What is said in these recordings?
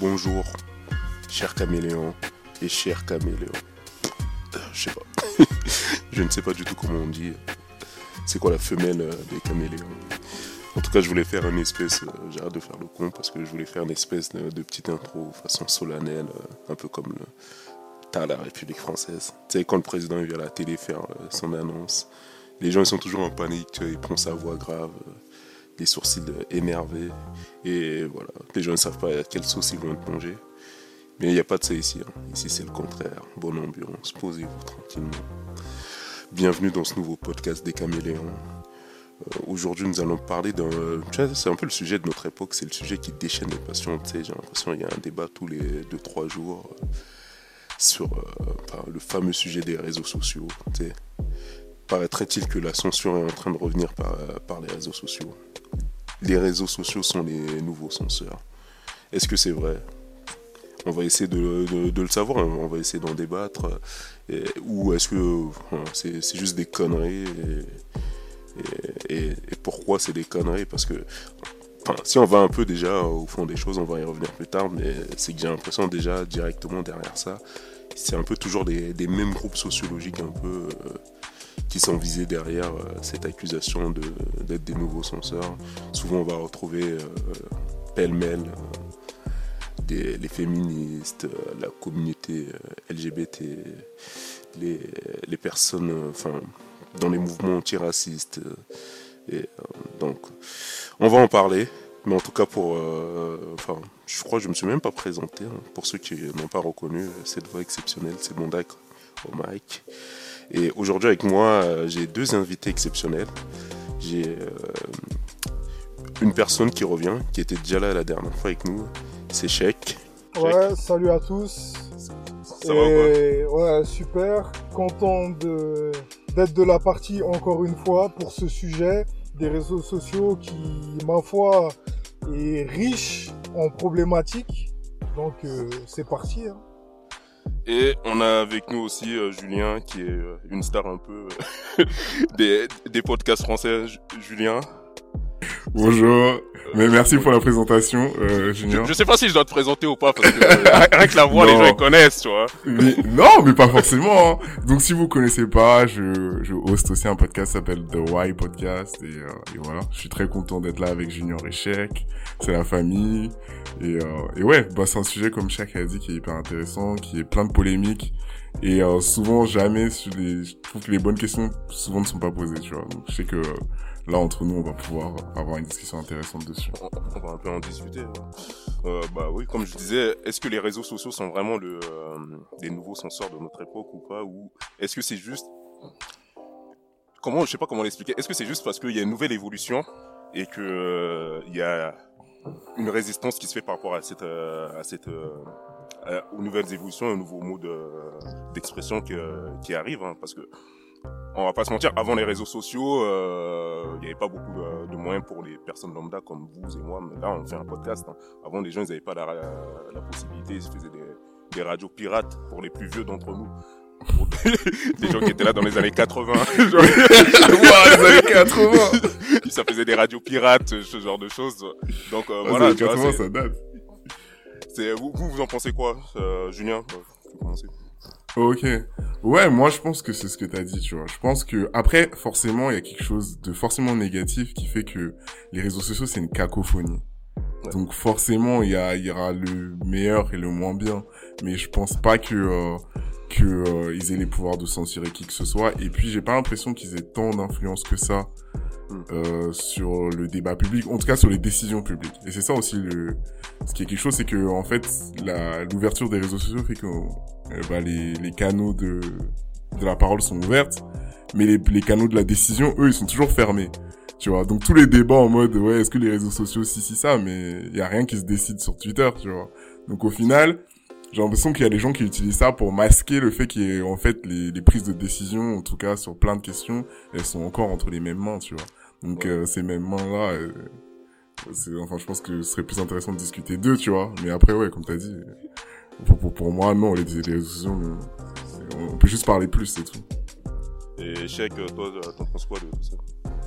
bonjour, cher caméléon et cher caméléon. Euh, Je sais pas. je ne sais pas du tout comment on dit. C'est quoi la femelle euh, des caméléons? En tout cas, je voulais faire une espèce. euh, J'arrête de faire le con parce que je voulais faire une espèce de, petite intro façon solennelle, un peu comme le. La République française. Tu sais, quand le président vient à la télé faire son annonce, les gens ils sont toujours en panique, tu ils prennent sa voix grave, les sourcils énervés. Et voilà, les gens ne savent pas à quelle sauce ils vont être plongés. Mais il n'y a pas de ça ici. hein. Ici, c'est le contraire. Bonne ambiance, posez-vous tranquillement. Bienvenue dans ce nouveau podcast des caméléons. Euh, Aujourd'hui, nous allons parler d'un. C'est un peu le sujet de notre époque, c'est le sujet qui déchaîne les passions. J'ai l'impression qu'il y a un débat tous les 2-3 jours euh, sur euh, le fameux sujet des réseaux sociaux. Paraîtrait-il que la censure est en train de revenir par, euh, les réseaux sociaux? Les réseaux sociaux sont les nouveaux censeurs. Est-ce que c'est vrai? On va essayer de, le savoir, hein. on va essayer d'en débattre. Ou est-ce que c'est juste des conneries et, pourquoi c'est des conneries? Parce que enfin, si on va un peu déjà au fond des choses, on va y revenir plus tard, mais c'est que j'ai l'impression déjà directement derrière ça, c'est un peu toujours des, des mêmes groupes sociologiques un peu euh, qui sont visés derrière euh, cette accusation d'être des nouveaux censeurs. Souvent on va retrouver euh, pêle-mêle euh, les féministes, la communauté LGBT, les, les personnes dans les mouvements antiracistes. et, donc, on va en parler. Mais en tout cas, pour, je crois que je me suis même pas présenté. hein. pour ceux qui n'ont pas reconnu cette voix exceptionnelle, c'est mon DAC au mic. Et aujourd'hui, avec moi, euh, j'ai deux invités exceptionnels. J'ai euh, une personne qui revient, qui était déjà là la dernière fois avec nous. C'est Sheik. Ouais, salut à tous. Ça va ou quoi ouais, super. Content de d'être de la partie encore une fois pour ce sujet des réseaux sociaux qui, ma foi, est riche en problématiques. Donc euh, c'est parti. Hein. Et on a avec nous aussi euh, Julien, qui est euh, une star un peu euh, des, podcasts français. Ju- Julien. Bonjour, mais merci pour la présentation, euh, Je, Junior. je sais pas si je dois te présenter ou pas, parce que euh, rien que la voix, les gens ils connaissent, tu vois. Mais- non, mais pas forcément. hein. Donc si vous connaissez pas, je, je host aussi un podcast qui s'appelle The Why Podcast et, euh, et voilà, je suis très content d'être là avec Junior et Shek. C'est la famille et, euh, et ouais, bah c'est un sujet comme Shek a dit qui est hyper intéressant, qui est plein de polémiques et euh, souvent jamais sur les, je trouve que les bonnes questions souvent ne sont pas posées, tu vois. Donc je sais que euh, là entre nous on va pouvoir avoir une discussion intéressante dessus. On, va un peu en discuter. Euh, bah oui, comme je disais, est-ce que les réseaux sociaux sont vraiment le, euh, les nouveaux censeurs de notre époque ou pas Ou est-ce que c'est juste... Comment, je sais pas comment l'expliquer. Est-ce que c'est juste parce qu'il y a une nouvelle évolution et que euh, il y a une résistance qui se fait par rapport à cette, euh, à cette, euh, aux nouvelles évolutions, aux nouveaux mots de- d'expression qui, euh, qui arrivent, hein, parce que on va pas se mentir, avant les réseaux sociaux, euh, il n'y avait pas beaucoup de, de moyens pour les personnes lambda comme vous et moi. Mais là, on fait un podcast. hein. Avant, les gens, ils n'avaient pas la, la possibilité, ils faisaient des, des radios pirates pour les plus vieux d'entre nous. Pour des gens qui étaient là dans les années 80. Genre, Ouah, les années 80 ça faisait des radios pirates, ce genre de choses. Donc euh, voilà, années tu vois, 80, c'est- ça date. c'est vous, vous, vous en pensez quoi, euh, Julien? Euh. Ok. Ouais, moi je pense que c'est ce que t'as dit, tu vois. Je pense que après, forcément, il y a quelque chose de forcément négatif qui fait que les réseaux sociaux c'est une cacophonie. Ouais. Donc forcément, il y, a, y aura le meilleur et le moins bien. Mais je pense pas que euh, que euh, aient les pouvoirs de censurer qui que ce soit. Et puis j'ai pas l'impression qu'ils aient tant d'influence que ça Mm. euh, sur le débat public, en tout cas sur les décisions publiques. Et c'est ça aussi le ce qui est quelque chose, c'est que en fait la l'ouverture des réseaux sociaux fait que euh, bah, les les canaux de de la parole sont ouvertes mais les, les canaux de la décision, eux, ils sont toujours fermés. Tu vois, donc tous les débats en mode ouais, est-ce que les réseaux sociaux si si ça, mais il y a rien qui se décide sur Twitter, tu vois. Donc au final, j'ai l'impression qu'il y a des gens qui utilisent ça pour masquer le fait qu'en fait les, les prises de décision, en tout cas sur plein de questions, elles sont encore entre les mêmes mains, tu vois. Donc euh, ces mêmes mains là, euh, c'est enfin je pense que ce serait plus intéressant de discuter d'eux, tu vois. Mais après ouais, comme t'as dit, pour, pour, pour moi non, les, les réseaux sociaux, on peut juste parler plus, c'est tout. Et Chèque, toi, t'en penses quoi de tout ça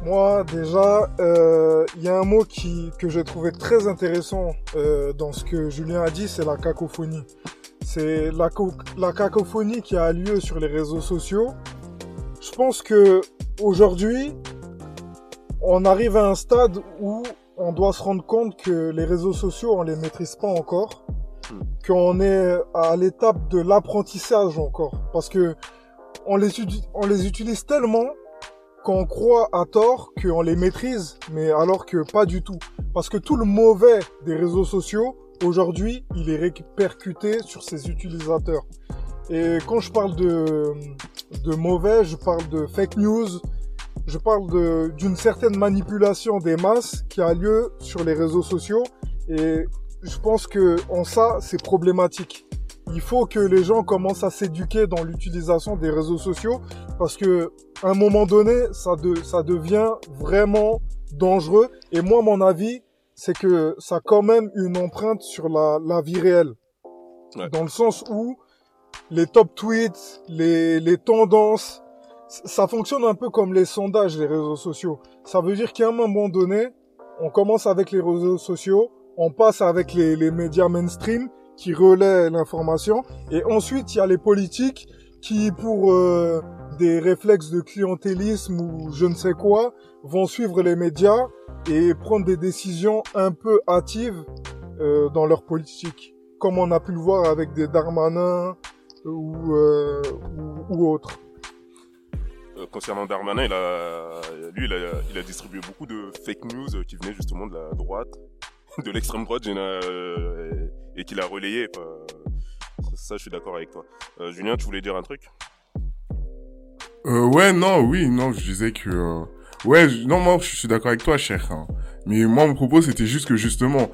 Moi, déjà, euh, il y a un mot qui, que j'ai trouvé très intéressant euh, dans ce que Julien a dit, c'est la cacophonie. C'est la, la cacophonie qui a lieu sur les réseaux sociaux. Je pense que aujourd'hui, on arrive à un stade où on doit se rendre compte que les réseaux sociaux, on les maîtrise pas encore, qu'on est à l'étape de l'apprentissage encore, parce que on les, on les utilise tellement qu'on croit à tort qu'on les maîtrise, mais alors que pas du tout. Parce que tout le mauvais des réseaux sociaux, aujourd'hui, il est répercuté sur ses utilisateurs. Et quand je parle de, de mauvais, je parle de fake news, je parle d'une certaine manipulation des masses qui a lieu sur les réseaux sociaux. Et je pense que en ça, c'est problématique. Il faut que les gens commencent à s'éduquer dans l'utilisation des réseaux sociaux parce que à un moment donné, ça, de, ça devient vraiment dangereux. Et moi, mon avis, c'est que ça a quand même une empreinte sur la, la vie réelle. Ouais. Dans le sens où les top tweets, les, les tendances, ça fonctionne un peu comme les sondages, les réseaux sociaux. Ça veut dire qu'à un moment donné, on commence avec les réseaux sociaux, on passe avec les, les médias mainstream qui relaient l'information, et ensuite il y a les politiques qui, pour euh, des réflexes de clientélisme ou je ne sais quoi, vont suivre les médias et prendre des décisions un peu hâtives euh, dans leur politique, comme on a pu le voir avec des Darmanin ou, euh, ou, ou autres. Euh, concernant Darmanin, il a, lui, il a, il a distribué beaucoup de fake news qui venaient justement de la droite, de l'extrême droite, j'en ai, euh, et qu'il a relayé. quoi. Ça, je suis d'accord avec toi. Euh, Julien, tu voulais dire un truc? Euh, ouais, non, oui, non, je disais que... euh, Ouais, non, moi, je suis d'accord avec toi, cher. hein. Mais moi, mon propos, c'était juste que, justement,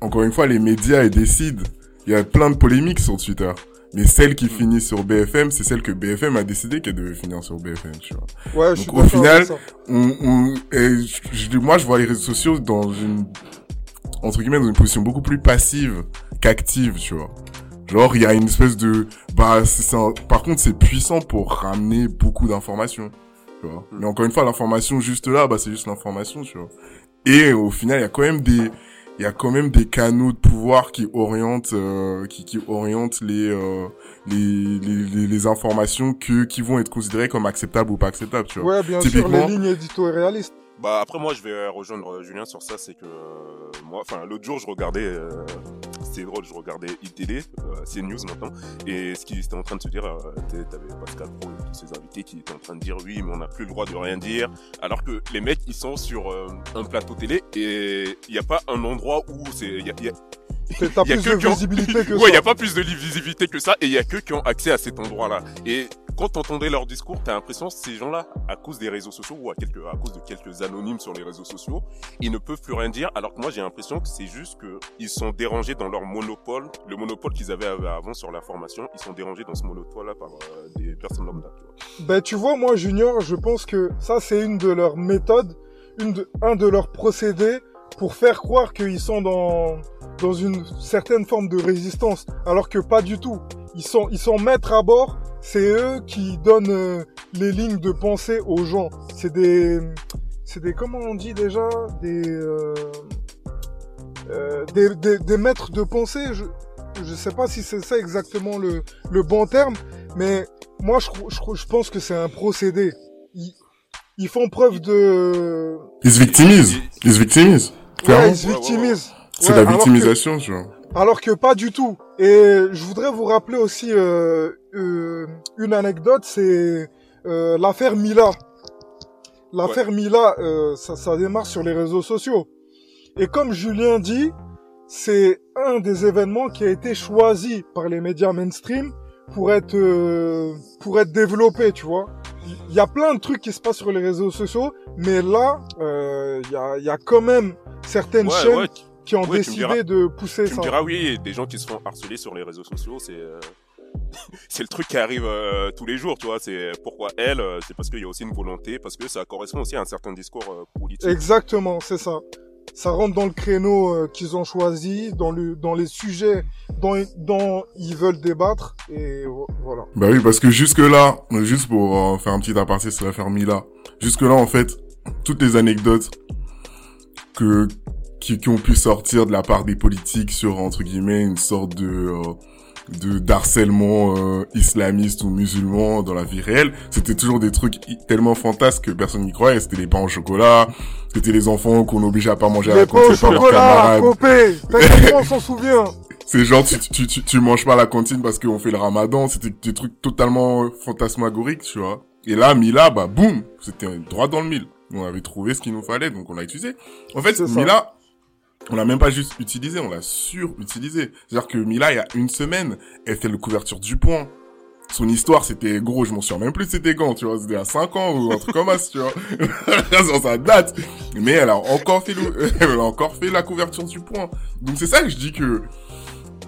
encore une fois, les médias, ils décident. Il y a plein de polémiques sur Twitter. Mais celle qui finit sur BFM, c'est celle que BFM a décidé qu'elle devait finir sur BFM, tu vois. Ouais, je Donc, suis au final, avec ça. on, on, et je- je- moi, je vois les réseaux sociaux dans une, entre guillemets, dans une position beaucoup plus passive qu'active, tu vois. Genre, il y a une espèce de, bah, c'est un- par contre, c'est puissant pour ramener beaucoup d'informations, tu vois. Mais encore une fois, l'information juste là, bah, c'est juste l'information, tu vois. Et au final, il y a quand même des, il y a quand même des canaux de pouvoir qui orientent, euh, qui, qui orientent les, euh, les, les, les, informations que, qui vont être considérées comme acceptables ou pas acceptables, tu vois. Ouais, bien sûr, Typiquement- les lignes éditorialistes. Bah après moi je vais rejoindre euh, Julien sur ça, c'est que euh, moi, enfin l'autre jour je regardais, euh, c'était drôle, je regardais ITD, euh, CNews maintenant, et ce qui était en train de se dire, euh, t'avais Pascal Pro et tous ses invités qui étaient en train de dire oui mais on n'a plus le droit de rien dire, alors que les mecs ils sont sur euh, un plateau télé et il n'y a pas un endroit où c'est, y a, y a- T'as plus de qui ont- visibilité que ouais, il y ça. a pas plus de visibilité que ça et il y a que qui ont accès à cet endroit-là. Et quand t'entendais leur discours, t'as l'impression que ces gens-là, à cause des réseaux sociaux ou à, quelques, à cause de quelques anonymes sur les réseaux sociaux, ils ne peuvent plus rien dire. Alors que moi, j'ai l'impression que c'est juste que ils sont dérangés dans leur monopole, le monopole qu'ils avaient avant sur l'information. Ils sont dérangés dans ce monopole-là par euh, des personnes lambda. Tu vois. Ben, tu vois, moi, Junior, je pense que ça, c'est une de leurs méthodes, une de, un de leurs procédés pour faire croire qu'ils sont dans, dans une certaine forme de résistance, alors que pas du tout. Ils sont, ils sont maîtres à bord, c'est eux qui donnent euh, les lignes de pensée aux gens. C'est des, c'est des, comment on dit déjà, des, euh, euh, des, des, des maîtres de pensée. Je, je sais pas si c'est ça exactement le, le bon terme, mais moi, je, je, je pense que c'est un procédé. Ils, ils font preuve de... Ils se victimisent. Ils se victimisent. Ouais, Clairement. ils se victimisent. C'est Ouais, la alors que- victimisation, tu vois. Alors que pas du tout. Et je voudrais vous rappeler aussi euh, euh, une anecdote, c'est euh, l'affaire Mila. L'affaire Mila, euh, ça, ça démarre sur les réseaux sociaux. Et comme Julien dit, c'est un des événements qui a été choisi par les médias mainstream pour être euh, pour être développé, tu vois. Il y a plein de trucs qui se passent sur les réseaux sociaux, mais là, euh, il y, a, y a quand même certaines Ouais, chaînes ouais, qui ont ouais, tu décidé diras- de pousser Tu ça. me diras, oui, des gens qui se font harceler sur les réseaux sociaux, c'est euh, c'est le truc qui arrive euh, tous les jours, tu vois. C'est pourquoi elle, euh, c'est parce qu'il y a aussi une volonté, parce que ça correspond aussi à un certain discours politique. Exactement, c'est ça. Ça rentre dans le créneau euh, qu'ils ont choisi, dans le dans les sujets dont, dont ils veulent débattre, et vo- voilà. Bah oui, parce que jusque-là, juste pour euh, faire un petit aparté sur l'affaire Mila, jusque-là, en fait, toutes les anecdotes que qui, qui ont pu sortir de la part des politiques sur, entre guillemets, une sorte de... euh, de d'harcèlement euh, islamiste ou musulman dans la vie réelle, c'était toujours des trucs tellement fantasques que personne n'y croyait. C'était les pains au chocolat, c'était les enfants qu'on obligeait à pas manger à la au cantine par leurs camarades. copé, on s'en souvient? C'est genre tu, tu, tu, tu manges pas à la cantine parce qu'on fait le ramadan, c'était des trucs totalement fantasmagoriques, tu vois. Et là, Mila, bah boum, c'était droit dans le mille. On avait trouvé ce qu'il nous fallait, donc on l'a utilisé. En fait. Mila, on l'a même pas juste utilisé, on l'a surutilisé. C'est-à-dire que Mila, il y a une semaine, elle fait le couverture du point. Son histoire, c'était gros, je m'en souviens même plus c'était quand, tu vois, c'était à 5 ans ou un truc comme ça, tu vois. Sur date. Mais elle a encore fait le, elle a encore fait la couverture du point. Donc c'est ça que je dis que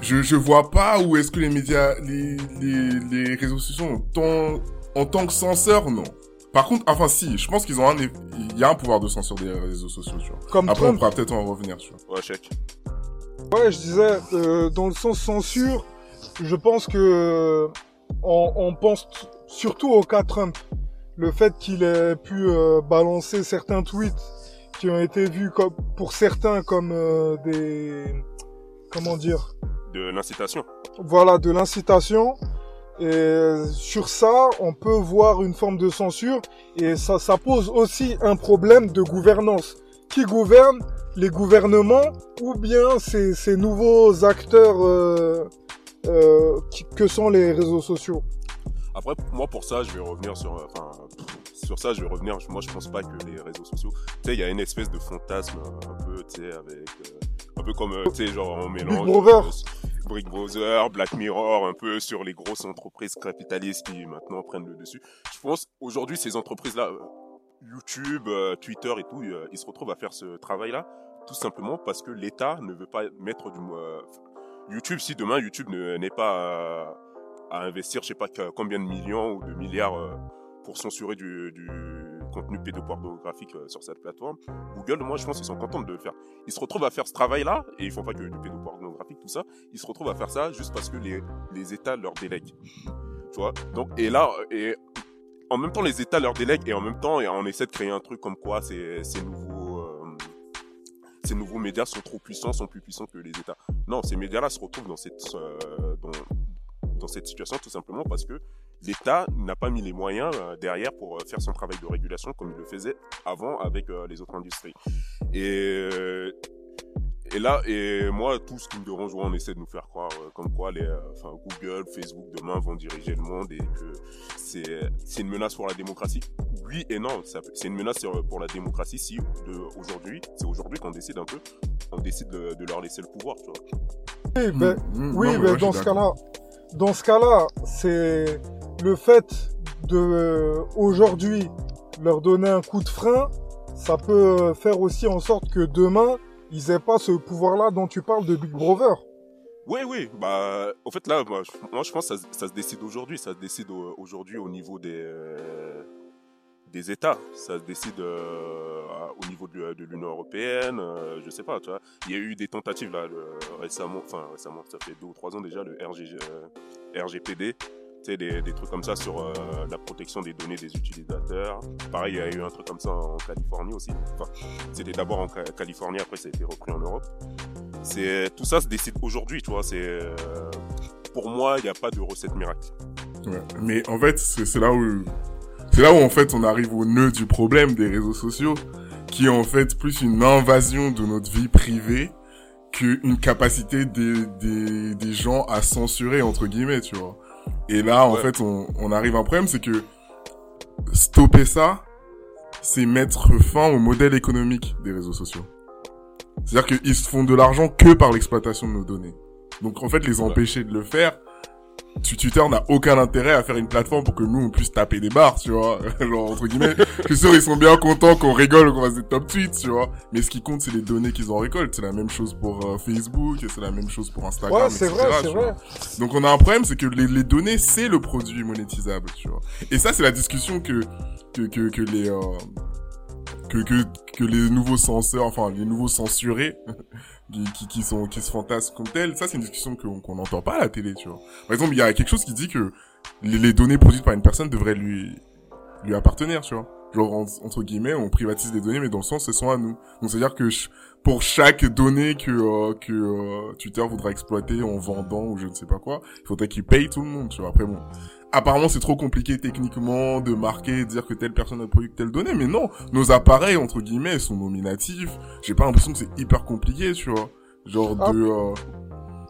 je, je vois pas où est-ce que les médias, les, les, les réseaux sociaux ont tant, en tant que censeurs, non. Par contre, enfin si, je pense qu'ils ont un, il y a un pouvoir de censure des réseaux sociaux, tu vois. Comme Après, on Trump. pourra peut-être en revenir, tu vois. Ouais, chèque. Ouais, je disais, euh, dans le sens censure, je pense que euh, on, on pense surtout au cas Trump. Le fait qu'il ait pu euh, balancer certains tweets qui ont été vus comme, pour certains comme euh, des... Comment dire? De l'incitation. Voilà, de l'incitation. Et sur ça, on peut voir une forme de censure. Et ça, ça pose aussi un problème de gouvernance. Qui gouverne les gouvernements ou bien ces, ces nouveaux acteurs euh, euh, que sont les réseaux sociaux? Après, moi, pour ça, je vais revenir sur, euh, enfin, sur ça, je vais revenir. Moi, je pense pas que les réseaux sociaux, tu sais, il y a une espèce de fantasme euh, un peu, tu sais, avec, euh, un peu comme, euh, tu sais, genre, on mélange. Brother. Big Brother, Black Mirror, un peu sur les grosses entreprises capitalistes qui maintenant prennent le dessus. Je pense, aujourd'hui, ces entreprises-là, euh, YouTube, euh, Twitter et tout, euh, ils se retrouvent à faire ce travail-là, tout simplement parce que l'État ne veut pas mettre du, YouTube, si demain YouTube ne- n'est pas à investir, je sais pas combien de millions ou de milliards pour censurer du, contenu pédopornographique euh, sur cette plateforme. Google, moi, je pense qu'ils sont contents de le faire. Ils se retrouvent à faire ce travail-là, et ils font pas que du pédopornographique, tout ça. Ils se retrouvent à faire ça juste parce que les, les États leur délèguent. Tu vois? Donc, et là, et en même temps, les États leur délèguent, et en même temps, on essaie de créer un truc comme quoi ces, nouveaux... euh, ces nouveaux médias sont trop puissants, sont plus puissants que les États. Non, ces médias-là se retrouvent dans cette, euh, dans cette situation tout simplement parce que l'État n'a pas mis les moyens euh, derrière pour euh, faire son travail de régulation comme il le faisait avant avec euh, les autres industries. Et, et là, et moi, tout ce qui me dérange, on essaie de nous faire croire euh, comme quoi les, euh, enfin, Google, Facebook demain vont diriger le monde et que c'est c'est une menace pour la démocratie. Oui et non, c'est une menace pour la démocratie si de, aujourd'hui, c'est aujourd'hui qu'on décide un peu, on décide de, de leur laisser le pouvoir, tu vois. Oui, ben, Mmh, mmh, oui, non, mais ben, dans ce d'accord. cas-là, dans ce cas-là, c'est le fait de euh, aujourd'hui leur donner un coup de frein, ça peut faire aussi en sorte que demain ils aient pas ce pouvoir-là dont tu parles de Big Brother. Oui, oui. Bah, en fait, là, moi, je, pense que ça, se- décide aujourd'hui. Ça se décide au- aujourd'hui au niveau des, euh, des États. Ça se décide euh, au niveau de, l'Union européenne. euh, je sais pas. Il y a eu des tentatives là récemment, enfin récemment, ça fait deux ou trois ans déjà, le euh, RGPD. Des, trucs comme ça sur euh, la protection des données des utilisateurs. Pareil, il y a eu un truc comme ça en Californie aussi. C'était d'abord en Ca- Californie, après ça a été repris en Europe. C'est tout ça se décide aujourd'hui, tu vois. C'est euh, pour moi, il n'y a pas de recette miracle. Mais en fait, c'est là où, c'est là où en fait on arrive au nœud du problème des réseaux sociaux, qui est en fait plus une invasion de notre vie privée qu'une capacité des, des gens à censurer entre guillemets, tu vois. Et là, en Ouais. fait, on, on arrive à un problème, c'est que stopper ça, c'est mettre fin au modèle économique des réseaux sociaux. C'est-à-dire qu'ils se font de l'argent que par l'exploitation de nos données. Donc en fait, les Ouais. empêcher de le faire, Twitter n'a aucun intérêt à faire une plateforme pour que nous on puisse taper des barres, tu vois. Genre entre guillemets, je suis sûr ils sont bien contents qu'on rigole qu'on fasse des top tweets, tu vois. Mais ce qui compte c'est les données qu'ils en récoltent. C'est la même chose pour euh, Facebook c'est la même chose pour Instagram. Ouais, c'est vrai, c'est vrai. Donc on a un problème, c'est que les, les données c'est le produit monétisable, tu vois. Et ça c'est la discussion que que que, que les euh, que, que que les nouveaux censeurs, enfin les nouveaux censurés qui, qui, sont qui se fantasment comme tels, ça c'est une discussion qu'on qu'on n'entend pas à la télé, tu vois. Par exemple, il y a quelque chose qui dit que les, les données produites par une personne devraient lui lui appartenir, tu vois. Genre en- entre guillemets, on privatise des données, mais dans le sens, elles sont à nous. Donc c'est à dire que ch- pour chaque donnée que euh, que euh, Twitter voudra exploiter en vendant ou je ne sais pas quoi, il faudrait qu'il paye tout le monde, tu vois. Après bon, apparemment c'est trop compliqué techniquement de marquer, de dire que telle personne a produit telle donnée, mais non, nos appareils entre guillemets sont nominatifs. J'ai pas l'impression que c'est hyper compliqué, tu vois. Genre Ah. de euh,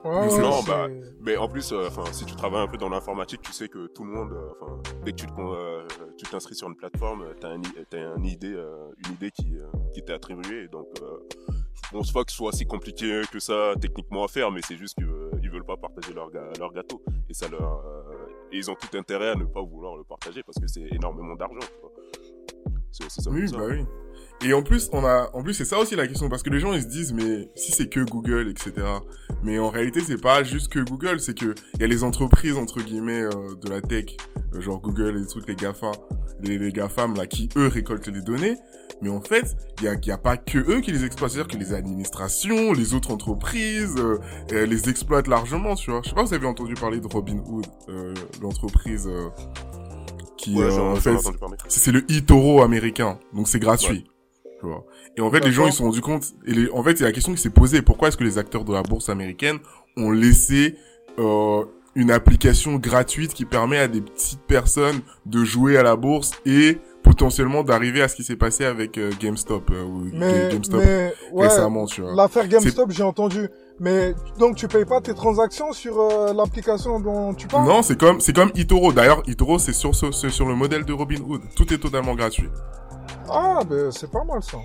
Ouais, c'est ouais, non, bah, Mais en plus, euh, enfin, si tu travailles un peu dans l'informatique, tu sais que tout le monde, euh, dès que tu te con- euh, tu t'inscris sur une plateforme, t'as un, i- t'as un idée, euh, une idée qui, euh, qui t'est attribuée. Donc, euh, je pense pas que ce soit si compliqué que ça techniquement à faire, mais c'est juste qu'ils veulent pas partager leur, leur gâteau. Et ça leur, euh, et ils ont tout intérêt à ne pas vouloir le partager parce que c'est énormément d'argent. C'est aussi ça. Oui, ça. bah oui. Et en plus, on a, en plus, c'est ça aussi la question, parce que les gens, ils se disent, mais si c'est que Google, etc. Mais en réalité, c'est pas juste que Google, c'est que il y a les entreprises, entre guillemets, euh, de la tech, euh, genre Google et les trucs, les GAFA, les, les GAFAM, là, qui, eux, récoltent les données. Mais en fait, il y a, y a pas que eux qui les exploitent, c'est-à-dire que les administrations, les autres entreprises, euh, les exploitent largement, tu vois. Je sais pas si vous avez entendu parler de Robinhood, euh, l'entreprise, euh, qui, Ouais, euh, en fait, c'est le eToro américain, donc c'est gratuit. Tu vois. Et en fait, les gens ils se sont rendus compte. Et les- en fait, a la question qui s'est posée pourquoi est-ce que les acteurs de la bourse américaine ont laissé euh, une application gratuite qui permet à des petites personnes de jouer à la bourse et potentiellement d'arriver à ce qui s'est passé avec euh, GameStop euh, ou Mais, GameStop mais ouais, récemment, tu vois. l'affaire GameStop, j'ai entendu. Mais donc tu payes pas tes transactions sur euh, l'application dont tu parles? Non, c'est comme c'est comme eToro. D'ailleurs, eToro c'est sur ce- c'est sur le modèle de Robinhood. Tout est totalement gratuit. Ah, ben c'est pas mal ça.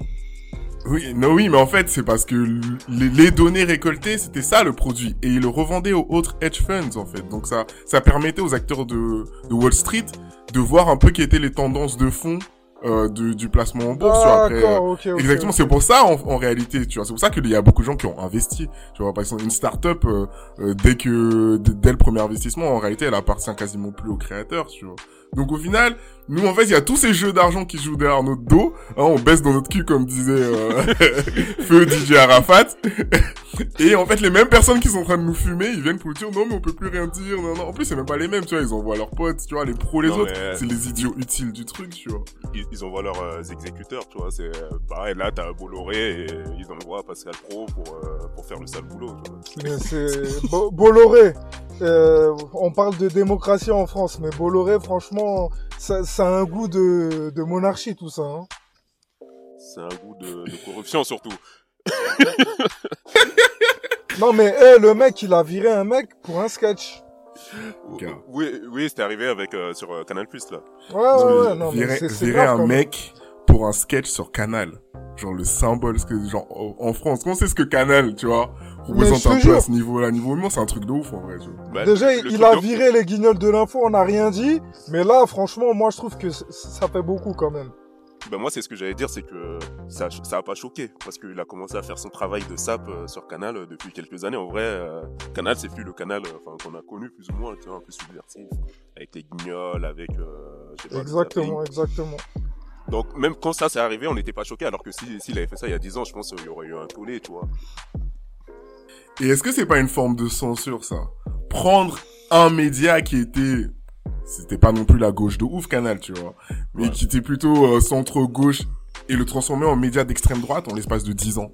Oui, non, oui, mais en fait, c'est parce que les, données récoltées, c'était ça le produit, et ils le revendaient aux autres hedge funds en fait. Donc ça, ça permettait aux acteurs de, de Wall Street de voir un peu quelles étaient les tendances de fond euh, du, du placement en bourse. tu vois, après, euh. Exactement, c'est pour ça en, en réalité, tu vois, c'est pour ça qu'il y a beaucoup de gens qui ont investi. Tu vois, par exemple, une start-up, euh, euh, dès que dès le premier investissement, en réalité, elle appartient quasiment plus au créateur, tu vois. Donc au final, nous en fait, il y a tous ces jeux d'argent qui se jouent derrière notre dos. Hein, on baisse dans notre cul comme disait euh, Feu DJ Arafat. Et en fait, les mêmes personnes qui sont en train de nous fumer, ils viennent pour nous dire non mais on peut plus rien dire. Non non. En plus, c'est même pas les mêmes, tu vois. Ils envoient leurs potes, tu vois, les pros, les Non, autres. mais- C'est les idiots utiles du truc, tu vois. ils, ils envoient leurs euh, exécuteurs, tu vois. C'est euh, pareil, là, t'as Bolloré et ils envoient Pascal Pro pour, euh, pour faire le sale boulot, tu vois. Mais c'est Bo- Bolloré. Euh, on parle de démocratie en France, mais Bolloré, franchement, ça, ça a un goût de, de monarchie tout ça. Hein. C'est un goût de, de corruption, surtout. Non mais eh, le mec, il a viré un mec pour un sketch. Oui, oui c'était arrivé avec, euh, sur euh, Canal+, là. Ouais, ouais, ouais, non, mais virer, c'est c'est virer grave, un mec pour un sketch sur Canal. Genre le symbole, ce que, genre, en France, on sait ce que Canal, tu vois, représente te un peu à ce niveau-là. Niveau humour, c'est un truc de ouf, en vrai. Bah, Déjà, le il a viré les guignols de l'info, on n'a rien dit. Mais là, franchement, moi, je trouve que ça fait beaucoup quand même. Ben moi, c'est ce que j'allais dire, c'est que ça, ça a pas choqué parce qu'il a commencé à faire son travail de sap euh, sur Canal euh, depuis quelques années. En vrai, euh, Canal, c'est plus le Canal, enfin qu'on a connu plus ou moins, tu vois, un peu subversif, avec les guignols, avec. Euh, je sais pas, Exactement, exactement. Donc même quand ça s'est arrivé, on n'était pas choqué, alors que si s'il avait fait ça il y a 10 ans, je pense qu'il y aurait eu un tollé, tu vois. Et est-ce que c'est pas une forme de censure, ça? Prendre un média qui était... C'était pas non plus la gauche de ouf, Canal, tu vois. Mais Ouais. qui était plutôt euh, centre-gauche et le transformer en média d'extrême droite en l'espace de 10 ans.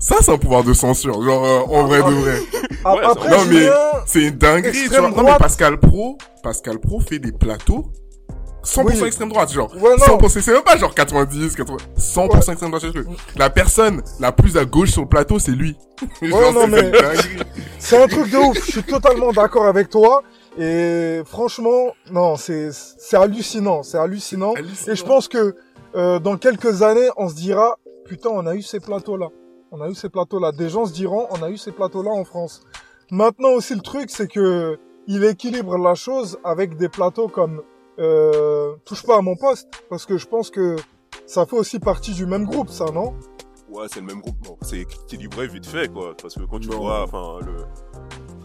Ça, c'est un pouvoir de censure, genre euh, en vrai de vrai. Ah, Ouais, Après, non, mais- C'est une dinguerie, tu vois. Non, mais. Pascal Pro, Pascal Pro fait des plateaux 100% Oui. extrême droite, genre. Ouais, non. 100%, c'est même pas genre 90, 80, 100% extrême droite, le truc. La personne la plus à gauche sur le plateau, c'est lui. Genre, non, mais- c'est un truc de ouf. Je suis totalement d'accord avec toi. Et franchement, non, c'est c'est hallucinant, c'est hallucinant. Hallucinant. Et je pense que euh, dans quelques années, on se dira, putain, on a eu ces plateaux-là. On a eu ces plateaux-là. Des gens se diront, on a eu ces plateaux-là en France. Maintenant aussi, le truc, c'est que il équilibre la chose avec des plateaux comme euh, touche pas à mon poste, parce que je pense que ça fait aussi partie du même groupe, ça, non? Ouais, c'est le même groupe. Bon, c'est équilibré vite fait, quoi. Parce que quand tu Non. vois, enfin, le,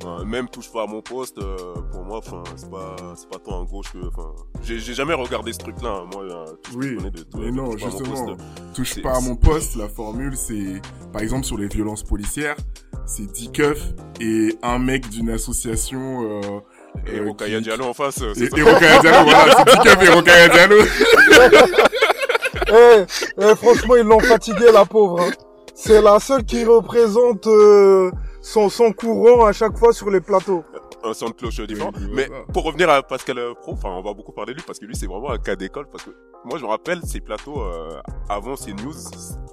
enfin, même touche pas à mon poste, euh, pour moi, enfin, c'est pas, c'est pas tant à gauche que, enfin, j'ai j'ai jamais regardé ce truc-là. hein. Moi, euh, tout ce que Oui, je connais de, mais de non, touche pas justement, poste, touche pas à mon poste, la formule c'est, par exemple sur les violences policières, c'est 10 keufs et un mec d'une association, euh, Et Rokaya qui- Diallo en face, euh, et, et Rokhaya Diallo, voilà, c'est 10 keufs et Diallo. Eh, eh, franchement, ils l'ont fatigué, la pauvre. hein. C'est la seule qui représente euh, son, son courant à chaque fois sur les plateaux. un son de cloche différent. Oui, Mais voilà. pour revenir à Pascal Pro, enfin, on va beaucoup parler de lui parce que lui, c'est vraiment un cas d'école. Parce que moi, je me rappelle ces plateaux euh, avant ces news,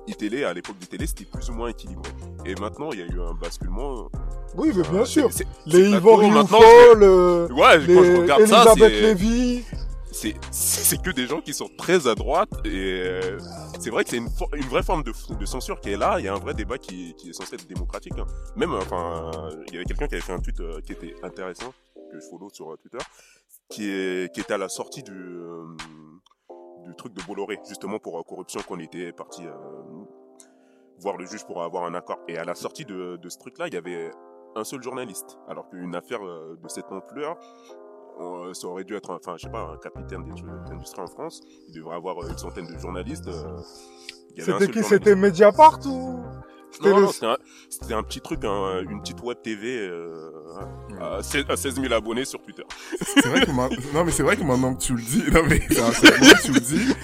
iTélé, à l'époque du télé, c'était plus ou moins équilibré. Et maintenant, il y a eu un basculement. Oui, mais bien Euh, sûr. Les Yvan Rioufol, euh, Ouais, les quand je regarde ça, Elisabeth c'est, Lévy. c'est, c'est que des gens qui sont très à droite et euh, c'est vrai que c'est une, une vraie forme de, de censure qui est là. Il y a un vrai débat qui, qui est censé être démocratique. hein. Même, enfin, il y avait quelqu'un qui avait fait un tweet euh, qui était intéressant que je follow sur Twitter, qui est, qui était à la sortie du, euh, du truc de Bolloré, justement pour euh, corruption qu'on était parti euh, voir le juge pour avoir un accord. Et à la sortie de, de ce truc-là, il y avait un seul journaliste, alors qu'une affaire euh, de cette ampleur, ça aurait dû être, enfin, je sais pas, un capitaine d'industrie en France. Il devrait avoir une centaine de journalistes. C'était qui? C'était Mediapart ou? C'était Non, le- non, c'était un, c'était un petit truc, un- une petite web TV euh, à, 16, à 16 000 abonnés sur Twitter. C'est vrai que non mais c'est vrai que maintenant que tu le dis, non mais c'est que tu le dis,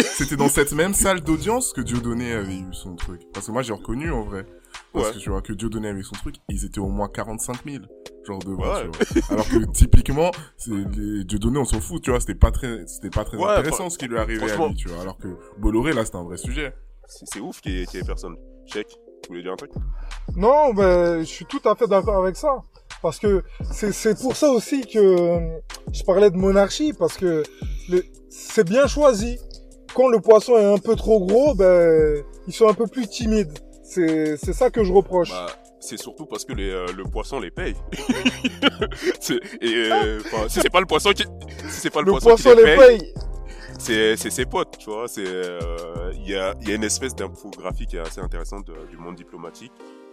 c'était dans cette même salle d'audience que Dieudonné avait eu son truc. Parce que moi j'ai reconnu en vrai. Parce Ouais. que tu vois que Dieudonné avait son truc, ils étaient au moins 45 000 genre devant. Ouais. tu vois. Alors que typiquement, c'est les Dieudonné on s'en fout, tu vois, c'était pas très, c'était pas très Ouais, intéressant ce qui lui arrivait à lui, tu vois. Alors que Bolloré là c'était un vrai sujet. C'est ouf qu'il y, ait- y ait personne. Check, tu voulais dire un truc? Non, ben, je suis tout à fait d'accord avec ça. Parce que c'est, pour ça aussi que euh, je parlais de monarchie, parce que c'est bien choisi. Quand le poisson est un peu trop gros, ben, ils sont un peu plus timides. C'est, c'est ça que je reproche. Bah, c'est surtout parce que les, euh, le poisson les paye. C'est- et euh, si c'est pas le poisson qui, si c'est pas le, le poisson, poisson qui les les paye, paye. C'est c'est ses potes, tu vois. C'est euh, il y a il y a une espèce d'infographie qui est assez intéressante de- du monde diplomatique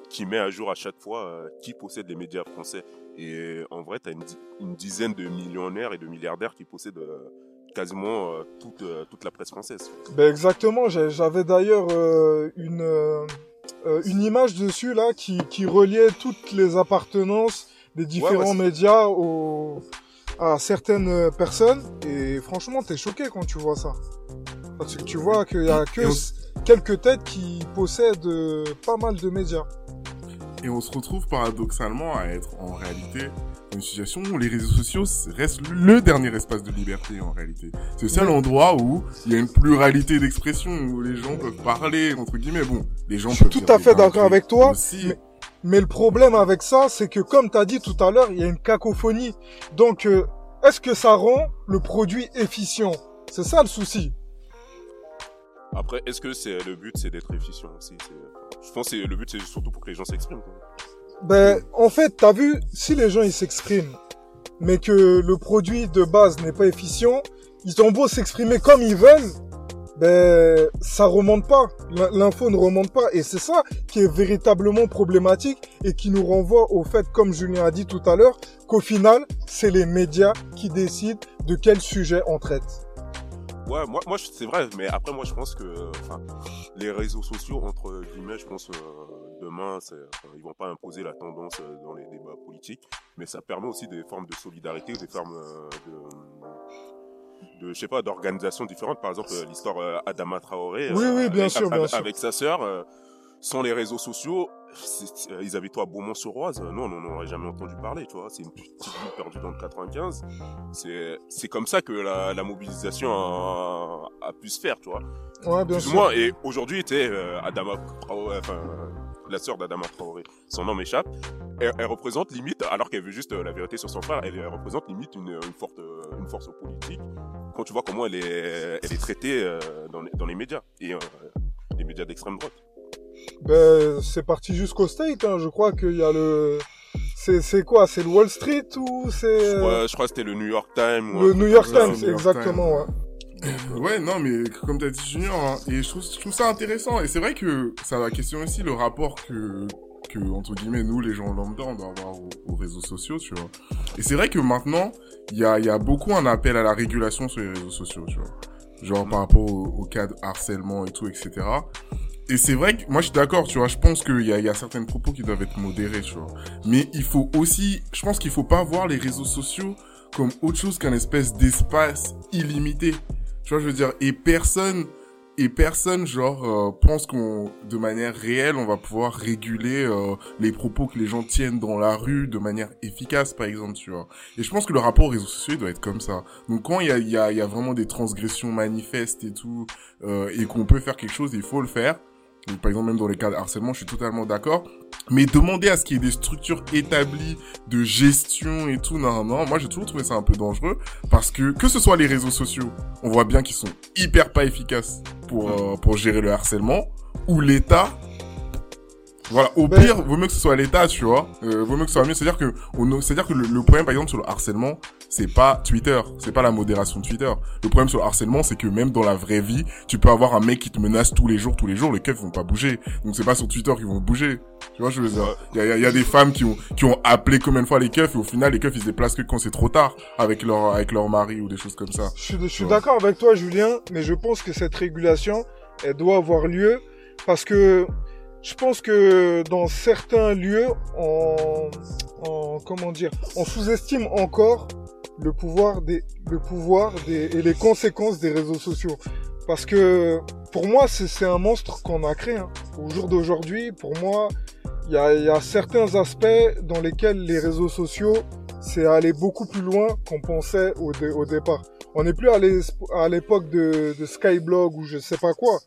qui met à jour à chaque fois euh, qui possède les médias français. Et en vrai, tu as une, di- une dizaine de millionnaires et de milliardaires qui possèdent euh, quasiment toute toute la presse française. Ben exactement, j'avais d'ailleurs une, une image dessus là qui, qui reliait toutes les appartenances des différents ouais, médias au, à certaines euh, personnes et franchement t'es choqué quand tu vois ça. Parce que tu vois qu'il y a que on- quelques têtes qui possèdent euh, pas mal de médias. Et on se retrouve paradoxalement à être en réalité dans une situation où les réseaux sociaux restent le dernier espace de liberté en réalité. C'est le seul endroit où il y a une pluralité d'expression, où les gens peuvent parler, entre guillemets. Bon, les gens Je suis peuvent tout à fait d'accord avec toi, aussi. mais- Mais le problème avec ça, c'est que comme t'as dit tout à l'heure, il y a une cacophonie. Donc, euh, est-ce que ça rend le produit efficient? C'est ça le souci. Après, est-ce que c'est le but, c'est d'être efficient aussi? Je pense que le but, c'est surtout pour que les gens s'expriment. Ben, en fait, t'as vu, si les gens ils s'expriment, mais que le produit de base n'est pas efficient, ils ont beau s'exprimer comme ils veulent, ben, ça remonte pas. L'in- L'info ne remonte pas. Et c'est ça qui est véritablement problématique et qui nous renvoie au fait, comme Julien a dit tout à l'heure, qu'au final, c'est les médias qui décident de quel sujet on traite. Ouais, moi, moi c'est vrai, mais après, moi, je pense que enfin, les réseaux sociaux, entre guillemets, je pense euh, demain, ils vont pas imposer la tendance euh, dans les débats politiques, mais ça permet aussi des formes de solidarité, des formes euh, de, de je sais pas, d'organisations différentes. Par exemple, euh, l'histoire euh, Adama Traoré, Oui, oui, bien avec, sûr, bien avec- sûr. avec sa sœur, euh, sans les réseaux sociaux. euh, Ils avaient toi à Beaumont-sur-Oise, nous on n'en aurait jamais entendu parler, tu vois. C'est une petite ville perdue dans le 95 c'est c'est comme ça que la, la mobilisation a, a pu se faire, tu vois. Ouais, bien Plus ou sûr. moins. Et aujourd'hui, euh, Adama Traoré, enfin, euh, la sœur d'Adama Traoré, son nom m'échappe, elle, elle représente limite, alors qu'elle veut juste euh, la vérité sur son frère, elle, elle représente limite une, une, forte, euh, une force politique. Quand tu vois comment elle est, elle est traitée euh, dans, les, dans les médias, et euh, les médias d'extrême droite. Ben, c'est parti jusqu'au state. Hein. Je crois qu'il y a le, C'est c'est quoi? C'est le Wall Street ou c'est Je euh, crois, je crois que c'était le New York Times. ou le New York. Times New York Exactement, ouais. Ouais, non, mais comme t'as dit Junior, hein, et je trouve, je trouve ça intéressant. Et c'est vrai que ça va questionner aussi le rapport que, que, entre guillemets, nous, les gens lambda, on doit avoir aux, aux réseaux sociaux, tu vois. Et c'est vrai que maintenant, il y a, il y a beaucoup un appel à la régulation sur les réseaux sociaux, tu vois. Genre par rapport au, cas de harcèlement et tout, etc. Et c'est vrai que moi je suis d'accord, tu vois, je pense qu'il y a, y a certains propos qui doivent être modérés, tu vois. Mais il faut aussi, je pense qu'il faut pas voir les réseaux sociaux comme autre chose qu'un espèce d'espace illimité. Tu vois, je veux dire, et personne, et personne, genre, euh, pense qu'on, de manière réelle, on va pouvoir réguler euh, les propos que les gens tiennent dans la rue de manière efficace, par exemple, tu vois. Et je pense que le rapport aux réseaux sociaux doit être comme ça. Donc quand il y a vraiment des transgressions manifestes et tout, euh, et qu'on peut faire quelque chose, il faut le faire. Donc, par exemple, même dans les cas de harcèlement, je suis totalement d'accord. Mais demander à ce qu'il y ait des structures établies de gestion et tout, non, non, moi j'ai toujours trouvé ça un peu dangereux parce que que ce soit les réseaux sociaux, on voit bien qu'ils sont hyper pas efficaces pour euh, pour gérer le harcèlement, ou l'État. Voilà, au pire, vaut mieux que ce soit l'État, tu vois. Euh, vaut mieux que ce soit mieux. C'est-à-dire que, on, c'est-à-dire que le, le problème, par exemple, sur le harcèlement, c'est pas Twitter, c'est pas la modération de Twitter. Le problème sur le harcèlement, c'est que même dans la vraie vie, tu peux avoir un mec qui te menace tous les jours, tous les jours, les keufs vont pas bouger. Donc c'est pas sur Twitter qu'ils vont bouger. Tu vois, je veux dire? Il y a, y a- y a des femmes qui ont, qui ont appelé combien de fois les keufs et au final, les keufs, ils se déplacent que quand c'est trop tard avec leur, avec leur mari ou des choses comme ça. Je suis, je suis d'accord avec toi, Julien, mais je pense que cette régulation, elle doit avoir lieu parce que je pense que dans certains lieux, on, on- comment dire, on sous-estime encore le pouvoir des, le pouvoir des, et les conséquences des réseaux sociaux. Parce que pour moi, c'est un monstre qu'on a créé. hein. Au jour d'aujourd'hui, pour moi, il y a, y a certains aspects dans lesquels les réseaux sociaux, c'est aller beaucoup plus loin qu'on pensait au, au départ. On n'est plus à l'époque de, de Skyblog ou je sais pas quoi.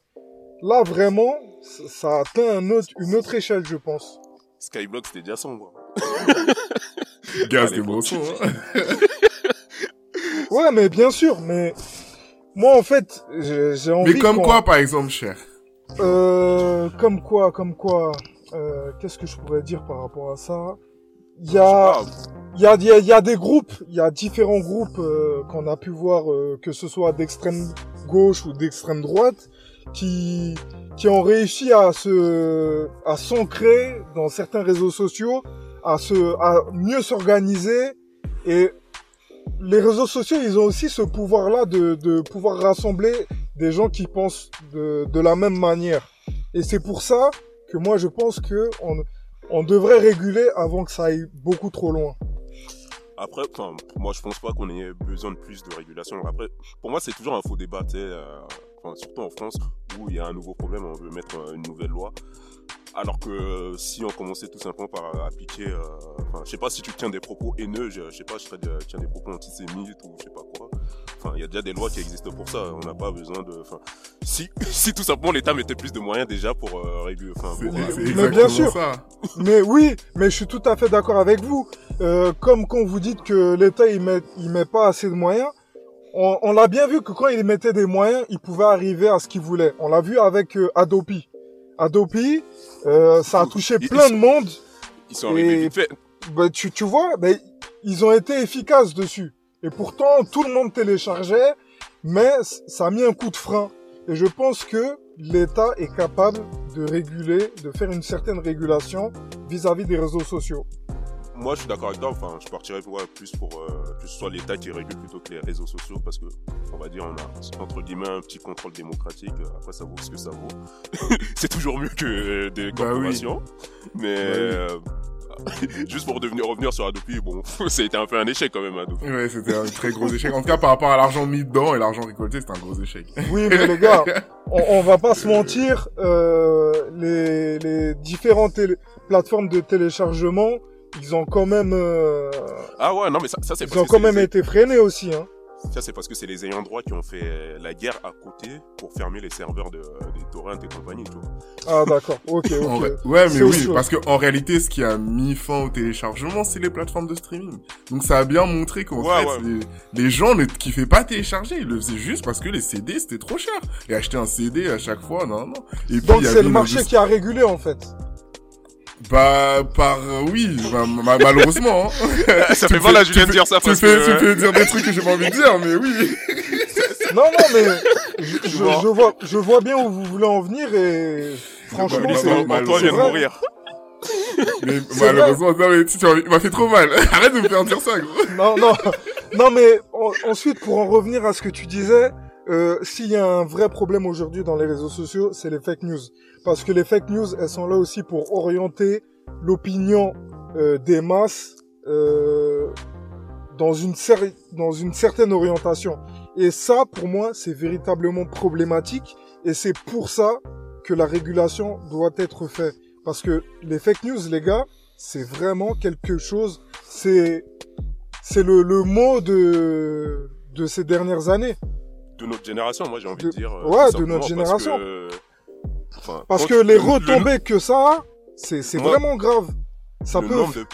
Là, vraiment, ça, atteint un autre, une autre échelle, je pense. Skyblock, c'était déjà sombre. Gaz, Allez, des bon, hein. Ouais, mais bien sûr, mais moi, en fait, j'ai j'ai envie Mais comme quoi, par exemple, cher? Euh, comme quoi, comme quoi. Euh, Qu'est-ce que je pourrais dire par rapport à ça? Il y a, il y a, il y a, il y a des groupes, il y a différents groupes euh, qu'on a pu voir, euh, que ce soit d'extrême gauche ou d'extrême droite, qui ont réussi à se à s'ancrer dans certains réseaux sociaux, à se à mieux s'organiser et les réseaux sociaux, ils ont aussi ce pouvoir-là de, de pouvoir rassembler des gens qui pensent de, de la même manière. Et c'est pour ça que moi je pense que on, on devrait réguler avant que ça aille beaucoup trop loin. Après, moi, je pense pas qu'on ait besoin de plus de régulation. Après, pour moi, c'est toujours un faux débat, euh, surtout en France, où il y a un nouveau problème, on veut mettre euh, une nouvelle loi. Alors que euh, si on commençait tout simplement par euh, appliquer, euh, enfin, je sais pas si tu tiens des propos haineux, je, je sais pas, je serais tiens des propos antisémites ou je sais pas quoi. Enfin, il y a déjà des lois qui existent pour ça. On n'a pas besoin de, enfin, si, si tout simplement l'État mettait plus de moyens déjà pour euh, réguler, enfin, pour, euh, Mais bien sûr. ça. Mais oui, mais je suis tout à fait d'accord avec vous. Euh, comme quand vous dites que l'État il met il met pas assez de moyens, on, on l'a bien vu que quand il mettait des moyens, il pouvait arriver à ce qu'il voulait. On l'a vu avec euh, Adopi. Adopi, euh, ça a touché Ils- plein ils- de monde. ils sont arrivés Et- vite fait. Bah, tu, tu vois, mais ils ont été efficaces dessus. Et pourtant, tout le monde téléchargeait, mais ça a mis un coup de frein. Et je pense que l'État est capable de réguler, de faire une certaine régulation vis-à-vis des réseaux sociaux. Moi, je suis d'accord avec toi. Enfin, je partirais ouais, plus pour euh, que ce soit l'État qui régule plutôt que les réseaux sociaux, parce que on va dire on a entre guillemets un petit contrôle démocratique. Après, ça vaut ce que ça vaut. c'est toujours mieux que euh, des Bah oui. corporations. Mais Bah oui. euh, juste pour devenir revenir sur Adopi, bon, ça a été un peu un échec quand même Adopi. Ouais, c'était un très gros échec. En tout cas, par rapport à l'argent mis dedans et l'argent récolté, c'était un gros échec. Oui, mais les gars, on, on va pas se mentir, euh, les, les différentes plateformes de téléchargement, ils ont quand même, euh, Ah ouais, non mais ça, ça c'est ils ont quand même les- été freinés aussi. Hein. ça c'est parce que c'est les ayants droit qui ont fait la guerre à côté pour fermer les serveurs de, des torrents et compagnie, tu vois. Ah d'accord, ok, ok. ré- Ouais, mais oui, parce que en réalité, ce qui a mis fin au téléchargement, c'est les plateformes de streaming. Donc ça a bien montré qu'en Ouais, fait, ouais. Les, les gens ne kiffaient pas télécharger, ils le faisaient juste parce que les CD c'était trop cher. Et acheter un CD à chaque fois, non, non. Et puis Donc il y c'est le marché qui a régulé en fait. Bah, par euh, oui, bah, ma- malheureusement. hein. Ça fait mal à Julien de dire ça Tu fais, que- tu fais dire des trucs que j'ai pas envie de dire, mais oui. Non, non, mais je, je- vois. je vois, je vois bien où vous voulez en venir et franchement, Bah, c'est bah, Antoine vient de mourir. Mais malheureusement, non, mais tu, tu m'as- fait trop mal. Arrête de me faire dire ça, gros. Non, non, non, mais en- ensuite, pour en revenir à ce que tu disais, euh, s'il y a un vrai problème aujourd'hui dans les réseaux sociaux, c'est les fake news. Parce que les fake news, elles sont là aussi pour orienter l'opinion euh, des masses euh, dans une dans une certaine orientation. Et ça, pour moi, c'est véritablement problématique. Et c'est pour ça que la régulation doit être faite. Parce que les fake news, les gars, c'est vraiment quelque chose. C'est c'est le, le mot de de ces dernières années. De notre génération, moi j'ai envie De- de dire. euh, ouais, de notre parce génération. que, enfin, Parce que les le- le- retombées que ça a, c'est vraiment grave. Ça le peut. nombre de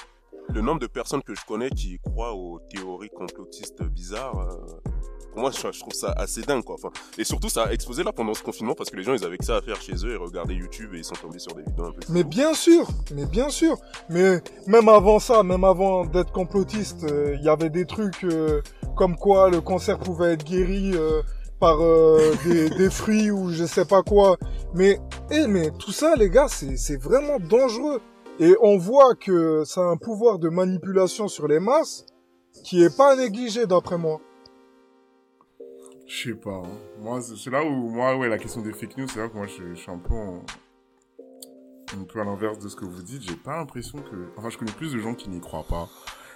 le nombre de personnes que je connais qui croient aux théories complotistes bizarres euh, pour moi je, trouve ça assez dingue quoi enfin et surtout ça a explosé là pendant ce confinement parce que les gens ils avaient que ça à faire chez eux et regardaient YouTube et ils sont tombés sur des vidéos un peu Mais bien sûr, mais bien sûr. Mais même avant ça, même avant d'être complotiste, euh, il y avait des trucs euh, comme quoi le cancer pouvait être guéri euh, par euh, des, des fruits ou je sais pas quoi. Mais, eh, mais tout ça, les gars, c'est c'est vraiment dangereux. Et on voit que ça a un pouvoir de manipulation sur les masses qui est pas négligé d'après moi. Je sais pas. hein. Moi, c'est là où, moi, ouais, la question des fake news, c'est là que moi, je, suis un peu en- un peu à l'inverse de ce que vous dites. J'ai pas l'impression que, enfin, je connais plus de gens qui n'y croient pas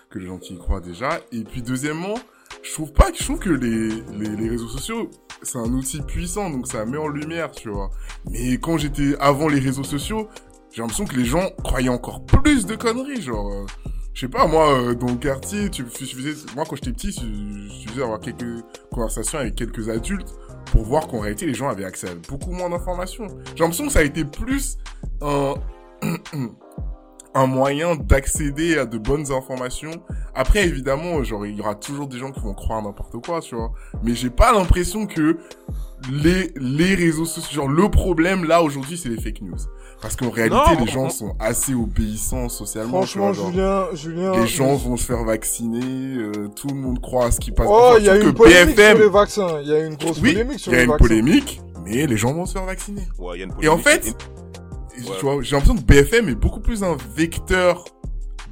que de gens qui y croient déjà. Et puis, deuxièmement, je trouve pas que, je trouve que les, les, les réseaux sociaux, c'est un outil puissant, donc ça met en lumière, tu vois. Mais quand j'étais avant les réseaux sociaux, j'ai l'impression que les gens croyaient encore plus de conneries, genre, euh, je sais pas, moi, euh, dans le quartier, tu faisais, moi, quand j'étais petit, je faisais avoir quelques conversations avec quelques adultes pour voir qu'en réalité, les gens avaient accès à beaucoup moins d'informations. J'ai l'impression que ça a été plus un, un moyen d'accéder à de bonnes informations. Après, évidemment, genre, il y aura toujours des gens qui vont croire n'importe quoi, tu vois. Mais j'ai pas l'impression que les, les réseaux sociaux, genre, le problème, là, aujourd'hui, c'est les fake news. Parce qu'en réalité, Non, les gens sont assez obéissants socialement, vois, Franchement, genre, Julien, Julien. les gens vont se faire vacciner, euh, tout le monde croit à ce qui passe. Oh, il y a une que polémique BFM, sur les vaccins. Il y a une grosse oui, polémique sur il y a une vaccins. polémique, mais les gens vont se faire vacciner. Ouais, il y a une Et en polémique. fait, Tu vois, j'ai l'impression que BFM est beaucoup plus un vecteur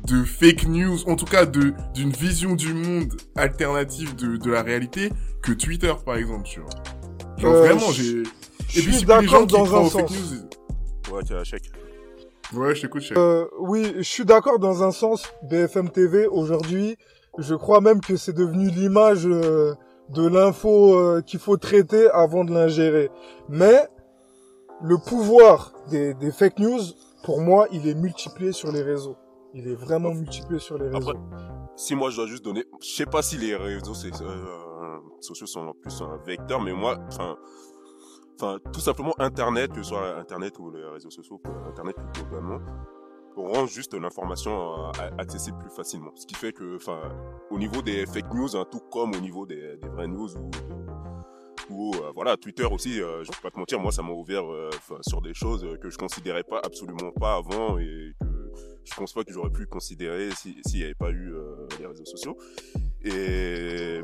de fake news, en tout cas de d'une vision du monde alternative de, de la réalité que Twitter, par exemple, tu vois. Genre Euh, vraiment, j'ai. je Et puis les gens qui dans un fake sens. news. ouais, tiens, chèque. Ouais, je t'écoute, chef. Euh, oui, je suis d'accord dans un sens. BFM TV aujourd'hui, je crois même que c'est devenu l'image euh, de l'info euh, qu'il faut traiter avant de l'ingérer. Mais le pouvoir des, des fake news, pour moi, il est multiplié sur les réseaux. Il est vraiment multiplié sur les réseaux. Si moi je dois juste donner, je sais pas si les réseaux c'est, euh, sociaux sont plus un vecteur, mais moi, enfin, enfin, tout simplement Internet, que ce soit Internet ou les réseaux sociaux, euh, Internet plus globalement, rend juste l'information euh, accessible plus facilement. Ce qui fait que, enfin, au niveau des fake news, hein, tout comme au niveau des, des vraies news ou, ou euh, voilà, Twitter aussi, euh, je vais pas te mentir, moi ça m'a ouvert euh, sur des choses euh, que je considérais pas absolument pas avant et que je pense pas que j'aurais pu considérer si- s'il n'y avait pas eu les réseaux sociaux. Et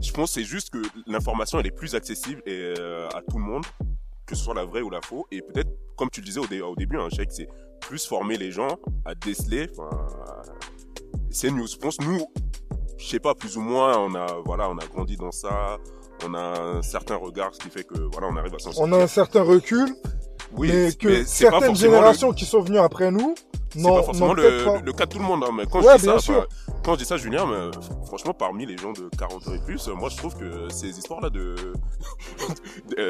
je pense c'est juste que l'information elle est plus accessible et, à tout le monde, que ce soit la vraie ou la faux. Et peut-être, comme tu le disais au, dé- au début, hein, Sheikh, c'est plus former les gens à déceler. enfin, C'est news. Je pense nous, je sais pas, plus ou moins, on a voilà, on a grandi dans ça. On a un certain regard, ce qui fait que voilà, on arrive à s'en On sortir. a un certain recul, Oui, mais que mais certaines le- générations qui sont venues après nous, c'est non, pas forcément le, pas. le- cas de tout le monde. Hein, mais quand Ouais, je dis ça, quand je dis ça, Julien, mais, franchement, parmi les gens de 40 ans et plus, moi, je trouve que ces histoires-là de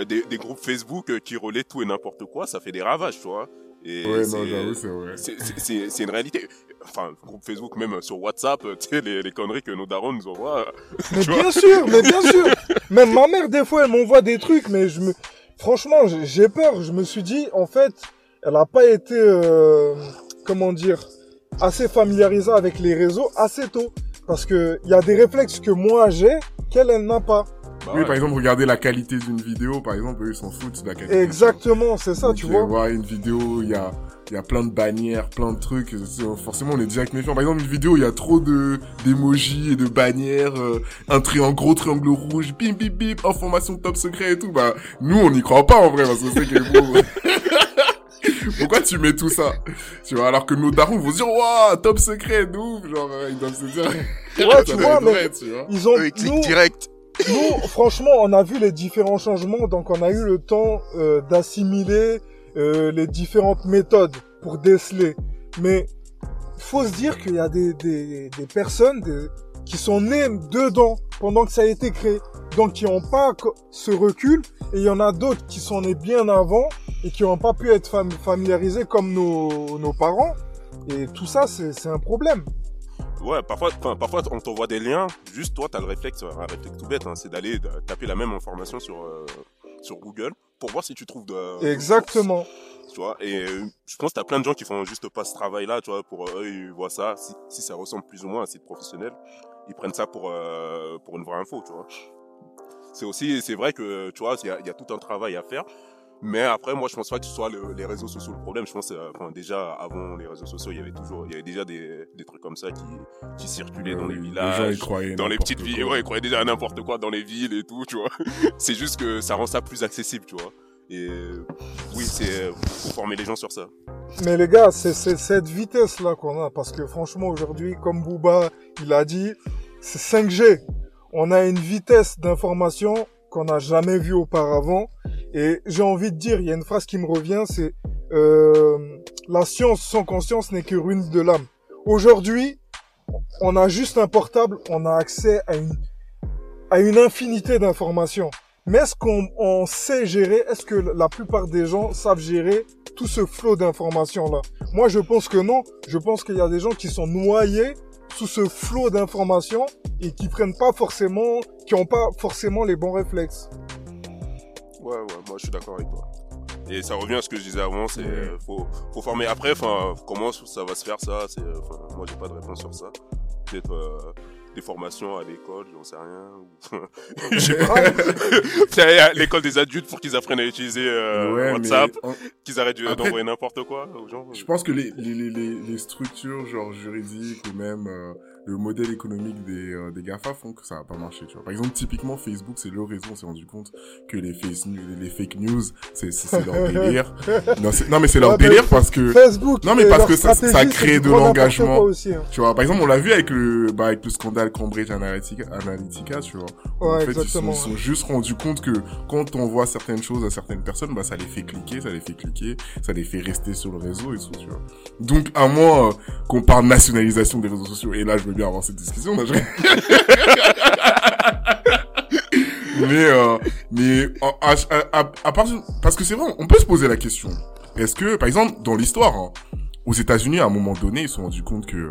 des, des- groupes Facebook qui relaient tout et n'importe quoi, ça fait des ravages, tu vois. Et Ouais, c'est- non, j'avoue, c'est vrai. c'est- c'est- c'est une réalité. Enfin, groupe Facebook, même sur WhatsApp, euh, tu sais, les, les conneries que nos darons nous envoient. euh, Mais vois bien sûr, mais bien sûr. Même ma mère, des fois, elle m'envoie des trucs, mais je me, franchement, j'ai- peur. Je me suis dit, en fait, elle a pas été, euh, comment dire, assez familiarisée avec les réseaux assez tôt. Parce que il y a des réflexes que moi j'ai, qu'elle, elle n'a pas. Bah oui, par exemple, regarder la qualité d'une vidéo, par exemple, eux, ils s'en foutent de la qualité. Exactement, c'est ça, Donc, tu euh, vois. voir une vidéo, il y a, il y a plein de bannières, plein de trucs. c'est- Forcément, on est direct méfiant. Par exemple, une vidéo, il y a trop de d'émojis et de bannières, euh, un triangle, gros triangle rouge, bim bim bim, information top secret et tout. Bah, nous, on n'y croit pas en vrai parce que bon. Pourquoi tu mets tout ça? Tu vois, alors que nos darons vont se dire, waouh, top secret, ouf. Genre, euh, ils doivent se dire. Ouais, tu vois, mais vrai, tu vois. ils ont, Eux, ils cliquent nous, direct. Nous, franchement, on a vu les différents changements, donc on a eu le temps euh, d'assimiler euh, les différentes méthodes pour déceler. Mais faut se dire qu'il y a des, des, des personnes des- qui sont nées dedans pendant que ça a été créé, donc qui n'ont pas ce recul, et il y en a d'autres qui sont nés bien avant et qui n'ont pas pu être fam- familiarisés comme nos, nos parents. Et tout ça, c'est un problème. Ouais, parfois, enfin, parfois on t'envoie des liens, juste toi, t'as le réflexe, un réflexe tout bête, hein, c'est d'aller taper la même information sur, euh, sur Google pour voir si tu trouves de. Exactement. Tu vois, et euh, je pense que t'as plein de gens qui font juste pas ce travail-là, tu vois, pour eux, ils voient ça, si, si ça ressemble plus ou moins à un site professionnel, ils prennent ça pour, euh, pour une vraie info, tu vois. C'est aussi, c'est vrai que, tu vois, il y y a tout un travail à faire. Mais après, moi, je pense pas que ce soit le- les réseaux sociaux le problème. Je pense, euh, enfin, déjà, avant les réseaux sociaux, il y avait toujours, il y avait déjà des, des trucs comme ça qui, qui circulaient dans les Les gens, villages, ils croyaient dans les petites villes. Ouais, ils croyaient déjà à n'importe quoi dans les villes et tout, tu vois. c'est juste que ça rend ça plus accessible, tu vois. Et euh, oui, c'est, faut former les gens sur ça. Mais les gars, c'est c'est cette vitesse-là qu'on a, parce que franchement, aujourd'hui, comme Booba, il a dit, c'est 5G. On a une vitesse d'information qu'on n'a jamais vue auparavant. Et j'ai envie de dire, il y a une phrase qui me revient, c'est euh, la science sans conscience n'est que ruine de l'âme. Aujourd'hui, on a juste un portable, on a accès à une à une infinité d'informations. Mais est-ce qu'on on sait gérer Est-ce que la plupart des gens savent gérer tout ce flot d'informations là Moi, je pense que non. Je pense qu'il y a des gens qui sont noyés sous ce flot d'informations et qui prennent pas forcément, qui ont pas forcément les bons réflexes. Ouais, ouais, moi je suis d'accord avec toi. Et ça revient à ce que je disais avant, c'est euh, faut, faut former. Après, enfin, comment ça va se faire ça C'est, euh, moi j'ai pas de réponse sur ça. Peut-être euh, des formations à l'école, j'en sais rien. Je sais pas. L'école des adultes pour qu'ils apprennent à utiliser euh, Ouais, WhatsApp, en- qu'ils arrêtent d'envoyer n'importe quoi aux gens. Je pense que les, les, les, les, les structures genre juridiques ou même euh, le modèle économique des, euh, des GAFA font que ça va pas marcher, tu vois. Par exemple, typiquement, Facebook, c'est leur raison, on s'est rendu compte que les, face, les fake news, c'est leur délire. Non, mais c'est leur Ouais, délire parce que, Facebook. Non, mais parce que ça- crée de l'engagement. Aussi, hein. tu vois, par exemple, on l'a vu avec le, bah, avec le scandale Cambridge Analytica, Analytica tu vois. Ouais, en fait, ils sont, ils sont juste rendus compte que quand on voit certaines choses à certaines personnes, bah, ça les fait cliquer, ça les fait cliquer, ça les fait rester sur le réseau et tout, tu vois. Donc, à moins euh, qu'on parle nationalisation des réseaux sociaux, et là, je veux bien avoir cette discussion, là, je- mais, euh, mais, à, à, à- à part, parce que c'est vrai, on peut se poser la question. Est-ce que, par exemple, dans l'histoire, hein, aux États-Unis, à un moment donné, ils se sont rendus compte que,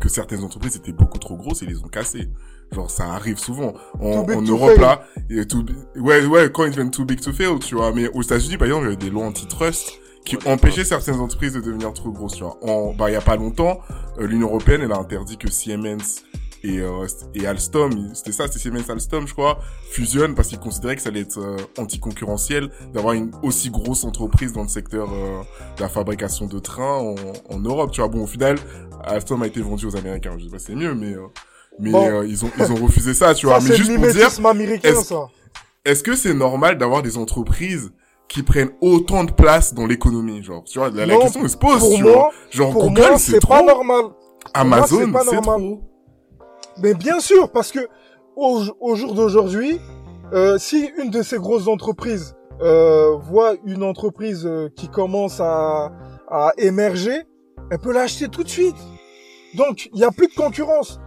que certaines entreprises étaient beaucoup trop grosses et les ont cassées. Genre, ça arrive souvent. En, Europe, là, et too ouais, ouais, quand ils deviennent too big to fail, tu vois. Mais aux États-Unis, par exemple, il y avait des lois antitrust qui Ouais, empêchaient certaines entreprises de devenir trop grosses, tu vois. En, bah, il y a pas longtemps, euh, l'Union Européenne, elle a interdit que Siemens et, euh, et Alstom, c'était ça, c'était Siemens Alstom, je crois, fusionnent parce qu'ils considéraient que ça allait être euh, anticoncurrentiel d'avoir une aussi grosse entreprise dans le secteur euh, de la fabrication de trains en, en Europe, tu vois. Bon, au final, Alstom a été vendu aux Américains, je sais pas c'est mieux, mais, euh, mais Bon. euh, ils ont ils ont refusé ça, tu Ça, vois. Mais juste pour dire, est-ce- ça. est-ce que c'est normal d'avoir des entreprises qui prennent autant de place dans l'économie, genre, tu vois, la, Non, question se pose, tu moi- vois. Genre, Pour Google, c'est trop. pas normal. Amazon, c'est c'est pas normal. trop. Mais bien sûr, parce que au, au jour d'aujourd'hui, euh, si une de ces grosses entreprises euh, voit une entreprise euh, qui commence à, à émerger, elle peut l'acheter tout de suite. Donc, il n'y a plus de concurrence.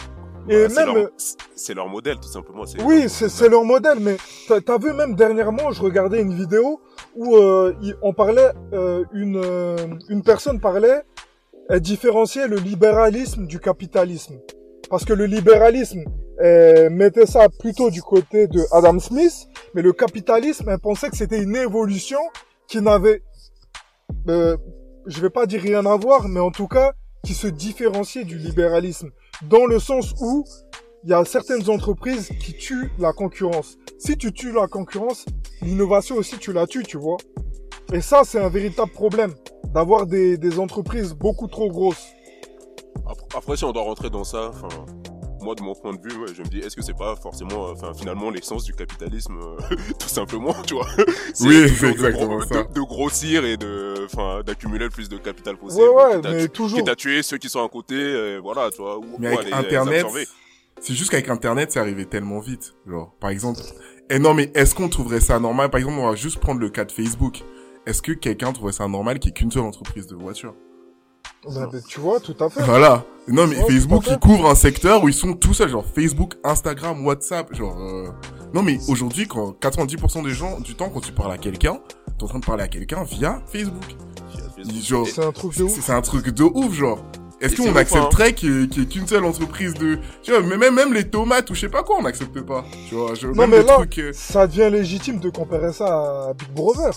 Et Bah, c'est même, leur- c'est leur modèle, tout simplement. oui, c'est leur modèle, mais t'as as vu même dernièrement, je regardais une vidéo où euh, on parlait, euh, une, euh, une personne parlait, elle différenciait le libéralisme du capitalisme. Parce que le libéralisme elle mettait ça plutôt du côté de Adam Smith, mais le capitalisme, elle pensait que c'était une évolution qui n'avait, euh, je vais pas dire rien à voir, mais en tout cas, qui se différenciait du libéralisme. Dans le sens où il y a certaines entreprises qui tuent la concurrence. Si tu tues la concurrence, l'innovation aussi tu la tues, tu vois. Et ça, c'est un véritable problème d'avoir des, des entreprises beaucoup trop grosses. Après, si on doit rentrer dans ça, enfin, moi de mon point de vue, ouais, je me dis, est-ce que c'est pas forcément, euh, enfin, finalement l'essence du capitalisme, euh, tout simplement, tu vois? Oui, c'est de exactement gros- ça. De, de grossir et de, enfin, d'accumuler le plus de capital possible. Ouais, ouais, mais toujours. À tuer ceux qui sont à côté, euh, voilà, tu vois. Ou, Mais avec les- Internet, c'est juste qu'avec Internet, c'est arrivé tellement vite. Genre, par exemple, et non, mais est-ce qu'on trouverait ça normal? Par exemple, on va juste prendre le cas de Facebook. Est-ce que quelqu'un trouverait ça normal qu'il n'y ait qu'une seule entreprise de voitures? Ben, tu vois, tout à fait. Voilà. Non, mais Ouais, Facebook, tout à fait. il couvre un secteur où ils sont tous seuls, genre Facebook, Instagram, WhatsApp, genre... euh, Non, mais aujourd'hui, quand 90% des gens, du temps, quand tu parles à quelqu'un, t'es en train de parler à quelqu'un via Facebook. Genre, C'est un truc de c'est ouf. c'est un truc de ouf, genre. Est-ce qu'on accepterait qu'il y ait- qu'il y ait qu'une seule entreprise de... Tu vois, mais même, même les tomates ou je sais pas quoi, on n'accepte pas. Tu vois, je, Non, même mais les là- trucs... euh, Ça devient légitime de comparer ça à Big Brother.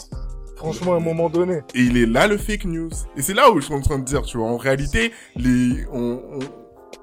Franchement, à un moment donné. Et il est là le fake news. Et c'est là où je suis en train de dire, tu vois, en réalité, les, on, on-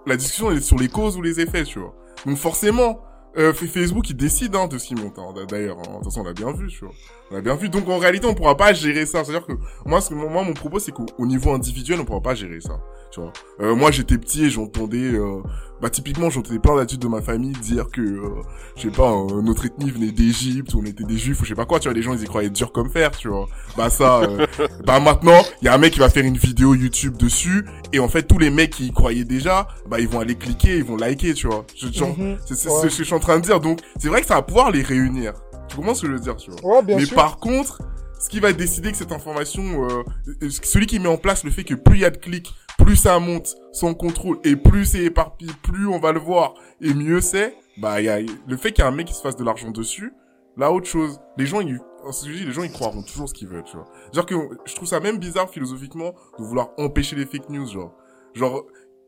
la discussion est sur les causes ou les effets, tu vois. Donc forcément, euh, Facebook il décide hein, de ce qui monte. hein, D'ailleurs, hein. de toute façon on l'a bien vu, tu vois. On l'a bien vu. Donc en réalité, on pourra pas gérer ça. C'est-à-dire que moi, ce que, moi, mon propos, c'est qu'au au niveau individuel, on pourra pas gérer ça. Tu vois. Euh, moi, j'étais petit et j'entendais, euh, bah typiquement, j'entendais plein d'adultes de ma famille dire que, euh, je sais pas, euh, notre ethnie venait d'Égypte, ou on était des juifs, ou je sais pas quoi. Tu vois, les gens ils y croyaient dur comme fer, tu vois. Bah ça, euh, bah maintenant, il y a un mec qui va faire une vidéo YouTube dessus, et en fait tous les mecs qui y croyaient déjà, bah ils vont aller cliquer, ils vont liker, tu vois. Je- genre, Mhm. c'est c'est Ouais. ce que je suis en train de dire. Donc c'est vrai que ça va pouvoir les réunir. Tu comprends ce que je veux dire, tu vois. Ouais, bien Mais sûr. par contre, ce qui va décider que cette information, euh, euh, celui qui met en place le fait que plus il y a de clics, plus ça monte sans contrôle et plus c'est éparpillé, plus on va le voir et mieux c'est, bah y a le fait qu'il y a un mec qui se fasse de l'argent dessus. Là autre chose, les gens ils en ce les gens ils croiront toujours ce qu'ils veulent, tu vois. Genre que je trouve ça même bizarre philosophiquement de vouloir empêcher les fake news, genre. Genre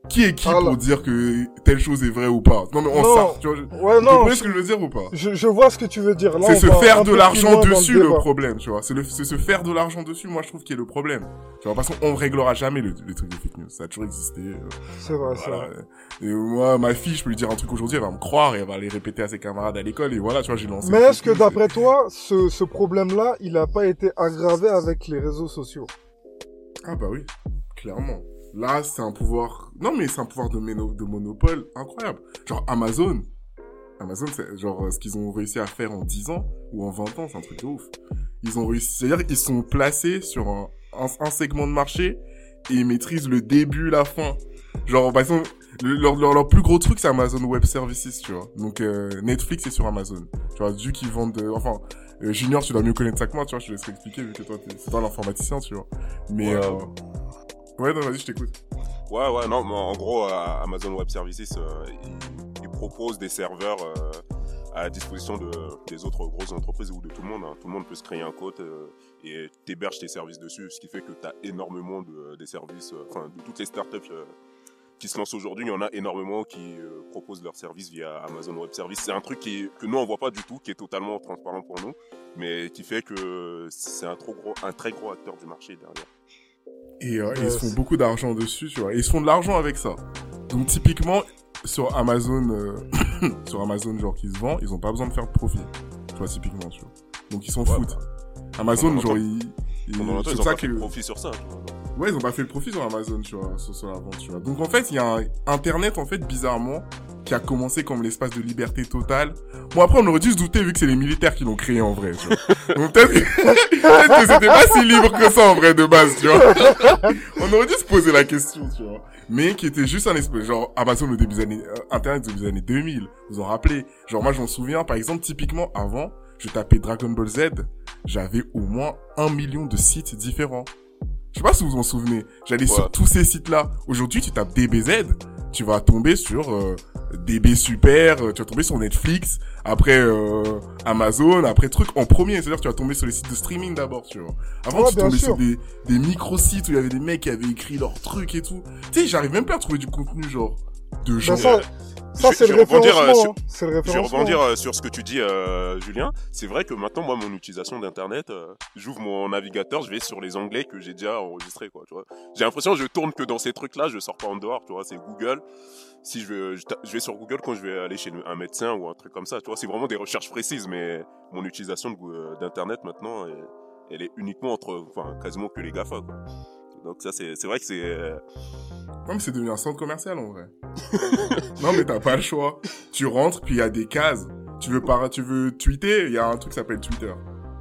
qui est qui Ah, pour dire que telle chose est vraie ou pas? Non mais on sort, tu vois. je- Ouais, Vous non, comprenez ce que je veux dire ou pas? je, je vois ce que tu veux dire. Là, c'est se faire de l'argent dessus le problème, tu vois. C'est le, c'est se faire de l'argent dessus, moi je trouve qui est le problème. Tu vois, parce qu'on réglera jamais le, les trucs de fake news. Ça a toujours existé. euh, C'est vrai, c'est voilà. vrai. Et moi, ma fille, je peux lui dire un truc aujourd'hui, elle va me croire et elle va aller répéter à ses camarades à l'école et voilà, tu vois, j'ai lancé. Mais est-ce que d'après toi, ce, ce problème-là, il a pas été aggravé avec les réseaux sociaux? Ah bah oui, clairement. Là, c'est un pouvoir. Non, mais c'est un pouvoir de, méno- de monopole incroyable. Genre Amazon. Amazon, c'est genre euh, ce qu'ils ont réussi à faire en 10 ans ou en 20 ans, c'est un truc de ouf. Ils ont réussi, c'est-à-dire ils sont placés sur un, un, un segment de marché et ils maîtrisent le début, la fin. Genre, par exemple, le- leur, leur, leur plus gros truc, c'est Amazon Web Services, tu vois. Donc, euh, Netflix est sur Amazon. Tu vois, vu qu'ils vendent... de- enfin, euh, Junior, tu dois mieux connaître ça que moi, tu vois, je te laisse expliquer, vu que toi, t'es- c'est toi l'informaticien, tu vois. Mais... Ouais. Euh... Ouais, non, vas-y, je t'écoute. Ouais, ouais, non, mais en gros, euh, Amazon Web Services, euh, il, il propose des serveurs euh, à disposition de, des autres grosses entreprises ou de tout le monde. hein. Tout le monde peut se créer un code euh, et t'héberges tes services dessus, ce qui fait que tu as énormément de des services, euh, enfin, de toutes les startups qui se lancent aujourd'hui, il y en a énormément qui proposent leurs services via Amazon Web Services. C'est un truc que nous, on voit pas du tout, qui est totalement transparent pour nous, mais qui fait que c'est un, un très gros acteur du marché derrière. Et euh, ils se font beaucoup d'argent dessus, tu vois. Et ils se font de l'argent avec ça. Donc typiquement sur Amazon, euh, sur Amazon genre qui se vend, ils ont pas besoin de faire de profit. Tu vois typiquement, tu vois. Donc ils s'en Ouais, foutent. Amazon genre ils, ils- ils ont ça pas fait que profit sur ça. tu vois. ouais ils ont pas fait le profit sur Amazon, tu vois, sur, sur la vente, tu vois. Donc en fait il y a un Internet en fait bizarrement qui a commencé comme l'espace de liberté totale. Bon après on aurait dû se douter vu que c'est les militaires qui l'ont créé en vrai, tu vois. Donc peut-être que, peut-être que c'était pas si libre que ça en vrai de base, tu vois. On aurait dû se poser la question, tu vois. Mais qui était juste un espèce, genre, Amazon au début des années, euh, Internet au début des années 2000, vous en rappelez. Genre, moi, j'en souviens, par exemple, typiquement, avant, je tapais Dragon Ball Z, j'avais au moins un million de sites différents. Je sais pas si vous vous en souvenez. J'allais Ouais. sur tous ces sites-là. Aujourd'hui, tu tapes DBZ, tu vas tomber sur euh, DB Super, euh, tu vas tomber sur Netflix, après euh, Amazon, après truc en premier. C'est-à-dire que tu vas tomber sur les sites de streaming d'abord, tu vois. Avant, Ouais, tu tombais sûr. sur des, des micro-sites où il y avait des mecs qui avaient écrit leurs trucs et tout. Tu sais, j'arrive même pas à trouver du contenu, genre, de Ben gens. ça, ça je- c'est je le vais rebondir, euh, sur- hein. C'est le Je vais rebondir euh, sur ce que tu dis, euh, Julien. C'est vrai que maintenant, moi, mon utilisation d'Internet, euh, j'ouvre mon navigateur, je vais sur les onglets que j'ai déjà enregistrés, quoi. Tu vois. J'ai l'impression que je tourne que dans ces trucs-là, je sors pas en dehors, tu vois. C'est Google. Si je vais, je, vais sur Google quand je vais aller chez un médecin ou un truc comme ça, tu vois. C'est vraiment des recherches précises, mais mon utilisation euh, d'Internet maintenant, elle, est uniquement entre, enfin, quasiment que les GAFA, quoi. Donc ça, c'est c'est vrai que c'est... euh, Non, mais c'est devenu un centre commercial en vrai. non, mais t'as pas le choix. Tu rentres, puis il y a des cases. Tu veux par... tu veux tweeter, il y a un truc qui s'appelle Twitter.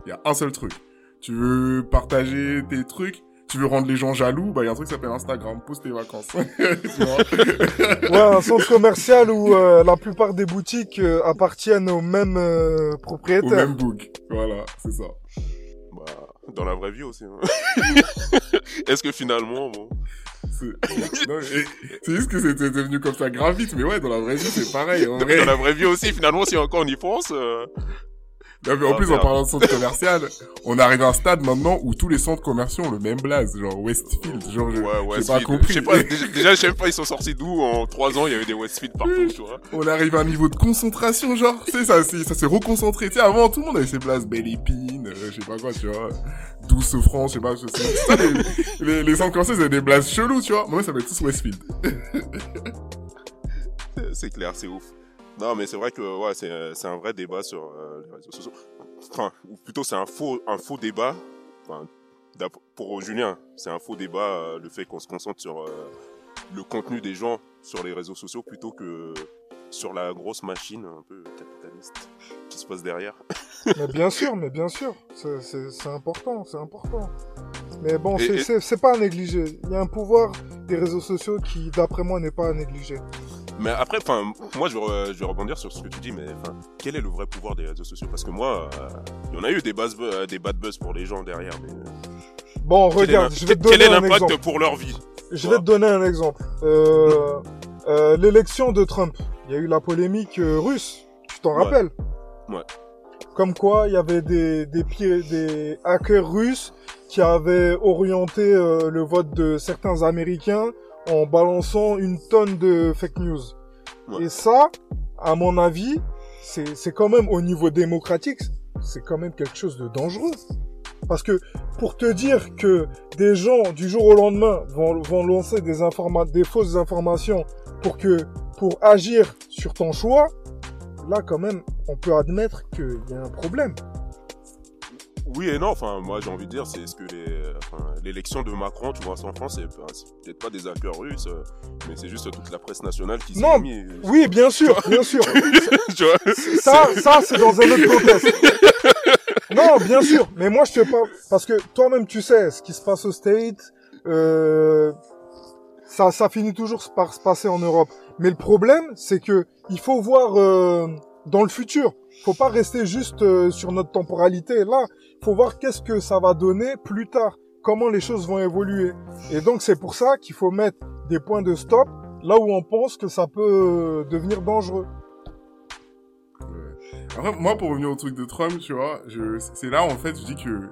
Il y a un seul truc. Tu veux partager tes trucs, tu veux rendre les gens jaloux, bah il y a un truc qui s'appelle Instagram. Pose tes vacances. Ouais, un centre commercial où euh, la plupart des boutiques euh, appartiennent aux mêmes euh, Au propriétaires. même book. Voilà, c'est ça. bah, dans la vraie vie aussi. hein. Est-ce que finalement, bon... C'est non, mais- c'est juste que c'était devenu comme ça grave vite, mais ouais, dans la vraie vie, c'est pareil. En vrai. dans la vraie vie aussi, finalement, si encore on y pense, euh, Non, mais en Ah, plus, en parlant de centre commercial, on arrive à un stade maintenant où tous les centres commerciaux ont le même blaze, genre Westfield. Genre, je, ouais, j'ai Westfield. pas compris. Je sais pas, déjà, je sais pas, ils sont sortis d'où en trois ans, il y avait des Westfield partout, tu vois. On arrive à un niveau de concentration, genre, tu sais, ça, ça s'est reconcentré. Tu sais, avant, tout le monde avait ses places Belle Épine, euh, je sais pas quoi, tu vois. Douce France, je sais pas, je ça, les, les, les centres commerciaux, ils avaient des blases chelous, tu vois. Moi, ça va être tous Westfield. C'est clair, c'est ouf. Non, mais c'est vrai que, ouais, c'est, c'est un vrai débat sur euh, réseaux sociaux. Enfin, ou plutôt, c'est un faux, un faux débat. Enfin, pour Julien, c'est un faux débat, euh, le fait qu'on se concentre sur euh, le contenu des gens sur les réseaux sociaux plutôt que sur la grosse machine un peu capitaliste qui se passe derrière. Mais bien sûr, mais bien sûr, c'est- important, c'est important. Mais bon, et- c'est pas à négliger. Il y a un pouvoir des réseaux sociaux qui, d'après moi, n'est pas à négliger. Mais après, enfin, moi, je re- je vais rebondir sur ce que tu dis, mais enfin, quel est le vrai pouvoir des réseaux sociaux? Parce que moi, euh, il y en a eu des, buzz, euh, des bad buzz pour les gens derrière, mais euh, Bon, quel est regarde, je vais te quel donner est un l'impact pour leur vie? Je vais te donner un exemple. Euh, euh, L'élection de Trump, il y a eu la polémique euh, russe, tu t'en Ouais. rappelles? Ouais. Comme quoi, il y avait des, des, pi- des hackers russes qui avaient orienté le vote de certains Américains en balançant une tonne de fake news. Ouais. Et ça, à mon avis, c'est c'est quand même au niveau démocratique, c'est quand même quelque chose de dangereux. Parce que pour te dire que des gens du jour au lendemain vont, vont lancer des, informa des fausses informations pour que pour agir sur ton choix, là quand même on peut admettre qu'il y a un problème. Oui et non, enfin, moi, j'ai envie de dire, c'est ce que les, enfin, l'élection de Macron, tu vois, en France, c'est peut-être pas des hackers russes, euh, mais c'est juste toute la presse nationale qui s'est Non, mis. Oui, bien sûr, bien sûr. tu vois Ça, ça c'est dans un autre contexte. Non, bien sûr. Mais moi, je te parle parce que toi-même, tu sais ce qui se passe au State. Euh, ça, ça finit toujours par se passer en Europe. Mais le problème, c'est que il faut voir euh, dans le futur. Faut pas rester juste euh, sur notre temporalité. Là, faut voir qu'est-ce que ça va donner plus tard. Comment les choses vont évoluer. Et donc, c'est pour ça qu'il faut mettre des points de stop là où on pense que ça peut euh, devenir dangereux. Moi, pour revenir au truc de Trump, tu vois, c'est là, en fait, je dis que,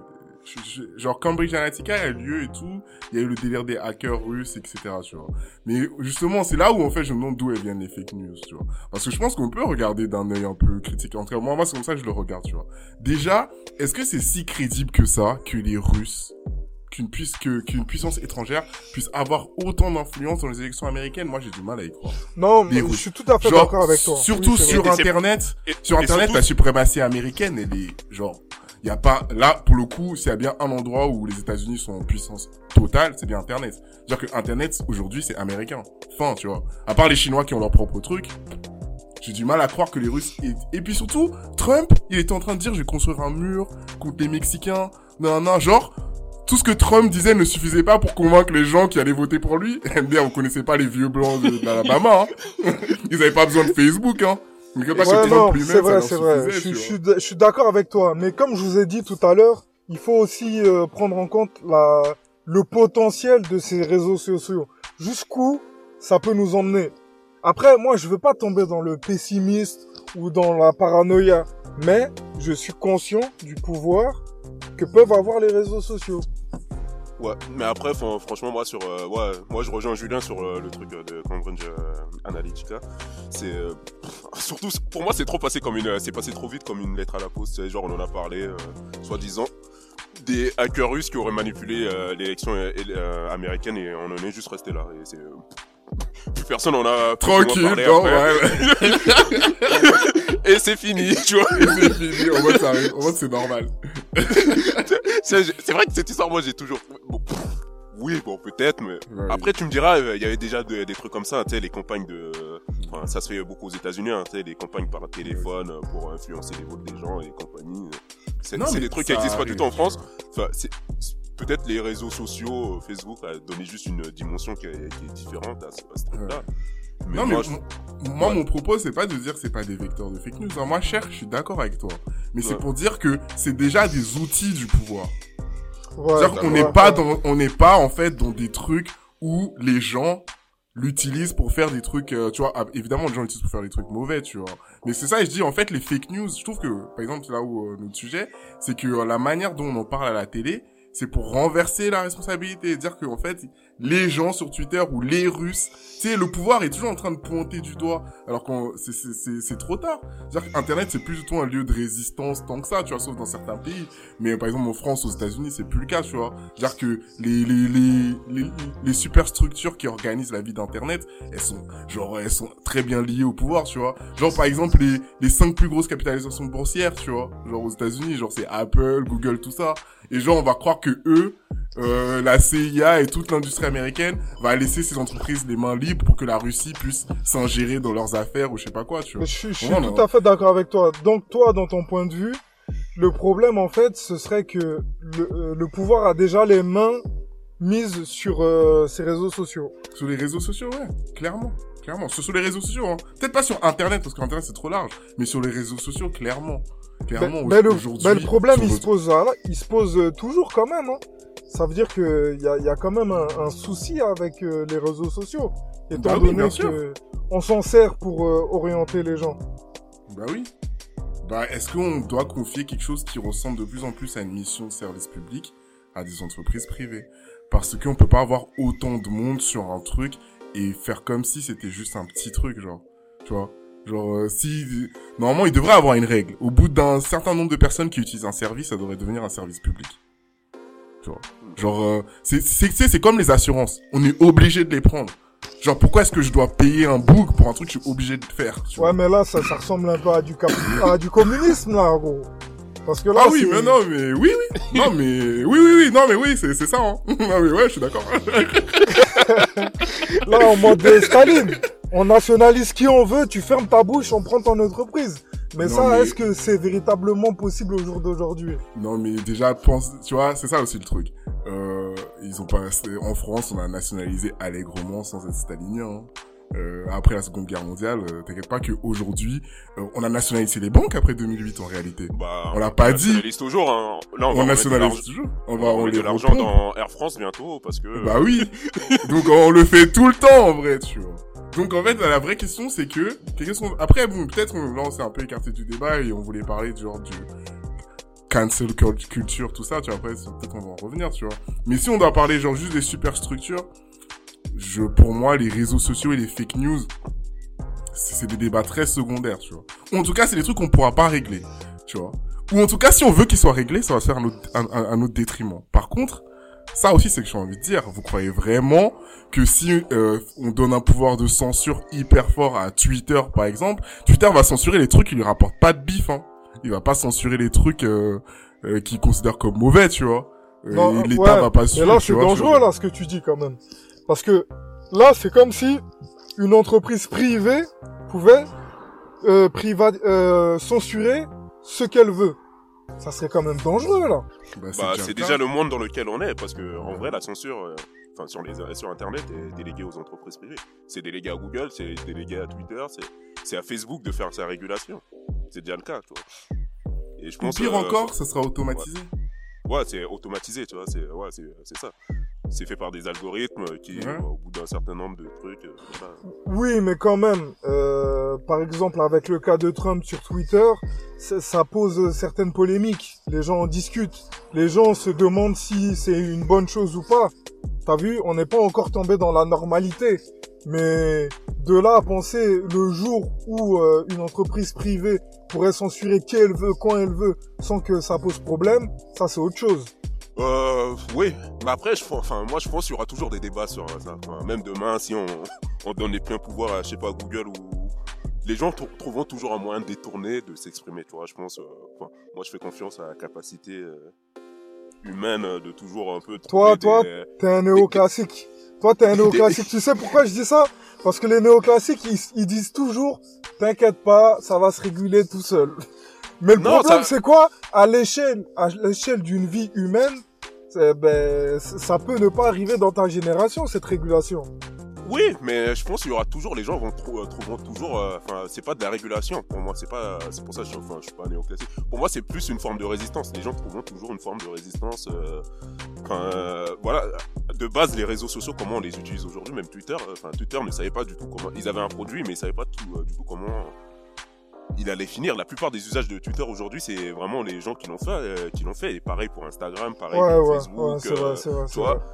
je- je- genre, Cambridge Analytica a eu lieu et tout, il y a eu le délire des hackers russes, etc., tu vois. Mais, justement, c'est là où, en fait, je me demande d'où viennent les fake news, tu vois. Parce que je pense qu'on peut regarder d'un œil un peu critique. En tout cas, moi, moi, c'est comme ça que je le regarde, tu vois. Déjà, est-ce que c'est si crédible que ça, que les Russes, qu'une puisse, que, qu'une puissance étrangère puisse avoir autant d'influence dans les élections américaines? Moi, j'ai du mal à y croire. Non, mais je suis tout à fait d'accord avec toi. surtout Oui, sur vrai. Et c'est- Internet, Et- sur et Internet, la suprématie américaine, elle est genre, il y a pas là pour le coup, s'il y a bien un endroit où les États-Unis sont en puissance totale, c'est bien Internet. C'est-à-dire que Internet aujourd'hui, c'est américain. Fin, tu vois. À part les Chinois qui ont leur propre truc, j'ai du mal à croire que les Russes et, puis surtout, Trump, il était en train de dire, je vais construire un mur contre les Mexicains. Non, non, genre. Tout ce que Trump disait ne suffisait pas pour convaincre les gens qui allaient voter pour lui. bien, vous connaissez pas les vieux blancs de- d'Alabama, hein. Ils avaient pas besoin de Facebook, hein. Mais que pas que Ouais, Trump non, c'est vrai, c'est vrai. Je, je je suis d'accord avec toi. Mais comme je vous ai dit tout à l'heure, il faut aussi euh, prendre en compte la, le potentiel de ces réseaux sociaux. Jusqu'où ça peut nous emmener? Après, moi, je veux pas tomber dans le pessimiste ou dans la paranoïa, mais je suis conscient du pouvoir que peuvent avoir les réseaux sociaux. Ouais, mais après, fran- franchement, moi, sur, euh, ouais, moi, je rejoins Julien sur euh, le truc euh, de Cambridge euh, Analytica. C'est, euh, surtout, pour moi, c'est trop passé comme une, c'est passé trop vite comme une lettre à la poste. Genre, on en a parlé, soi-disant, des hackers russes qui auraient manipulé l'élection américaine et on en est juste resté là. Et c'est, euh, plus personne en a Tranquille, non, après. ouais, ouais. et c'est fini, tu vois. Et c'est fini, en mode, ça arrive, en mode, c'est normal. c'est vrai que cette histoire, moi, j'ai toujours, bon, pff, oui, bon, peut-être, mais Ouais, Après, tu me diras, euh, il y avait déjà de- des trucs comme ça, tu sais, les campagnes de, enfin, ça se fait beaucoup aux États-Unis, hein, tu sais, les campagnes par téléphone euh, pour influencer les votes des gens et compagnie. C'est des trucs qui ça existent pas du tout en arrive. France. Enfin, c'est peut-être les réseaux sociaux, euh, Facebook a donné juste une dimension qui est, qui est différente à ce, à ce truc-là. Mais non, moi, mais je- moi, Ouais. mon propos, c'est pas de dire que c'est pas des vecteurs de fake news. hein. Moi, cher, je suis d'accord avec toi. Mais c'est pour dire que c'est déjà des outils du pouvoir. Ouais, C'est-à-dire qu'on n'est pas ouais. dans, on n'est pas, en fait, dans des trucs où les gens l'utilisent pour faire des trucs, euh, tu vois, ah, évidemment, les gens l'utilisent pour faire des trucs mauvais, tu vois. Mais c'est ça, et je dis, en fait, les fake news, je trouve que, par exemple, là où euh, notre sujet, c'est que euh, la manière dont on en parle à la télé, c'est pour renverser la responsabilité et dire que, en fait, les gens sur Twitter ou les Russes, tu sais, le pouvoir est toujours en train de pointer du doigt, alors c'est, c'est trop tard. C'est-à-dire qu'Internet, c'est plus du tout un lieu de résistance tant que ça, tu vois, sauf dans certains pays. Mais par exemple, en France, aux États-Unis, c'est plus le cas, tu vois. C'est-à-dire que les, les, les, les, les superstructures qui organisent la vie d'Internet, elles sont, genre, elles sont très bien liées au pouvoir, tu vois. Genre, par exemple, les, les cinq plus grosses capitalisations boursières, tu vois. Genre, aux États-Unis, genre, c'est Apple, Google, tout ça. Et genre, on va croire que eux, euh, la CIA et toute l'industrie américaine va laisser ces entreprises les mains libres pour que la Russie puisse s'ingérer dans leurs affaires ou je sais pas quoi, tu vois. Mais je, suis- je suis tout à fait d'accord avec toi. Donc toi, dans ton point de vue, le problème en fait, ce serait que le, euh, le pouvoir a déjà les mains mises sur euh, ces réseaux sociaux. Sur les réseaux sociaux, ouais, clairement. Clairement. Sur, les réseaux sociaux, hein. Peut-être pas sur Internet, parce qu'Internet c'est trop large, mais sur les réseaux sociaux, clairement. Clairement, mais, mais le, le problème, il se pose, là, il se pose toujours quand même. Hein. Ça veut dire que il y a, y a quand même un, un souci avec euh, les réseaux sociaux, étant Bah oui, donné bien sûr. que on s'en sert pour euh, orienter les gens. Bah oui. Bah, est-ce qu'on doit confier quelque chose qui ressemble de plus en plus à une mission de service public à des entreprises privées? Parce qu'on peut pas avoir autant de monde sur un truc et faire comme si c'était juste un petit truc, genre. Tu vois? Genre, euh, si... Normalement, il devrait avoir une règle. Au bout d'un certain nombre de personnes qui utilisent un service, ça devrait devenir un service public. Tu vois? Genre, euh, c'est c'est c'est- c'est comme les assurances. On est obligé de les prendre. Genre, pourquoi est-ce que je dois payer un book pour un truc que je suis obligé de faire Ouais, mais là, ça, ça ressemble un peu à du, cap- à du communisme, là, gros. Parce que là, Ah oui, mais non, mais oui, oui. Non, mais oui, oui, oui. Non, mais oui, c'est c'est ça. Hein. non, mais ouais, je suis d'accord. Là, en mode euh, Staline, on nationalise qui on veut, tu fermes ta bouche, on prend ton entreprise. Mais Non, ça, mais- est-ce que c'est véritablement possible au jour d'aujourd'hui? Non, mais déjà, pense, tu vois, c'est ça aussi le truc. Euh, ils ont pas, en France, on a nationalisé allègrement sans être stalinien. hein. Euh, après la Seconde Guerre mondiale, euh, t'inquiète pas qu'aujourd'hui, euh, on a nationalisé les banques après 2008 en réalité. bah, on l'a pas dit. nationalise toujours, hein. Là, on, va On nationalise toujours. On On va, on remettre les de l'argent dans Air France bientôt parce que. Bah oui. Donc on le fait tout le temps en vrai, tu vois. Donc en fait, la vraie question c'est que qu'est-ce qu'on- après bon, peut-être on- là on s'est un peu écarté du débat et on voulait parler du genre du cancel cult- culture tout ça, tu vois. Après peut-être on va en revenir, tu vois. Mais si on doit parler genre juste des superstructures, je pour moi les réseaux sociaux et les fake news c'est des débats très secondaires, tu vois. Ou en tout cas, c'est des trucs qu'on pourra pas régler, tu vois. Ou en tout cas, si on veut qu'ils soient réglés, ça va se faire à notre, à, à- à notre détriment. Par contre, ça aussi, c'est que j'ai envie de dire. Vous croyez vraiment que si euh, on donne un pouvoir de censure hyper fort à Twitter, par exemple, Twitter va censurer les trucs qui lui rapportent pas de bif, hein. Il va pas censurer les trucs euh, euh, qu'il considère comme mauvais, tu vois. Euh, et L'État ouais, va pas Mais suivre. là, tu c'est dangereux, là, ce que tu dis quand même. Parce que là, c'est comme si une entreprise privée pouvait euh, priva- euh, censurer ce qu'elle veut. Ça serait quand même dangereux, là. Bah, Bah, c'est cas. déjà le monde dans lequel on est, parce que en vrai, la censure, euh, enfin sur les sur Internet, est déléguée aux entreprises privées. C'est délégué à Google, c'est délégué à Twitter, c'est c'est à Facebook de faire sa régulation. C'est déjà le cas, tu vois. Et je Ou pense. pire euh, encore, ça sera automatisé. Ouais, c'est automatisé, tu vois. C'est ouais, c'est c'est ça. C'est fait par des algorithmes qui, euh, au bout d'un certain nombre de trucs, euh. Oui, mais quand même, euh, par exemple avec le cas de Trump sur Twitter, ça, ça pose certaines polémiques. Les gens en discutent. Les gens se demandent si c'est une bonne chose ou pas. T'as vu, on n'est pas encore tombé dans la normalité. Mais de là à penser le jour où euh, une entreprise privée pourrait censurer qui elle veut, quand elle veut, sans que ça pose problème, ça c'est autre chose. Euh, oui, mais après, je, pense- enfin, moi, je pense qu'il y aura toujours des débats sur ça. Enfin, même demain, si on, on donne les pleins pouvoirs à, je sais pas, Google ou les gens trou- trouveront toujours un moyen de détourner, de s'exprimer. Tu vois, je pense. euh, enfin, moi, je fais confiance à la capacité euh, humaine euh, de toujours un peu. Toi, toi, des- T'es un néoclassique. Toi, t'es un néoclassique. Tu sais pourquoi je dis ça? Parce que les néoclassiques, ils, ils disent toujours, t'inquiète pas, ça va se réguler tout seul. Mais le Non, problème, ça- c'est quoi? À l'échelle, à l'échelle d'une vie humaine, ben, c- ça peut ne pas arriver dans ta génération cette régulation. Oui, mais je pense qu'il y aura toujours les gens vont trou- euh, trouveront toujours. euh, Enfin, c'est pas de la régulation pour moi. C'est pas. C'est pour ça que je, suis- pas néoclassique. Pour moi, c'est plus une forme de résistance. Les gens trouveront toujours une forme de résistance. euh, euh, voilà. De base, les réseaux sociaux, comment on les utilise aujourd'hui, même Twitter. euh, Enfin, Twitter ne savait pas du tout comment. Ils avaient un produit, mais ils savaient pas tout, euh, du tout comment il allait finir. La plupart des usages de Twitter aujourd'hui, c'est vraiment les gens qui l'ont fait, euh, qui l'ont fait. Et pareil pour Instagram, pareil Ouais, pour ouais, Facebook. ouais, c'est euh, vrai, c'est vrai, tu vois, vrai.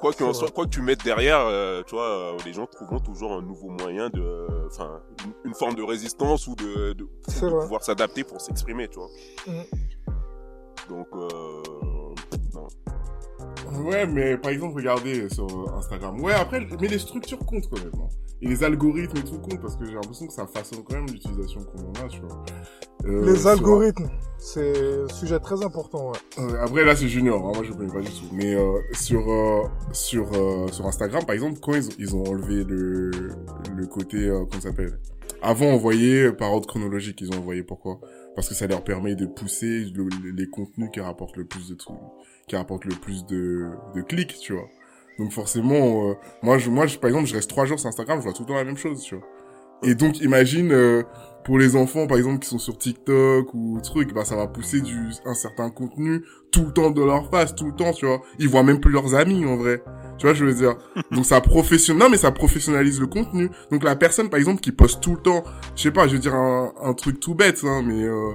quoi soit, vrai. que tu mettes derrière, euh, tu vois, euh, les gens trouveront toujours un nouveau moyen de, euh, enfin, une, une forme de résistance ou de, de, C'est de vrai. pouvoir s'adapter pour s'exprimer, tu vois. Mhm. Donc, euh, non. Ouais, mais par exemple, regardez sur Instagram. Ouais, après, mais les structures comptent quand même. Et les algorithmes et tout comptent parce que j'ai l'impression que ça façonne quand même l'utilisation qu'on en a, tu vois. Euh, Les sur- algorithmes, c'est un sujet très important, ouais. Euh, après là c'est Junior, hein, moi je connais pas du tout. Mais euh, sur euh, sur euh, sur Instagram par exemple, quand ils, ont- ils ont enlevé le le côté euh, ça s'appelle? Avant euh, par ordre chronologique, ils ont envoyé pourquoi? Parce que ça leur permet de pousser le- le- les contenus qui rapportent le plus de trucs, qui rapportent le plus de de clics, tu vois. Donc forcément, euh, moi je moi je, par exemple je reste trois jours sur Instagram, je vois tout le temps la même chose, tu vois. Et donc imagine euh, pour les enfants par exemple qui sont sur TikTok ou truc, bah ça va pousser du un certain contenu tout le temps de leur face, tout le temps, tu vois. Ils voient même plus leurs amis en vrai. Tu vois, je veux dire? Donc ça professionnalise, non mais ça professionnalise le contenu. Donc la personne par exemple qui poste tout le temps, je sais pas, je veux dire un, un truc tout bête, hein, mais euh,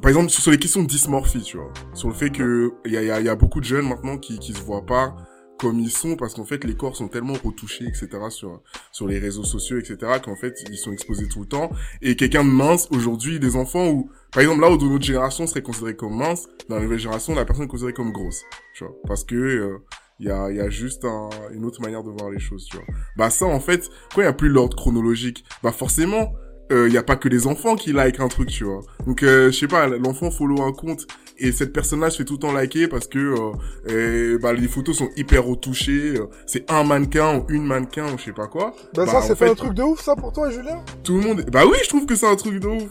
par exemple sur les questions de dysmorphie, tu vois, sur le fait que il y a, il y, a, il y a beaucoup de jeunes maintenant qui qui se voient pas comme ils sont parce qu'en fait les corps sont tellement retouchés etc sur sur les réseaux sociaux etc qu'en fait ils sont exposés tout le temps. Et quelqu'un de mince aujourd'hui des enfants où par exemple là où dans notre génération serait considéré comme mince dans la nouvelle génération la personne est considérée comme grosse tu vois. Parce que euh, il y a y a juste un, une autre manière de voir les choses tu vois. Bah ça en fait quand il y a plus l'ordre chronologique bah forcément il y a pas que les enfants qui like un truc tu vois. Donc euh, je sais pas l'enfant follow un compte et cette personne-là se fait tout le temps liker parce que euh, bah, les photos sont hyper retouchées euh, c'est un mannequin ou une mannequin ou je sais pas quoi Ben Bah, ça, en c'est fait, pas un truc de ouf, ça, pour toi, Julien? Tout le monde bah oui je trouve que c'est un truc de ouf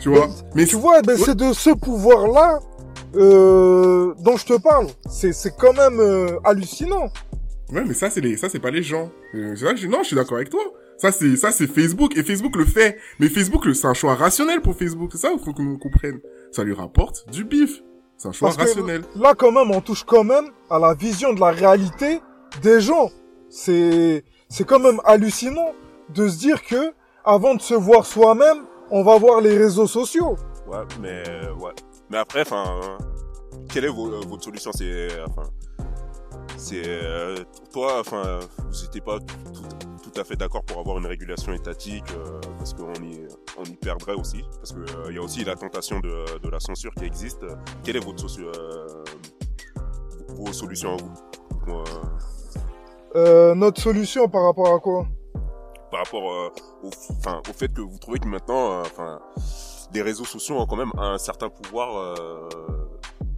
tu vois mais Tu vois, ben, Ouais. c'est de ce pouvoir-là euh, dont je te parle. C'est c'est quand même euh, hallucinant. Ouais, mais ça, c'est les, ça, c'est pas les gens. Euh, c'est vrai que je, non, je suis d'accord avec toi. Ça, c'est, ça, c'est Facebook. Et Facebook le fait. Mais Facebook, le- c'est un choix rationnel pour Facebook. C'est ça, il faut que nous comprenne. Ça lui rapporte du bif. C'est un choix Parce que rationnel. là, quand même, on touche quand même à la vision de la réalité des gens. C'est, c'est quand même hallucinant de se dire que, avant de se voir soi-même, on va voir les réseaux sociaux. Ouais, mais euh, ouais. Mais après, enfin, quelle est vo- euh, votre solution? C'est, enfin, c'est euh, toi, enfin, vous n'étiez pas tout, tout à fait d'accord pour avoir une régulation étatique euh, parce qu'on y, on y perdrait aussi, parce que euh, y a aussi la tentation de, de la censure qui existe. Quelle est votre soci- euh, vos solutions à vous? Notre solution par rapport à quoi? Par rapport au, au fait que vous trouvez que maintenant, les réseaux sociaux ont quand même un certain pouvoir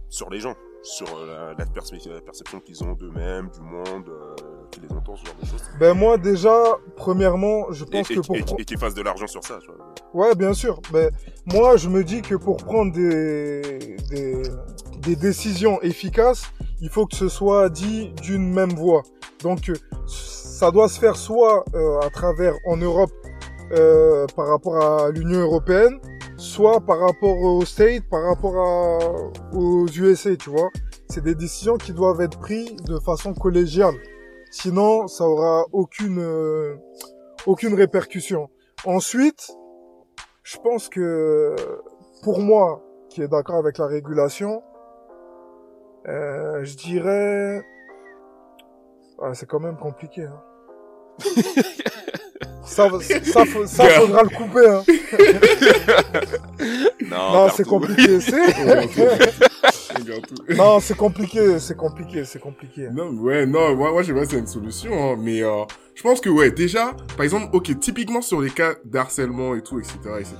sur les gens, sur euh, la, la perce- la perception qu'ils ont d'eux-mêmes, du monde, euh, qui les entend, ce genre de choses. Ben moi, déjà, premièrement, je pense et, que pour... et- et qu'ils fassent de l'argent sur ça. tu vois. Ouais, bien sûr. Mais moi, je me dis que pour prendre des, des, des décisions efficaces, il faut que ce soit dit d'une même voix. Donc, euh, ça doit se faire soit euh, à travers en Europe euh, par rapport à l'Union européenne, soit par rapport aux States, par rapport à, aux USA, tu vois. c'est des décisions qui doivent être prises de façon collégiale. Sinon, ça aura aucune euh, aucune répercussion. Ensuite, je pense que pour moi, qui est d'accord avec la régulation, euh, je dirais, ah, c'est quand même compliqué. Hein. ça, ça, faut- ça faudra le couper. Hein. Non, Non, c'est compliqué. Non, c'est compliqué, c'est compliqué, c'est compliqué. Non, mais ouais, non, moi, moi, je sais pas si c'est une solution, hein, mais euh, je pense que, ouais, déjà, par exemple, ok, typiquement sur les cas d'harcèlement et tout, etc., etc.,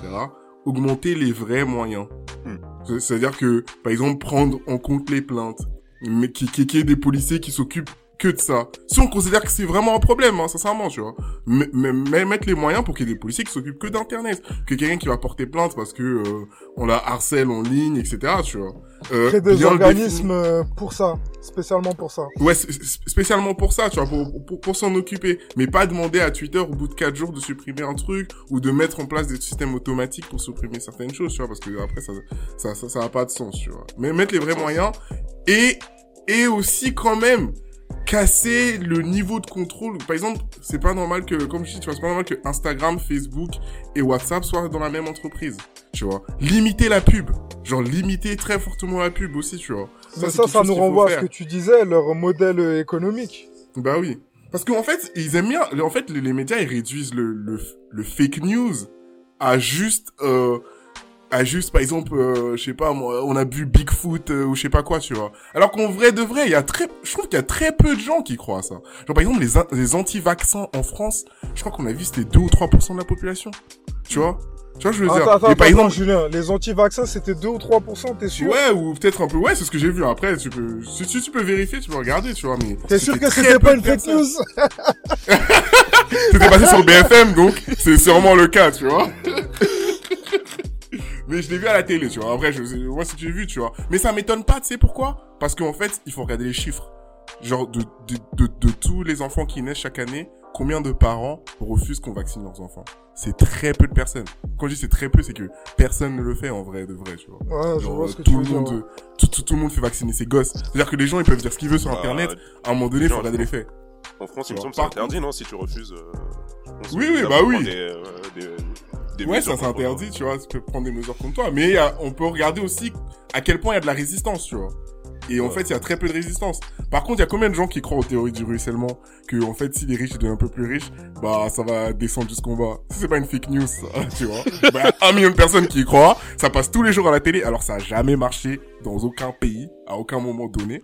augmenter les vrais moyens. Hmm. C'est- C'est-à-dire que, par exemple, prendre en compte les plaintes, mais qui, qui, qui ait des policiers qui s'occupent que de ça. Si on considère que c'est vraiment un problème, hein, sincèrement, tu vois. Mais, mais, mettre les moyens pour qu'il y ait des policiers qui s'occupent que d'internet, que quelqu'un qui va porter plainte parce que euh, on la harcèle en ligne, etc., tu vois. Euh, Créer des le organismes euh, pour ça, spécialement pour ça. Ouais, spé- spé- spécialement pour ça, tu vois, pour, pour, pour s'en occuper. Mais pas demander à Twitter au bout de 4 jours de supprimer un truc ou de mettre en place des systèmes automatiques pour supprimer certaines choses, tu vois, parce que après, ça, ça, ça, ça a pas de sens, tu vois. Mais mettre les vrais moyens et, et aussi quand même casser le niveau de contrôle. Par exemple, c'est pas normal que, comme je dis, tu vois, c'est pas normal que Instagram, Facebook et WhatsApp soient dans la même entreprise, tu vois. Limiter la pub. Genre, limiter très fortement la pub aussi, tu vois. Mais ça, quelque ça chose nous renvoie à ce que tu disais, leur modèle euh, économique. Bah oui. Parce qu'en fait, ils aiment bien. En fait, les, les médias, ils réduisent le, le, le fake news à juste, euh, à juste, par exemple, euh, je sais pas, moi, on a vu Bigfoot euh, ou je sais pas quoi, tu vois. Alors qu'en vrai de vrai, il y a très, je trouve qu'il y a très peu de gens qui croient à ça. Genre par exemple, les, les anti-vaccins en France, je crois qu'on a vu c'était 2 ou 3% de la population. Tu vois? Tu vois, je veux dire? Attends, attends, Et par attends, exemple, Julien, les anti-vaccins, c'était 2 ou 3%, t'es sûr? Ouais, ou peut-être un peu, ouais, c'est ce que j'ai vu. Après, tu peux, si, tu peux vérifier, tu peux regarder, tu vois, mais. T'es sûr que c'était pas une fake news? C'était passé sur BFM, donc c'est sûrement le cas, tu vois. Mais je l'ai vu à la télé, tu vois. Après, je, moi, si j'ai vu, tu vois. Mais ça m'étonne pas, tu sais pourquoi? Parce qu'en fait, il faut regarder les chiffres. Genre, de, de, de, de tous les enfants qui naissent chaque année, combien de parents refusent qu'on vaccine leurs enfants? C'est très peu de personnes. Quand je dis c'est très peu, c'est que personne ne le fait en vrai, de vrai, tu vois. Ouais, je Genre, vois ce que tout tu le dire. monde, ouais. tout, tout, tout le monde fait vacciner ses gosses. C'est-à-dire que les gens, ils peuvent dire ce qu'ils veulent sur Bah, Internet. À un moment donné, il faut regarder les faits. En France, il me Vois, semble que c'est interdit, non Si tu refuses. euh, je Oui, oui, bah oui. Des, euh, des, des Ouais, mesures ça c'est interdit, tu vois, tu peux prendre des mesures contre toi. Mais a- on peut regarder aussi à quel point il y a de la résistance, tu vois. Et en Ouais. fait, il y a très peu de résistance. Par contre, il y a combien de gens qui croient aux théories du ruissellement? Que en fait, si les riches deviennent un peu plus riches, bah ça va descendre jusqu'en bas. C'est pas une fake news, ça, tu vois. bah, un million de personnes qui y croient, ça passe tous les jours à la télé. Alors ça a jamais marché dans aucun pays, à aucun moment donné.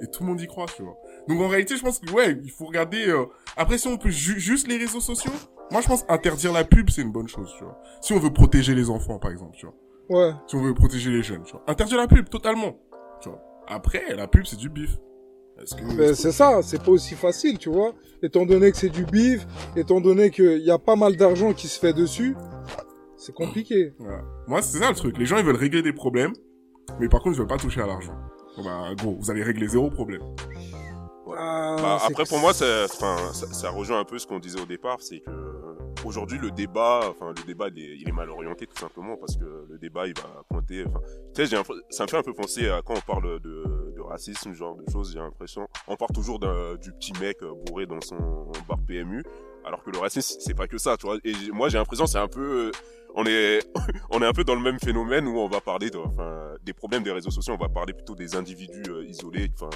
Et tout le monde y croit, tu vois. Donc en réalité, je pense que ouais, il faut regarder. euh, Après, si on peut ju- juste les réseaux sociaux, moi je pense interdire la pub, c'est une bonne chose, tu vois. Si on veut protéger les enfants, par exemple, tu vois. Ouais. Si on veut protéger les jeunes, tu vois. Interdire la pub, totalement. Tu vois. Après, la pub, c'est du bif. Ben, c'est ça, c'est pas aussi facile, tu vois. Étant donné que c'est du bif, étant donné qu'il y a pas mal d'argent qui se fait dessus, c'est compliqué. Voilà. Moi, c'est ça le truc. Les gens, ils veulent régler des problèmes, mais par contre, ils veulent pas toucher à l'argent. Bon, bah, gros, vous allez régler zéro problème. Ah, Bah, après, pour moi, ça, ça, ça rejoint un peu ce qu'on disait au départ, c'est que euh, aujourd'hui le débat, enfin le débat, il est, il est mal orienté tout simplement parce que le débat, il va pointer. Enfin, tu sais, ça me fait un peu penser à quand on parle de, de racisme, genre de choses. J'ai l'impression, on parle toujours du petit mec euh, bourré dans son bar PMU, alors que le racisme, c'est pas que ça, tu vois. Et moi, j'ai l'impression, c'est un peu, euh, on est, on est un peu dans le même phénomène où on va parler, de, enfin, des problèmes des réseaux sociaux, on va parler plutôt des individus euh, isolés, enfin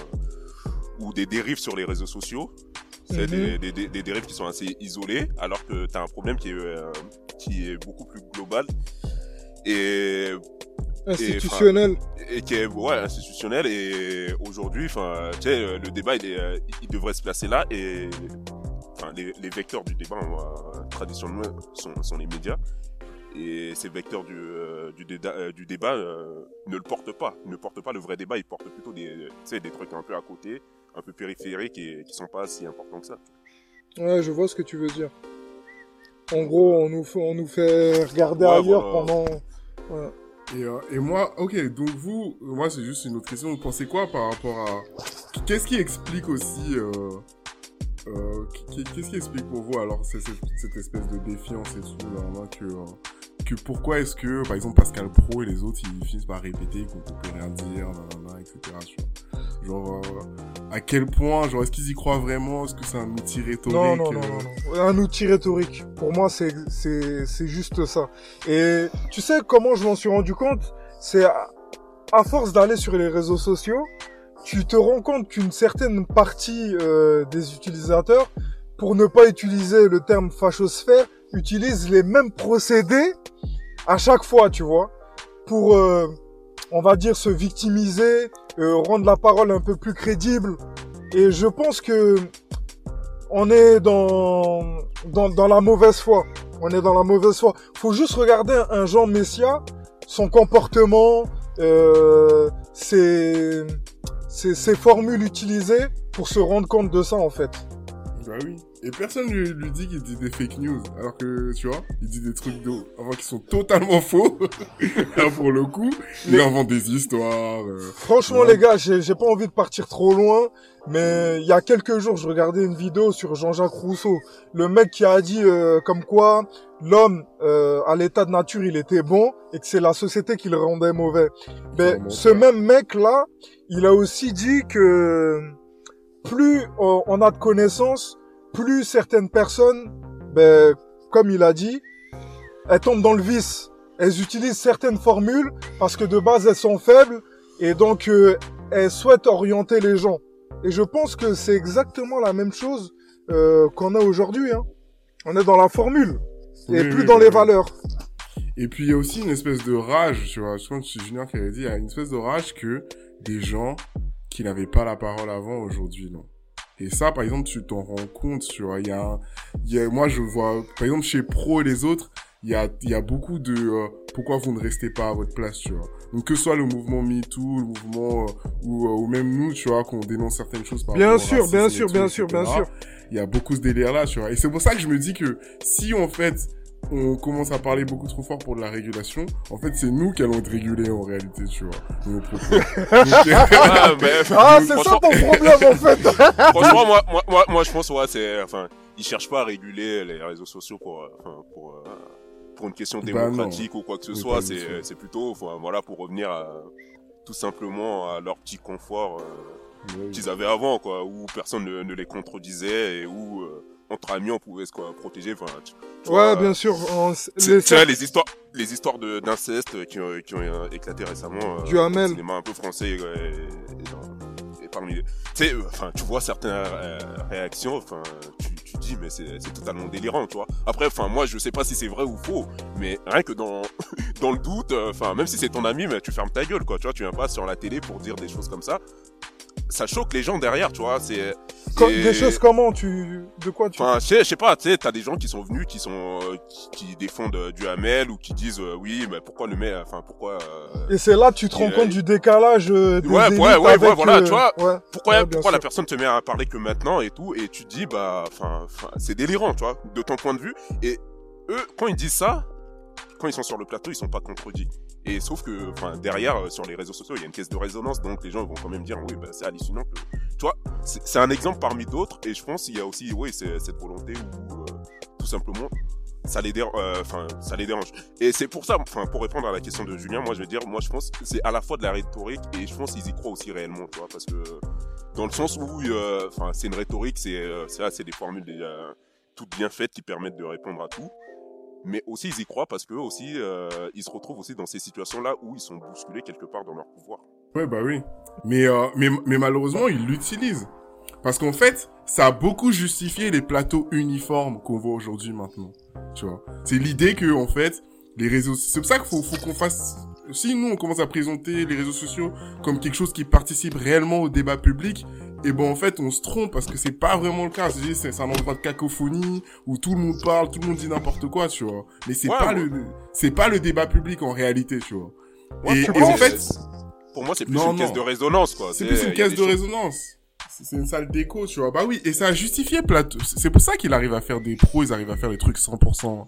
ou des dérives sur les réseaux sociaux. C'est Mhm. des, des, des, des dérives qui sont assez isolées, alors que tu as un problème qui est, euh, qui est beaucoup plus global et, institutionnel. et qui est ouais, institutionnel. Et aujourd'hui, enfin, tu sais, le débat, il, est, euh, il devrait se placer là. Et enfin, les, les vecteurs du débat, va- traditionnellement, sont, sont les médias. Et ces vecteurs du, euh, du, déda- euh, du débat ne le portent pas. Ne portent pas le vrai débat. Ils portent plutôt des, des trucs un peu à côté, un peu périphériques et qui sont pas si importants que ça. Ouais, je vois ce que tu veux dire. En gros, on nous fait, on nous fait regarder Ouais, ailleurs voilà. pendant. Ouais. Et, euh, et moi, ok, donc vous, moi c'est juste une autre question, vous pensez quoi par rapport à... Qu'est-ce qui explique aussi... Euh, euh, qu'est- Qu'est-ce qui explique pour vous alors cette, cette espèce de défiance et tout, là, là, que, euh, que pourquoi est-ce que, par exemple, Pascal Pro et les autres, ils finissent par répéter qu'on peut rien dire, nanana, etc. Genre, euh, à quel point, genre, est-ce qu'ils y croient vraiment? Est-ce que c'est un outil rhétorique Non, non, non, euh, non, non. Un outil rhétorique. Pour moi, c'est, c'est, c'est juste ça. Et tu sais comment je m'en suis rendu compte? C'est à, à force d'aller sur les réseaux sociaux, tu te rends compte qu'une certaine partie euh, des utilisateurs, pour ne pas utiliser le terme fachosphère, utilisent les mêmes procédés à chaque fois, tu vois, pour, euh, on va dire, se victimiser, euh, rendre la parole un peu plus crédible. Et je pense que on est dans, dans, dans la mauvaise foi. On est dans la mauvaise foi. Faut juste regarder un Jean Messia, son comportement, euh, ses, ses, ses formules utilisées pour se rendre compte de ça en fait. Bah oui. Et personne lui, lui dit qu'il dit des fake news. Alors que, tu vois, il dit des trucs de, enfin, qui sont totalement faux. Là, pour le coup, il Les- invente des histoires. euh, Franchement Ouais. les gars, j'ai j'ai pas envie de partir trop loin, mais il y a quelques jours, je regardais une vidéo sur Jean-Jacques Rousseau, le mec qui a dit euh, comme quoi l'homme euh, à l'état de nature il était bon et que c'est la société qui le rendait mauvais. Ben, Vraiment ce même mec là, il a aussi dit que plus on a de connaissances, plus certaines personnes, ben, comme il a dit, elles tombent dans le vice. Elles utilisent certaines formules parce que de base elles sont faibles et donc euh, elles souhaitent orienter les gens. Et je pense que c'est exactement la même chose euh, qu'on a aujourd'hui. Hein. On est dans la formule et Oui, plus oui, dans oui, les valeurs. Et puis il y a aussi une espèce de rage, tu vois. Je pense que c'est Junior qui avait dit, il y a une espèce de rage que des gens qui n'avaient pas la parole avant aujourd'hui, non. Et ça, par exemple, tu t'en rends compte, tu vois. Il y a, y a, moi, je vois, par exemple, chez Pro et les autres, il y a, il y a beaucoup de euh, pourquoi vous ne restez pas à votre place, tu vois. Donc que ce soit le mouvement MeToo, le mouvement euh, ou, euh, ou même nous, tu vois, qu'on dénonce certaines choses par Bien sûr, bien sûr, bien sûr, bien sûr. Il y a beaucoup ce délire là, tu vois. Et c'est pour ça que je me dis que si en fait on commence à parler beaucoup trop fort pour de la régulation, en fait c'est nous qui allons être régulés en réalité, tu vois. nos propos. Ah, mais, Ah, c'est ça ton problème en fait. Franchement, moi, moi, moi, moi, je pense, ouais, c'est, enfin, ils cherchent pas à réguler les réseaux sociaux pour, euh, enfin, pour, euh, pour une question Bah démocratique ou quoi que ce soit. C'est, c'est plutôt, enfin, voilà, pour revenir à, tout simplement à leur petit confort euh, qu'ils avaient avant, quoi, où personne ne, ne les contredisait et où euh, entre amis on pouvait se quoi, protéger. Enfin, tu- tu Ouais, vois, bien sûr. on- c'est- les- tu vois, les histoires, les histoires d'inceste qui ont, qui ont euh, éclaté récemment. euh, Du dans Hamel. cinéma un peu français. et, parmi les, tu euh, enfin, tu vois certaines euh, réactions, enfin, tu, tu dis, mais c'est, totalement délirant, tu vois. Après, enfin, moi, je sais pas si c'est vrai ou faux, mais rien que dans, dans le doute, euh, enfin, même si c'est ton ami, mais tu fermes ta gueule, quoi, tu vois, tu viens pas sur la télé pour dire des choses comme ça. Ça choque les gens derrière, tu vois, c'est, Des choses comment tu, de quoi tu. Enfin, je sais, pas, tu sais, t'as des gens qui sont venus, qui sont, euh, qui, qui défendent euh, du Hamel ou qui disent, euh, oui, mais pourquoi le met, enfin, pourquoi, euh, Et c'est là que tu te rends compte du décalage des Ouais, ouais, ouais, ouais, voilà, tu vois, ouais, pourquoi, ouais, bien pourquoi la sûr. personne te met à parler que maintenant et tout, et tu te dis, bah, enfin, c'est délirant, tu vois, de ton point de vue. Et eux, quand ils disent ça, quand ils sont sur le plateau, ils sont pas contredits. Et sauf que, enfin, derrière, euh, sur les réseaux sociaux, il y a une caisse de résonance, donc les gens vont quand même dire, oui, bah, c'est hallucinant tu vois, c'est un exemple parmi d'autres, et je pense qu'il y a aussi, oui, cette volonté où, euh, tout simplement, ça les dérange, enfin, ça les dérange. Et c'est pour ça, enfin, pour répondre à la question de Julien, moi, je veux dire, moi, je pense que c'est à la fois de la rhétorique, et je pense qu'ils y croient aussi réellement, tu vois, parce que, dans le sens où, euh, enfin, c'est une rhétorique, c'est, euh, c'est, c'est des formules déjà toutes bien faites qui permettent de répondre à tout. Mais aussi, ils y croient parce que aussi, euh, ils se retrouvent aussi dans ces situations-là où ils sont bousculés quelque part dans leur pouvoir. Ouais, bah oui. Mais, euh, mais, mais malheureusement, ils l'utilisent. Parce qu'en fait, ça a beaucoup justifié les plateaux uniformes qu'on voit aujourd'hui maintenant. Tu vois. C'est l'idée que, en fait, les réseaux, c'est pour ça qu'il faut, faut qu'on fasse, si nous on commence à présenter les réseaux sociaux comme quelque chose qui participe réellement au débat public, et ben en fait on se trompe parce que c'est pas vraiment le cas. C'est un endroit de cacophonie où tout le monde parle, tout le monde dit n'importe quoi, tu vois. Mais c'est Ouais, pas ouais. le, c'est pas le débat public en réalité, tu vois. Ouais, et, en fait, Pour moi, c'est plus Non, une caisse de résonance, quoi. c'est plus une caisse de résonance. C'est une salle d'écho, tu vois. Bah oui, et ça a justifié Plateau. C'est pour ça qu'il arrive à faire des pros, ils arrivent à faire des trucs 100%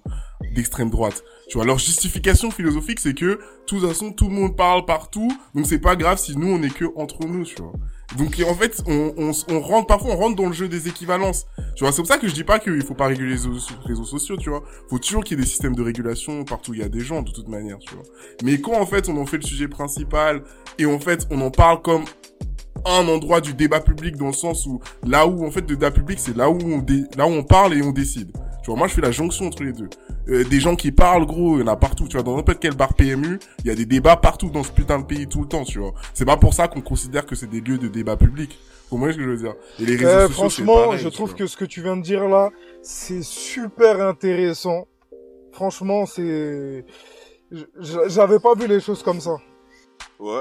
d'extrême droite. Tu vois, leur justification philosophique, c'est que, de toute façon, tout le monde parle partout, donc c'est pas grave si nous, on est que entre nous, tu vois. Donc, en fait, on, on, on rentre, parfois, on rentre dans le jeu des équivalences. Tu vois, c'est pour ça que je dis pas qu'il faut pas réguler les réseaux, sociaux, tu vois. Faut toujours qu'il y ait des systèmes de régulation partout il y a des gens, de toute manière, tu vois. Mais quand, en fait, on en fait le sujet principal, et en fait, on en parle comme un endroit du débat public dans le sens où là où en fait le débat public c'est là où on dé- là où on parle et on décide. Tu vois, moi je fais la jonction entre les deux. Euh, des gens qui parlent gros, il y en a partout, tu vois, dans n'importe quel bar PMU, il y a des débats partout dans ce putain de pays tout le temps, tu vois. C'est pas pour ça qu'on considère que c'est des lieux de débat public. Vous comprenez ce que je veux dire? Et les réseaux Euh, sociaux, franchement, pareil, je trouve vois. que ce que tu viens de dire là, c'est super intéressant. Franchement, c'est... J'avais pas vu les choses comme ça. Ouais.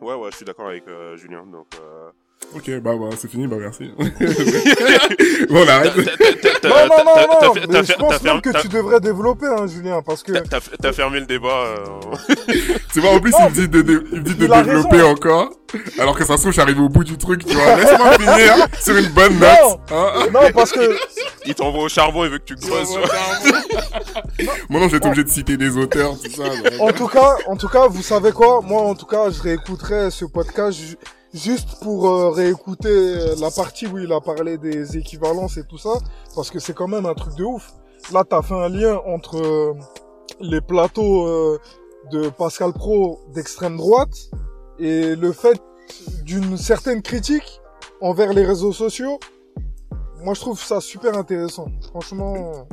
Ouais, ouais, je suis d'accord avec euh, Julien. Donc, euh... Ok, bah, bah c'est fini, bah merci. bon, on arrête. Non, non, non, non, mais je pense même que tu devrais développer, hein, Julien, parce que... T'as fermé le débat. euh, C'est pas en plus, Non, il me dit de, dé- il me dit de il a développer encore. Alors que ça se trouve, j'arrive au bout du truc, tu vois. Laisse-moi finir sur une bonne note. Non. Hein Non, parce que... Il t'envoie au charbon, il veut que tu creuses. Moi non, je vais être obligé de citer des auteurs, tout ça. En tout cas, en tout cas, vous savez quoi? Moi, en tout cas, je réécouterai ce podcast juste pour euh, réécouter euh, la partie où il a parlé des équivalences et tout ça, parce que c'est quand même un truc de ouf. Là, t'as fait un lien entre euh, les plateaux de Pascal Pro d'extrême droite et le fait d'une certaine critique envers les réseaux sociaux. Moi, je trouve ça super intéressant. Franchement,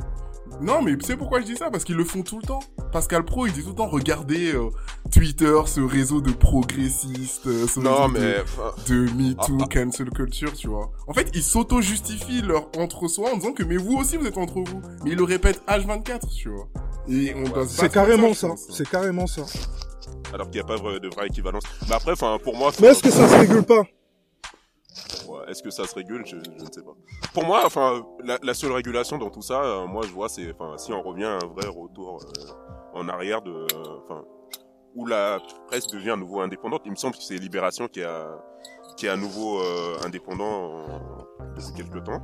Non, mais tu sais pourquoi je dis ça? Parce qu'ils le font tout le temps. Pascal Pro, il dit tout le temps, regardez euh, Twitter, ce réseau de progressistes, euh, ce Non, réseau mais. de, enfin, de MeToo, Ah, ah. cancel culture, tu vois. En fait, ils s'auto-justifient leur entre-soi en disant que mais vous aussi vous êtes entre vous. Mais ils le répètent H24, tu vois. Et on c'est carrément ça. C'est carrément ça. Alors qu'il n'y a pas de vraie équivalence. Mais après, enfin, pour moi. Mais est-ce que ça se régule pas? Est-ce que ça se régule? Je, ne sais pas. Pour moi, enfin, la, seule régulation dans tout ça, euh, moi, je vois, c'est, enfin, si on revient à un vrai retour euh, en arrière de, euh, enfin, où la presse devient à nouveau indépendante. Il me semble que c'est Libération qui qui est à nouveau indépendant en- depuis quelques temps.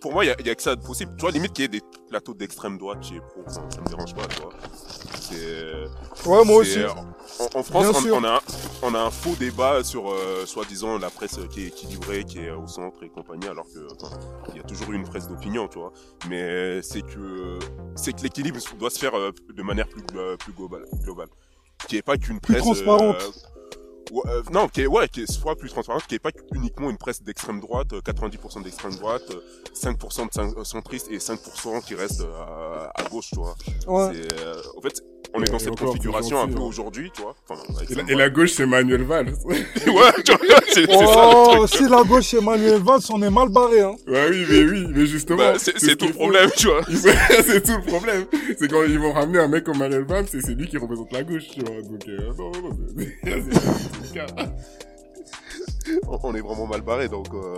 Pour moi, il y a, que ça de possible. Tu vois, limite qu'il y ait des plateaux d'extrême droite chez Pro, ça, ça me dérange pas, tu vois. Ouais, moi aussi. euh, En, en France, on, a, on a un faux débat sur, euh, soi-disant, la presse qui est équilibrée, qui est au centre et compagnie, alors que, il y a toujours eu une presse d'opinion, tu vois. Mais c'est que, c'est que l'équilibre doit se faire euh, de manière plus, euh, plus globale, globale. Qui est pas qu'une Plus presse. transparente. Euh, ouais, euh, non, qui est, ouais, qui est soit plus transparente, qui est pas uniquement une presse d'extrême droite, euh, 90% d'extrême droite, euh, 5% de cen- centristes et 5% qui restent euh, à, à gauche, tu vois. Ouais. Euh, en fait, on est dans et cette configuration un peu hein. aujourd'hui, tu vois. Enfin, Et la, cette et la gauche, c'est Manuel Valls. ouais, tu vois, c'est, c'est ça le Oh, truc. si la gauche c'est Manuel Valls, on est mal barré, hein. ouais, oui, mais oui, mais justement. Bah, c'est, ce c'est tout le problème, tu vois. C'est tout le problème. C'est quand ils vont ramener un mec comme Manuel Valls, c'est c'est lui qui représente la gauche, tu vois. Donc, euh, non, non, c'est- c'est c'est le cas. on on est vraiment mal barré donc euh,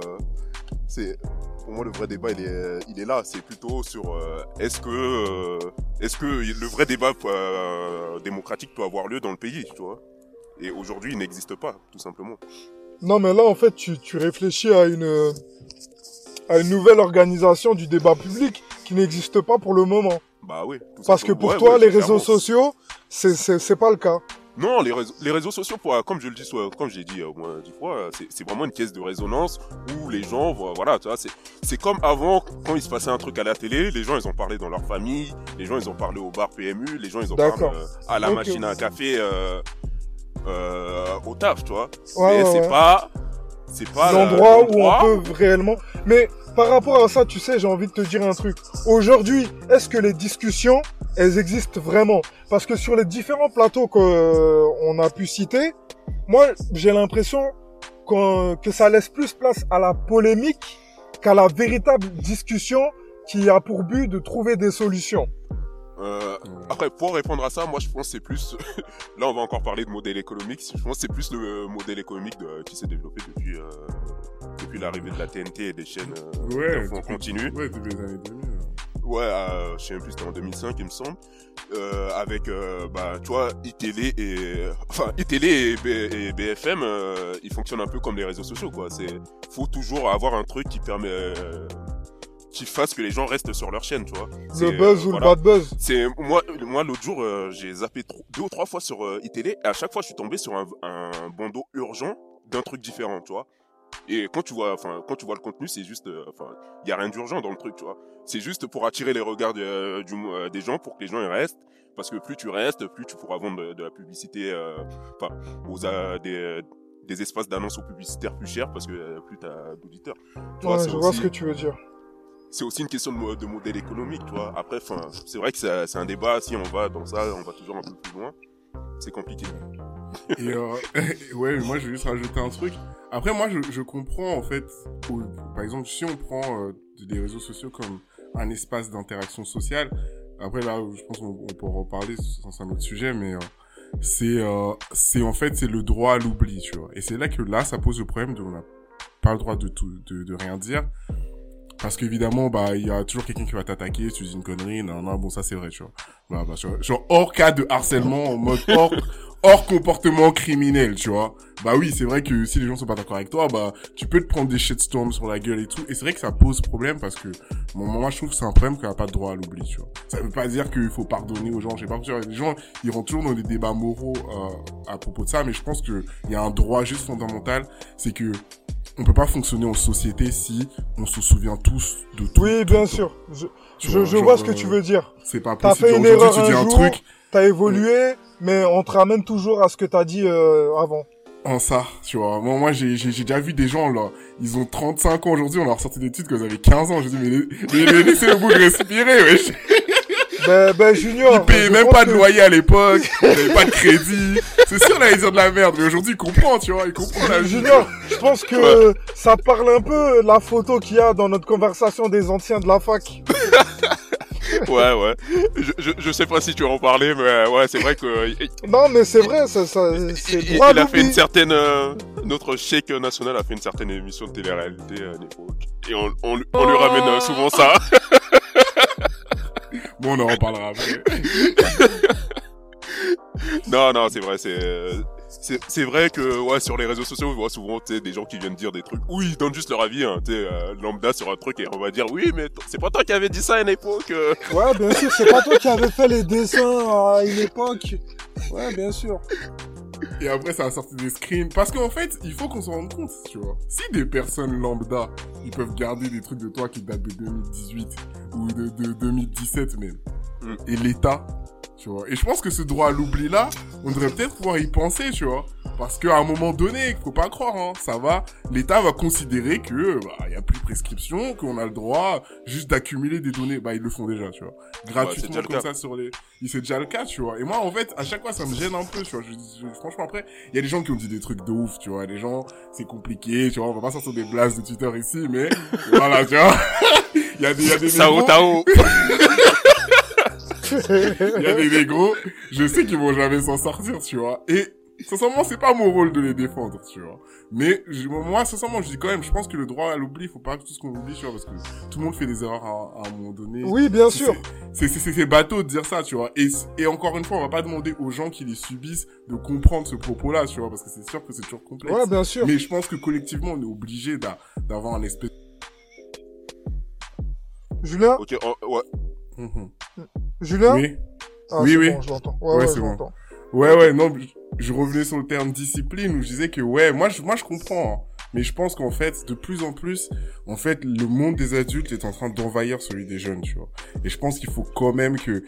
c'est pour moi le vrai débat il est il est là c'est plutôt sur euh, est-ce que euh, est-ce que le vrai débat euh, démocratique peut avoir lieu dans le pays tu vois? Et aujourd'hui il n'existe pas tout simplement Non, mais là, en fait, tu, tu réfléchis à une, euh, à une nouvelle organisation du débat public qui n'existe pas pour le moment. bah oui tout Parce que pour Ouais, toi, ouais, les clairement. réseaux sociaux, c'est, c'est pas le cas. Non, les réseaux, les réseaux sociaux, pour, comme je le dis, comme j'ai dit euh, au moins dix fois, euh, c'est, c'est vraiment une caisse de résonance où les gens, vo- voilà, tu vois, c'est, c'est comme avant, quand il se passait un truc à la télé, les gens, ils ont parlé dans leur famille, les gens, ils ont parlé au bar PMU, les gens, ils ont parlé D'accord. euh, à la machine à café, euh, euh, au taf, tu vois. Ouais, Mais ouais, c'est ouais. pas, c'est pas euh, L'endroit où l'endroit on peut réellement. Mais par rapport à ça, tu sais, j'ai envie de te dire un truc. Aujourd'hui, est-ce que les discussions, elles existent vraiment? Parce que sur les différents plateaux qu'on a pu citer, moi, j'ai l'impression que ça laisse plus place à la polémique qu'à la véritable discussion qui a pour but de trouver des solutions. Euh, après, pour répondre à ça, moi je pense que c'est plus. Là, on va encore parler de modèle économique. Je pense que c'est plus le modèle économique de- qui s'est développé depuis, euh, depuis l'arrivée de la TNT et des chaînes euh, Ouais, en continu. Ouais, depuis les années 2000. Ouais, euh, je sais même plus, c'était en 2005, il me semble. Euh, avec, euh, bah, tu vois, iTélé et... Enfin, iTélé et, B- et BFM, euh, ils fonctionnent un peu comme les réseaux sociaux, quoi. C'est... Faut toujours avoir un truc qui permet... qui fasse que les gens restent sur leur chaîne, tu vois. Le buzz euh, ou voilà. le bad buzz. C'est moi, moi l'autre jour, euh, j'ai zappé deux ou trois fois sur euh, iTélé et à chaque fois, je suis tombé sur un, un bandeau urgent d'un truc différent, tu vois. Et quand tu vois, enfin, quand tu vois le contenu, c'est juste, euh, enfin, il y a rien d'urgent dans le truc, tu vois. C'est juste pour attirer les regards de- du, euh, des gens, pour que les gens y restent. Parce que plus tu restes, plus tu pourras vendre de, de la publicité, enfin, aux des, des espaces d'annonces aux publicitaires plus chers parce que plus t'as d'auditeurs. Vois, Ouais, je vois aussi- ce que tu veux dire. C'est aussi une question de, mo- de modèle économique, tu vois. Après, enfin, c'est vrai que c'est un débat. Si on va dans ça, on va toujours un peu plus loin. C'est compliqué. Et euh, ouais, moi je vais juste rajouter un truc. Après, moi je, je comprends en fait, par exemple, si on prend euh, des réseaux sociaux comme un espace d'interaction sociale, après là, je pense qu'on on pourra en parler, c'est un autre sujet, mais euh, c'est euh, c'est en fait c'est le droit à l'oubli, tu vois. Et c'est là que là, ça pose le problème de on n'a pas le droit de tout, de, de rien dire. Parce qu'évidemment, bah, il y a toujours quelqu'un qui va t'attaquer, tu dis une connerie, non, non, bon, ça c'est vrai, tu vois. Bah, bah, tu vois, genre, hors cas de harcèlement, en mode hors, hors comportement criminel, tu vois. Bah oui, c'est vrai que si les gens sont pas d'accord avec toi, bah, tu peux te prendre des shitstorms sur la gueule et tout. Et c'est vrai que ça pose problème parce que, bon, moi, je trouve que c'est un problème qu'on n'a pas de droit à l'oubli, tu vois. Ça veut pas dire qu'il faut pardonner aux gens, je sais pas, tu vois, les gens, ils rentrent toujours dans des débats moraux, euh, à propos de ça, mais je pense que il y a un droit juste fondamental, c'est que, on peut pas fonctionner en société si on se souvient tous de tout. Oui, bien sûr. Je, je, vois, je genre, vois ce que euh, tu veux dire. C'est pas T'as possible. fait Genre, une Aujourd'hui, erreur tu dis un jour, truc t'as évolué, mais on te ramène toujours à ce que t'as dit euh, avant. en ça, tu vois. Moi, moi j'ai j'ai- j'ai déjà vu des gens, là, ils ont 35 ans aujourd'hui, on leur sorti des titres quand ils avaient 15 ans. Je dis, mais, les- mais, mais laissez le bout de respirer, wesh. Ben, ben Junior, Ils payaient je même pas de que- loyer à l'époque, ils avaient pas de crédit. C'est sûr, là, ils dire de la merde, mais aujourd'hui, il comprend, tu vois, il comprend la. Junior, je pense que ça parle un peu la photo qu'il y a dans notre conversation des anciens de la fac. Ouais, ouais. Je, je, je sais pas si tu vas en parler, mais euh, ouais, c'est vrai que euh, il, Non, mais c'est vrai, ça, ça, c'est il- droit il a fait une certaine. euh, notre chèque national a fait une certaine émission de télé-réalité à l'époque, et on, on, on lui ramène souvent ça. Bon, on en reparlera après. Non, non, c'est vrai, c'est. euh, C'est vrai que ouais sur les réseaux sociaux on voit souvent tu sais des gens qui viennent dire des trucs oui ils donnent juste leur avis hein, tu sais euh, lambda sur un truc et on va dire oui mais c'est pas toi qui avais dit ça à une époque euh. Ouais, bien sûr, c'est pas toi qui avais fait les dessins à une époque. Ouais, bien sûr. Et après, ça a sorti des screens. Parce qu'en fait, il faut qu'on se rende compte, tu vois. Si des personnes lambda, ils peuvent garder des trucs de toi qui datent de 2018 ou de, de 2017 même. Mm. Et l'État, tu vois. Et je pense que ce droit à l'oubli là, on devrait peut-être pouvoir y penser, tu vois. Parce qu'à un moment donné, faut pas croire, hein, ça va, l'État va considérer que, bah, y a plus de prescription, qu'on a le droit juste d'accumuler des données. Bah, ils le font déjà, tu vois. Gratuitement comme ça sur les, il c'est déjà le cas, tu vois. Et moi, en fait, à chaque fois, ça me gêne un peu, tu vois. Je, je- franchement, après, il y a des gens qui ont dit des trucs de ouf, tu vois. Les gens, c'est compliqué, tu vois. On va pas sortir des blasts de Twitter ici, mais voilà, tu vois. Il y a des, il y a des Sao Tao il y a des négros, je sais qu'ils vont jamais s'en sortir, tu vois. Et, sincèrement, c'est pas mon rôle de les défendre, tu vois. Mais, je- moi, sincèrement, je dis quand même, je pense que le droit à l'oubli, faut pas tout ce qu'on oublie, tu vois, parce que tout le monde fait des erreurs à, à un moment donné. Oui, bien sûr. C'est c'est- c'est- c'est bateau de dire ça, tu vois. Et, et encore une fois, on va pas demander aux gens qui les subissent de comprendre ce propos-là, tu vois, parce que c'est sûr que c'est toujours complexe. Ouais, bien sûr. Mais je pense que collectivement, on est obligé d'a- d'avoir un espèce... Julien, Ok, oh, ouais. Mhm. Julien. Oui. Ah, Oui, oui. Bon, je l'entends. Ouais, Ouais, ouais, c'est bon. Ouais, ouais, non, je, je revenais sur le terme discipline où je disais que ouais, moi, je, moi, je comprends. hein. Mais je pense qu'en fait, de plus en plus, en fait, le monde des adultes est en train d'envahir celui des jeunes, tu vois. Et je pense qu'il faut quand même que,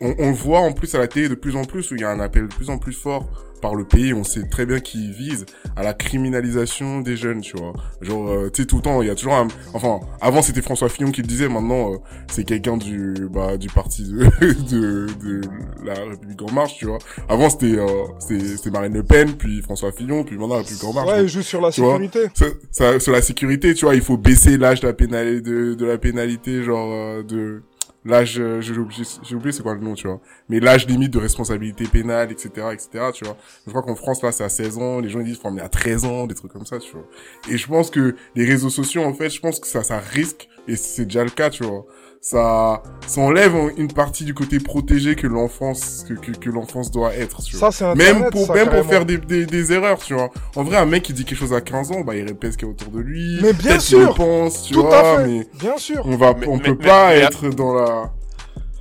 on, on voit en plus à la télé de plus en plus où il y a un appel de plus en plus fort par le pays. On sait très bien qu'il vise à la criminalisation des jeunes, tu vois. Genre, euh, tu sais, tout le temps, il y a toujours un, enfin, avant c'était François Fillon qui le disait, maintenant, euh, c'est quelqu'un du, bah, du parti de, de, de la République en marche, tu vois. Avant, c'était, euh, Marine Le Pen, puis François Fillon, puis maintenant la République en marche. Ouais, il joue sur la sécurité. ça, ça- sur la sécurité, tu vois, il faut baisser l'âge de la pénalité, de, de la pénalité, genre, euh, de, l'âge, euh, j'ai oublié, j'ai oublié c'est quoi le nom, tu vois. Mais l'âge limite de responsabilité pénale, etc., etc., tu vois. Je crois qu'en France, là, c'est à 16 ans, les gens ils disent, emmener à 13 ans, des trucs comme ça, tu vois. Et je pense que les réseaux sociaux, en fait, je pense que ça, ça risque, et c'est déjà le cas, tu vois ça, ça enlève une partie du côté protégé que l'enfance, que, que, que l'enfance doit être, tu vois. Ça, c'est Même pour, ça, même pour faire des, des, des erreurs, tu vois. En vrai, un mec qui dit quelque chose à 15 ans, bah, il répète ce qu'il y a autour de lui. Mais bien Peut-être qu'il sûr. le pense, tu Tout vois, à fait. mais Bien sûr. on va, Mais- on mais- peut mais- pas mais- être dans la,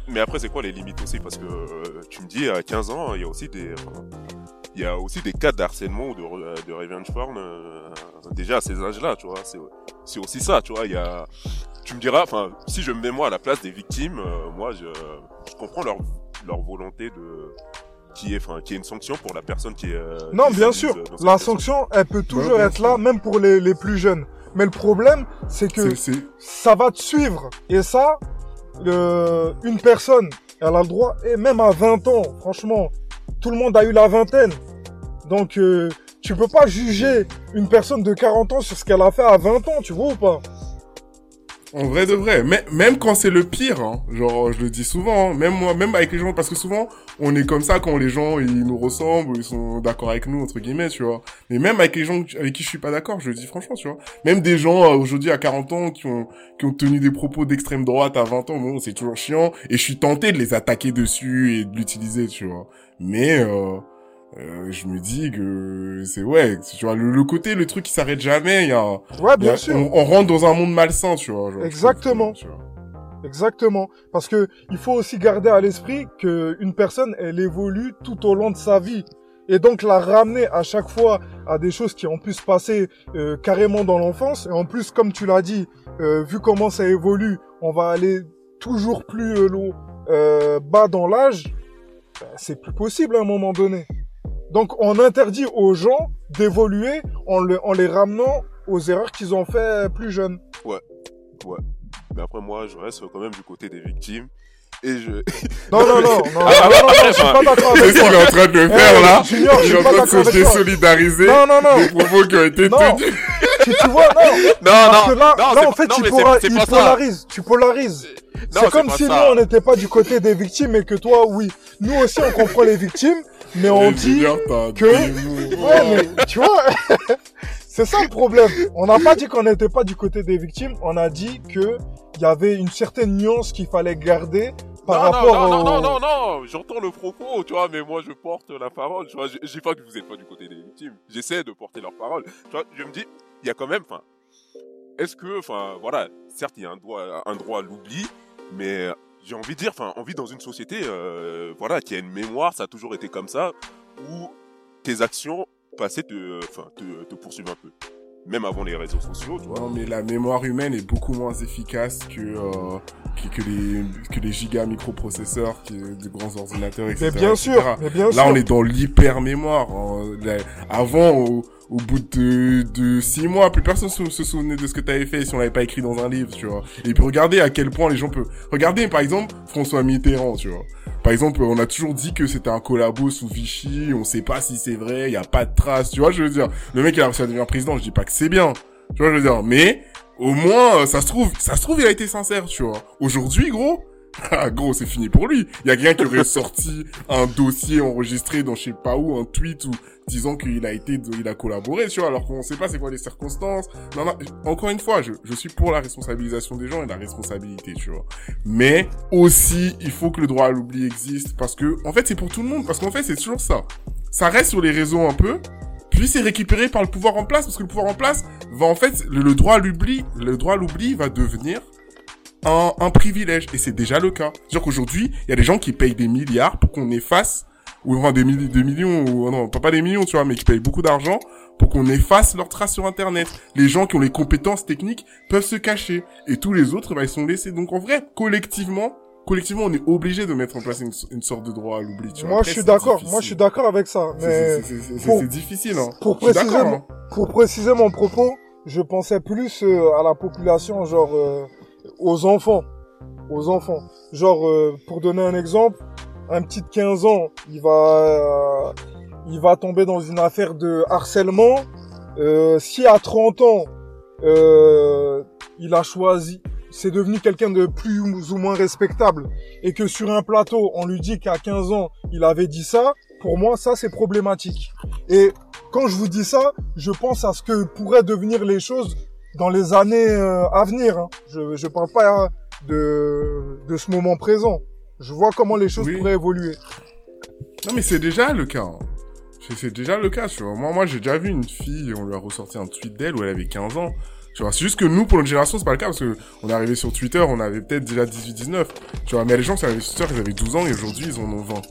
Mais après, c'est quoi les limites aussi? Parce que euh, tu me dis, à 15 ans, il y a aussi des... enfin, il y a aussi des cas d'harcèlement ou de, re- de revenge porn euh, déjà à ces âges-là, tu vois. C'est, c'est aussi ça, tu vois. Il y a, tu me diras, enfin, si je me mets moi à la place des victimes, euh, moi, je, je comprends leur, leur volonté de qui est, enfin, qui est une sanction pour la personne qui est. euh, Non, qui bien sûr. La situation. sanction, elle peut toujours bien être sûr. là, même pour les, les plus jeunes. Mais le problème, c'est que ça va te suivre. Et ça, le, une personne, elle a le droit, et même à 20 ans, franchement, tout le monde a eu la vingtaine. Donc, euh, tu peux pas juger une personne de 40 ans sur ce qu'elle a fait à 20 ans, tu vois ou pas? En vrai de vrai, mais même quand c'est le pire, hein, genre je le dis souvent, hein, même moi, même avec les gens, parce que souvent on est comme ça quand les gens ils nous ressemblent, ils sont d'accord avec nous entre guillemets, tu vois. Mais même avec les gens avec qui je suis pas d'accord, je le dis franchement, tu vois. Même des gens euh, aujourd'hui à 40 ans qui ont qui ont tenu des propos d'extrême droite à 20 ans, bon c'est toujours chiant, et je suis tenté de les attaquer dessus et de l'utiliser, tu vois. Mais euh, euh, je me dis que c'est ouais, tu vois le, le côté le truc qui s'arrête jamais, il y a Ouais, y sûr. on, on rentre dans un monde malsain, tu vois. genre, Exactement. trouve, tu vois. Exactement. Parce que il faut aussi garder à l'esprit que une personne, elle évolue tout au long de sa vie. Et donc la ramener à chaque fois à des choses qui ont pu se passer euh, carrément dans l'enfance. Et en plus, comme tu l'as dit, euh, vu comment ça évolue, on va aller toujours plus euh, euh, bas dans l'âge. Ben, c'est plus possible à un moment donné. Donc on interdit aux gens d'évoluer en, le- en les ramenant aux erreurs qu'ils ont fait plus jeunes. Mais après, moi, je reste quand même du côté des victimes. Et je. Non, non, non, non, non, Ah, non, non, je suis pas d'accord C'est avec ce qu'il est en train de Eh, faire là. Junior, je Il suis est en train de se désolidariser Non, non, non. des propos qui ont été tenus. Tu, tu vois, non. Non, Parce non, que là, non, là c'est en fait, non, il, mais pora- c'est- c'est il pas ça. polarise. Tu polarises. C'est comme si nous, on n'était pas du côté des victimes et que toi, oui. Nous aussi, on comprend les victimes, mais on dit... Que-. Ouais, mais tu vois, c'est ça le problème. On n'a pas dit qu'on n'était pas du côté des victimes, on a dit que il y avait une certaine nuance qu'il fallait garder par non, rapport non, non, au... non, non, non, j'entends le propos, tu vois, mais moi je porte la parole, tu vois, dis pas que vous êtes pas du côté des victimes, j'essaie de porter leur parole, tu vois, je me dis, il y a quand même, enfin, est-ce que, enfin, voilà, certes il y a un droit, un droit à l'oubli, mais j'ai envie de dire, enfin, on vit dans une société, euh, voilà, qui a une mémoire, ça a toujours été comme ça, où tes actions passées te, enfin, te, te poursuivent un peu, même avant les réseaux sociaux, tu vois. Non, mais la mémoire humaine est beaucoup moins efficace que, euh, que, que les, que les giga microprocesseurs, qui, de grands ordinateurs, etc. Mais bien etc. sûr, mais bien Là, sûr. on est dans l'hyper mémoire. Avant, au, bout de, de six mois, plus personne se, se souvenait de ce que tu avais fait si on l'avait pas écrit dans un livre, tu vois. Et puis regardez à quel point les gens peuvent. Regardez, par exemple, François Mitterrand, tu vois. Par exemple, on a toujours dit que c'était un collabo sous Vichy, on sait pas si c'est vrai, il y a pas de traces, tu vois, je veux dire. Le mec, il a réussi à devenir président, je dis pas que c'est bien. Tu vois, je veux dire, mais au moins, euh, ça se trouve, ça se trouve, il a été sincère, tu vois. Aujourd'hui, gros, ah, gros, c'est fini pour lui. Il y a quelqu'un qui aurait sorti un dossier enregistré dans je sais pas où, un tweet ou disant qu'il a été, il a collaboré, tu vois, alors qu'on sait pas c'est quoi les circonstances. Non, non, encore une fois, je, je suis pour la responsabilisation des gens et la responsabilité, tu vois. Mais aussi, il faut que le droit à l'oubli existe parce que, en fait, c'est pour tout le monde. Parce qu'en fait, c'est toujours ça. Ça reste sur les réseaux un peu, puis c'est récupéré par le pouvoir en place parce que le pouvoir en place va en fait le, le droit à l'oubli, le droit à l'oubli va devenir un, un privilège et c'est déjà le cas. C'est-à-dire qu'aujourd'hui, il y a des gens qui payent des milliards pour qu'on efface ou enfin des, milli- des millions ou non, pas des millions, tu vois, mais qui payent beaucoup d'argent pour qu'on efface leurs traces sur internet. Les gens qui ont les compétences techniques peuvent se cacher et tous les autres bah, ils sont laissés. Donc en vrai, collectivement, collectivement, on est obligé de mettre en place une, une sorte de droit à l'oubli. tu vois. Moi, Après, je suis d'accord. Moi, je suis d'accord avec ça. C'est- Mais c'est- c'est- c'est- pour- c'est difficile, hein. pour préciser, mon- hein. pour préciser mon propos, je pensais plus euh, à la population, genre euh, aux enfants, aux enfants. Genre, euh, pour donner un exemple, un petit de 15 ans, il va, euh, il va tomber dans une affaire de harcèlement. Euh, si à 30 ans, euh, il a choisi, c'est devenu quelqu'un de plus ou moins respectable et que sur un plateau, on lui dit qu'à 15 ans, il avait dit ça, pour moi, ça, c'est problématique. Et quand je vous dis ça, je pense à ce que pourraient devenir les choses dans les années euh, à venir. hein. Je ne parle pas hein, de, de ce moment présent. Je vois comment les choses Oui. pourraient évoluer. Non, mais c'est déjà le cas. hein. C'est- déjà le cas, tu vois. Moi, moi j'ai déjà vu une fille, on lui a ressorti un tweet d'elle où elle avait 15 ans. Tu vois, c'est juste que nous, pour notre génération, c'est pas le cas parce que on est arrivé sur Twitter, on avait peut-être déjà 18-19. Tu vois, mais les gens qui sont arrivés sur Twitter, ils avaient 12 ans et aujourd'hui, ils en ont 20.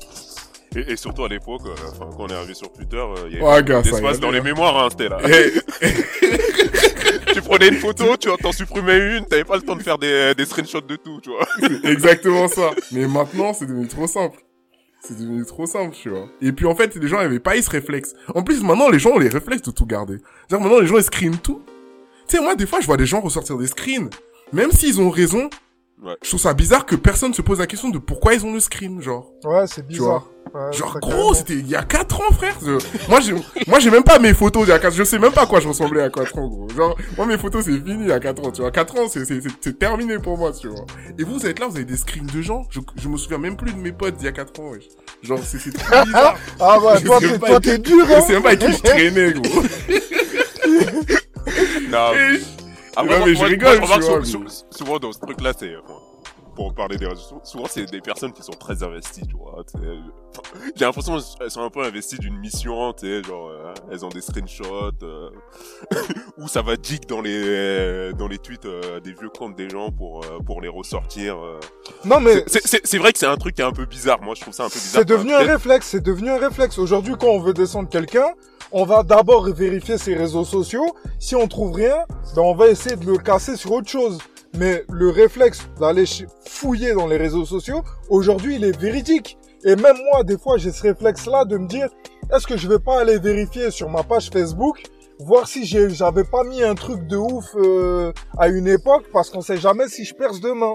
Et, et surtout à l'époque, euh, enfin, quand on est arrivé sur Twitter, euh, il y avait Ouais, gars, ça y d'espace est, dans les mémoires, hein, c'était là. Et, tu prenais une photo, tu en t'en supprimais une, t'avais pas le temps de faire des, des screenshots de tout, tu vois. c'est exactement ça. Mais maintenant, c'est devenu trop simple. C'est devenu trop simple, tu vois. Et puis, en fait, les gens avaient pas eu ce réflexe. En plus, maintenant, les gens ont les réflexes de tout garder. Genre, maintenant, les gens, ils screenent tout. Tu sais, moi, des fois, je vois des gens ressortir des screens. Même s'ils ont raison, Ouais. je trouve ça bizarre que personne se pose la question de pourquoi ils ont le screen, genre. Ouais, c'est bizarre. Genre, gros, c'était il y a 4 ans, frère. Je- Moi, j'ai, moi, j'ai même pas mes photos d'il y a 4 Je sais même pas à quoi je ressemblais à 4 ans, gros. Genre, moi, mes photos, c'est fini il y a 4 ans, tu vois. 4 ans, c'est, c'est, c'est, c'est terminé pour moi, tu vois. Et vous, vous êtes là, vous avez des screens de gens? Je, je me souviens même plus de mes potes d'il y a 4 ans, wesh. Genre, c'est, c'est trop bizarre. Ah ouais, Je toi, t'es, pas toi, t'es dur, Je hein. sais même pas avec qui je traînais, gros. Non, Et- Après, Non, moi, mais je rigole, moi, je tu vois, mais- souvent dans ce truc-là, c'est, euh, bon, pour parler des réseaux sociaux, souvent c'est des personnes qui sont très investies, tu vois. J'ai l'impression qu'elles sont un peu investies d'une mission, tu sais, genre, euh, elles ont des screenshots, euh, ou ça va dig dans les, dans les tweets euh, des vieux comptes des gens pour, euh, pour les ressortir. Non, mais C'est- vrai que c'est un truc qui est un peu bizarre, moi je trouve ça un peu bizarre. c'est devenu un réflexe, c'est devenu un réflexe. Aujourd'hui, quand on veut descendre quelqu'un, on va d'abord vérifier ses réseaux sociaux. Si on trouve rien, ben on va essayer de le casser sur autre chose. Mais le réflexe d'aller fouiller dans les réseaux sociaux, aujourd'hui, il est véridique. Et même moi, des fois, j'ai ce réflexe-là de me dire, est-ce que je vais pas aller vérifier sur ma page Facebook, voir si j'avais pas mis un truc de ouf euh, à une époque, parce qu'on sait jamais si je perce demain.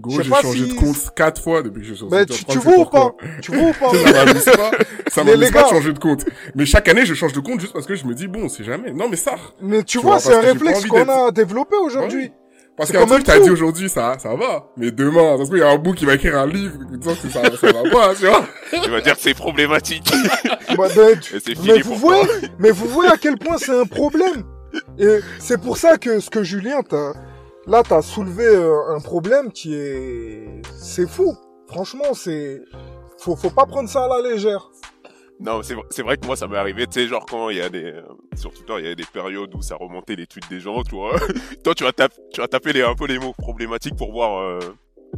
Gros, j'ai changé si- de compte 4 fois depuis que je suis sur Mais tu, tu vois ou pas? Tu vois ou pas? Ça m'amuse pas. Ça m'amuse pas de changer de compte. Mais chaque année, je change de compte juste parce que je me dis, bon, c'est jamais. Non, mais ça. Mais tu, Tu vois, vois, c'est un réflexe qu'on a développé aujourd'hui. Parce qu'un truc même t'as dit aujourd'hui, ça, ça va. Mais demain, parce qu'il y a un bout qui va écrire un livre disant que ça, ça va pas, tu vois. Tu vas dire que c'est problématique. Bah, ben, tu- Et c'est mais vous pour voyez, toi. mais vous voyez à quel point c'est un problème. Et c'est pour ça que ce que Julien, t'as, là, t'as soulevé euh, un problème qui est, c'est fou. Franchement, c'est, faut, faut pas prendre ça à la légère. Non, c'est c'est vrai que moi ça m'est arrivé, tu sais, genre quand il y a des euh, sur Twitter, il y a des périodes où ça remontait les tweets des gens, tu vois. Toi, tu vas taper, tu vas taper les, un peu les mots problématiques pour voir euh,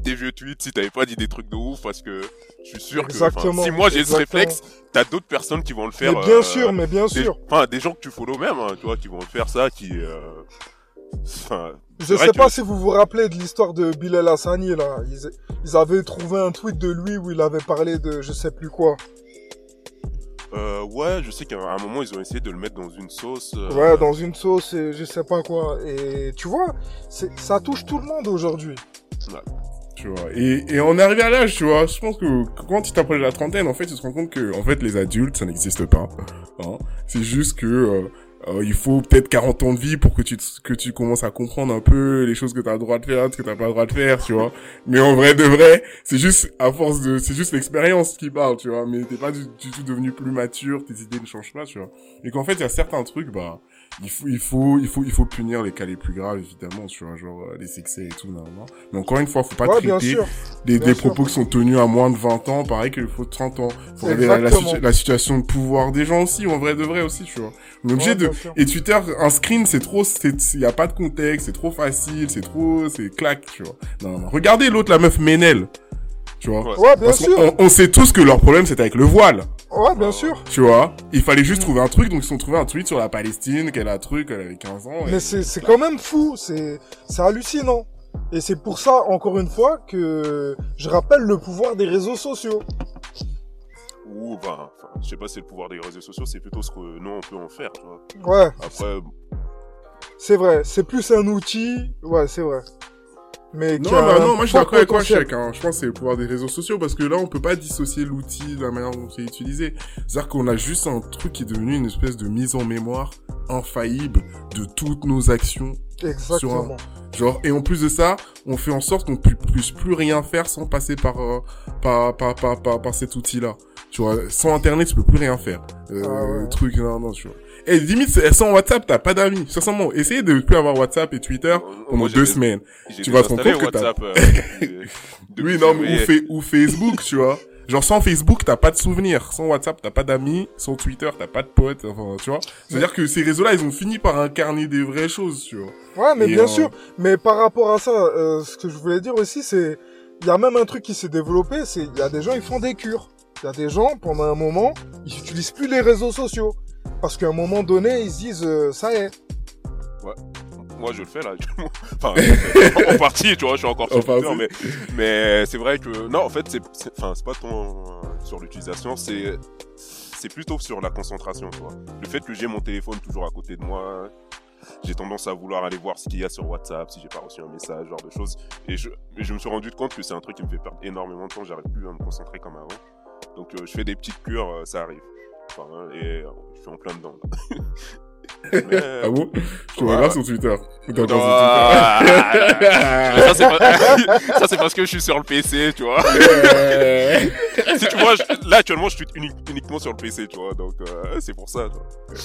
des vieux tweets si t'avais pas dit des trucs de ouf, parce que je suis sûr que si moi j'ai ce réflexe, t'as d'autres personnes qui vont le faire. mais bien euh, sûr, mais bien sûr. Enfin, des gens que tu follow même, hein, tu vois, qui vont le faire ça, qui. euh, Enfin, Je vrai sais que- pas si vous vous rappelez de l'histoire de Bilal Hassani, là. Ils, ils avaient trouvé un tweet de lui où il avait parlé de je sais plus quoi. Euh, ouais, je sais qu'à un moment ils ont essayé de le mettre dans une sauce. euh, Ouais, dans une sauce et je sais pas quoi. Et tu vois, c'est, ça touche tout le monde aujourd'hui. Tu vois. Et, et on est arrivé à l'âge, tu vois. Je pense que quand tu t'approches de la trentaine, en fait, tu te rends compte que, en fait, les adultes, ça n'existe pas. Hein. C'est juste que, euh, euh, il faut peut-être 40 ans de vie pour que tu, que tu commences à comprendre un peu les choses que tu as le droit de faire, ce que tu pas le droit de faire, tu vois. Mais en vrai de vrai, c'est juste à force de, c'est juste l'expérience qui parle, tu vois. Mais t'es pas du, du tout devenu plus mature, tes idées ne changent pas, tu vois. Et qu'en fait, il y a certains trucs, bah, il faut, il faut, il faut, il faut punir les cas les plus graves, évidemment, tu vois, genre les excès et tout, non, non. Mais encore une fois, faut pas ouais, traiter des, des propos qui sont tenus à moins de 20 ans, pareil qu'il faut 30 ans. Faut regarder la, la, la situation de pouvoir des gens aussi, en vrai de vrai aussi, tu vois. On est obligé Ouais, de... sûr. Et Twitter, un screen, c'est trop... Il y a pas de contexte, c'est trop facile, c'est trop... C'est claque, tu vois. Non, non. Regardez l'autre, la meuf Ménel. Tu vois. Ouais. Bien Parce sûr. on sait tous que leur problème, c'était avec le voile. Ouais, bien sûr. Tu vois. Il fallait juste trouver un truc, donc ils ont trouvé un tweet sur la Palestine, qu'elle a un truc, elle avait 15 ans. et- Mais c'est, c'est quand même fou. C'est, c'est hallucinant. Et c'est pour ça, encore une fois, que je rappelle le pouvoir des réseaux sociaux. Ou, ben, enfin, je sais pas si c'est le pouvoir des réseaux sociaux, c'est plutôt ce que nous on peut en faire, tu vois. Ouais, Après, c'est vrai. C'est plus un outil. Ouais, c'est vrai. Mais Non, bah un non, moi je suis d'accord avec. Chèque. Hein. Je pense que c'est le pouvoir des réseaux sociaux parce que là, on peut pas dissocier l'outil de la manière dont c'est utilisé. C'est-à-dire qu'on a juste un truc qui est devenu une espèce de mise en mémoire infaillible de toutes nos actions. Exactement. Genre, et en plus de ça, on fait en sorte qu'on pu- puisse plus rien faire sans passer par, euh, par, par, par, par, par cet outil-là. Tu vois, sans internet, tu peux plus rien faire. Euh, Ah ouais. truc, non, non, tu vois. Et limite, c'est- sans WhatsApp, t'as pas d'amis. Sincèrement, essayez de plus avoir WhatsApp et Twitter pendant Moi, j'ai deux semaines. Tu vas te rendre compte que t'as- WhatsApp. euh, Oui, non, mais ou, Facebook, tu vois. Genre, sans Facebook, t'as pas de souvenirs. Sans WhatsApp, t'as pas d'amis. Sans Twitter, t'as pas de potes. Enfin, tu vois. C'est-à-dire que ces réseaux-là, ils ont fini par incarner des vraies choses, tu vois. Ouais, mais Et, bien euh, sûr. Mais par rapport à ça, euh, ce que je voulais dire aussi, c'est, il y a même un truc qui s'est développé, c'est, il y a des gens, ils font des cures. Il y a des gens, pendant un moment, ils utilisent plus les réseaux sociaux. Parce qu'à un moment donné, ils se disent, euh, ça y est. Moi, je le fais là. Enfin, en- en partie, tu vois, je suis encore sur En Twitter, mais, mais c'est vrai que non, en fait, c'est, enfin, pas tant euh, sur l'utilisation, c'est, c'est plutôt sur la concentration, tu vois. Le fait que j'ai mon téléphone toujours à côté de moi, j'ai tendance à vouloir aller voir ce qu'il y a sur WhatsApp, si j'ai pas reçu un message, genre de choses. Et je, me suis rendu compte que c'est un truc qui me fait perdre énormément de temps. J'arrive plus à me concentrer comme avant. Donc, euh, je fais des petites cures, euh, ça arrive. Enfin, et euh, je suis en plein dedans. Là. Mais- Ah bon? Je te regarde ouais. sur Twitter. Encore Non, sur ah, ça, c'est pas- ça, parce que je suis sur le PC, tu vois. Si tu vois, je- là actuellement je suis uni- uniquement sur le PC, tu vois, donc euh, c'est pour ça. Tu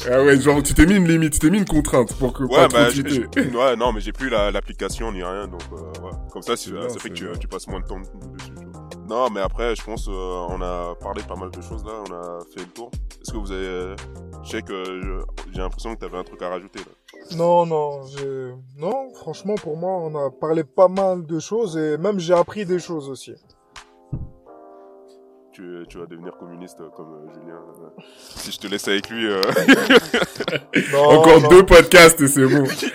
vois. ah ouais, genre, tu t'es mis une limite, tu t'es mis une contrainte pour que Ouais, pas bah, trop ouais, non, mais j'ai plus la- l'application ni rien, donc euh, ouais. comme ça, ça c'est fait que tu, tu passes moins de temps dessus. Tu. Non, mais après, je pense, euh, on a parlé pas mal de choses là, on a fait le tour. Est-ce que vous avez, euh, je sais que j'ai l'impression que t'avais un truc à rajouter là. Non, non, j'ai, non, franchement, pour moi, on a parlé pas mal de choses et même j'ai appris des choses aussi. Tu, tu vas devenir communiste euh, comme euh, Julien. euh. Si je te laisse avec lui, euh, Non, Encore non. deux podcasts et c'est bon. c'est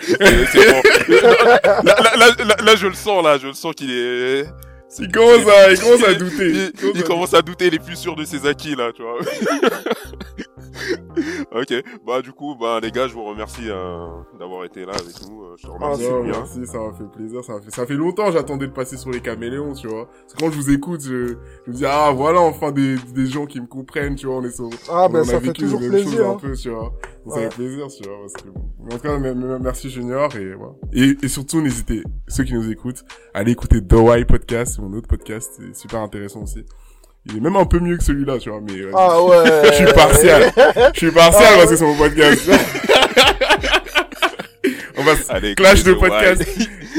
c'est bon. là, là, là, là, là, je le sens là, je le sens qu'il est. Il commence à, il commence à douter. Il, il commence à douter, il est plus sûr de ses acquis là, tu vois. ok, bah du coup, bah les gars, je vous remercie euh, d'avoir été là avec nous. euh, Je te remercie. Non, bien. merci, ça m'a fait plaisir, ça m'a fait, ça fait longtemps j'attendais de passer sur les caméléons, tu vois. Parce que quand je vous écoute, je, je me dis, ah, voilà, enfin, des, des gens qui me comprennent, tu vois, on est sur, Ah, ben, on a ça fait vécu toujours les mêmes plaisir, choses hein. un peu, tu vois. Ça Ouais. fait plaisir, tu vois, parce que bon. En tout cas, merci Junior, et voilà. Et, et surtout, n'hésitez, ceux qui nous écoutent, à aller écouter The Why Podcast, mon autre podcast, c'est super intéressant aussi. Il est même un peu mieux que celui-là, tu vois, mais, euh, Ah ouais. je suis partial. Je suis partial Ah parce que c'est mon podcast. On va Allez, clash de podcast.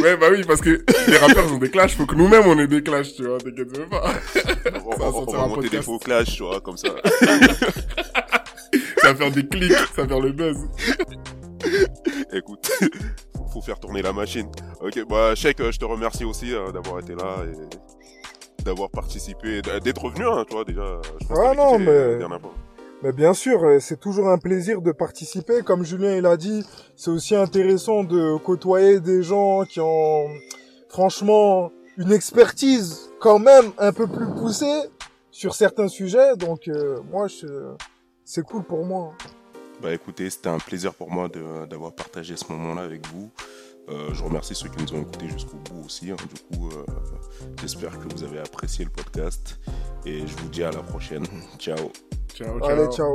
Ouais, bah oui, parce que les rappeurs ont des clashs, faut que nous-mêmes on ait des clashs, tu vois, t'inquiète même pas. On, Ça va on- va monter des faux clashs, tu vois, comme ça. Ça va faire des clics, ça va faire le buzz. Écoute, faut, faut faire tourner la machine. Ok, bah Sheik, euh, je te remercie aussi euh, d'avoir été là et d'avoir participé, d'être revenu, hein, tu vois, déjà. Je pense Ah non, mais- euh, fois. Mais bien sûr, euh, c'est toujours un plaisir de participer. Comme Julien il a dit, c'est aussi intéressant de côtoyer des gens qui ont franchement une expertise quand même un peu plus poussée sur certains sujets. Donc euh, moi, je... c'est cool pour moi. Bah écoutez, c'était un plaisir pour moi d'avoir partagé ce moment-là avec vous. Euh, je remercie ceux qui nous ont écoutés jusqu'au bout aussi. hein. Du coup, euh, j'espère que vous avez apprécié le podcast et je vous dis à la prochaine. Ciao. Ciao, ciao. Allez, ciao.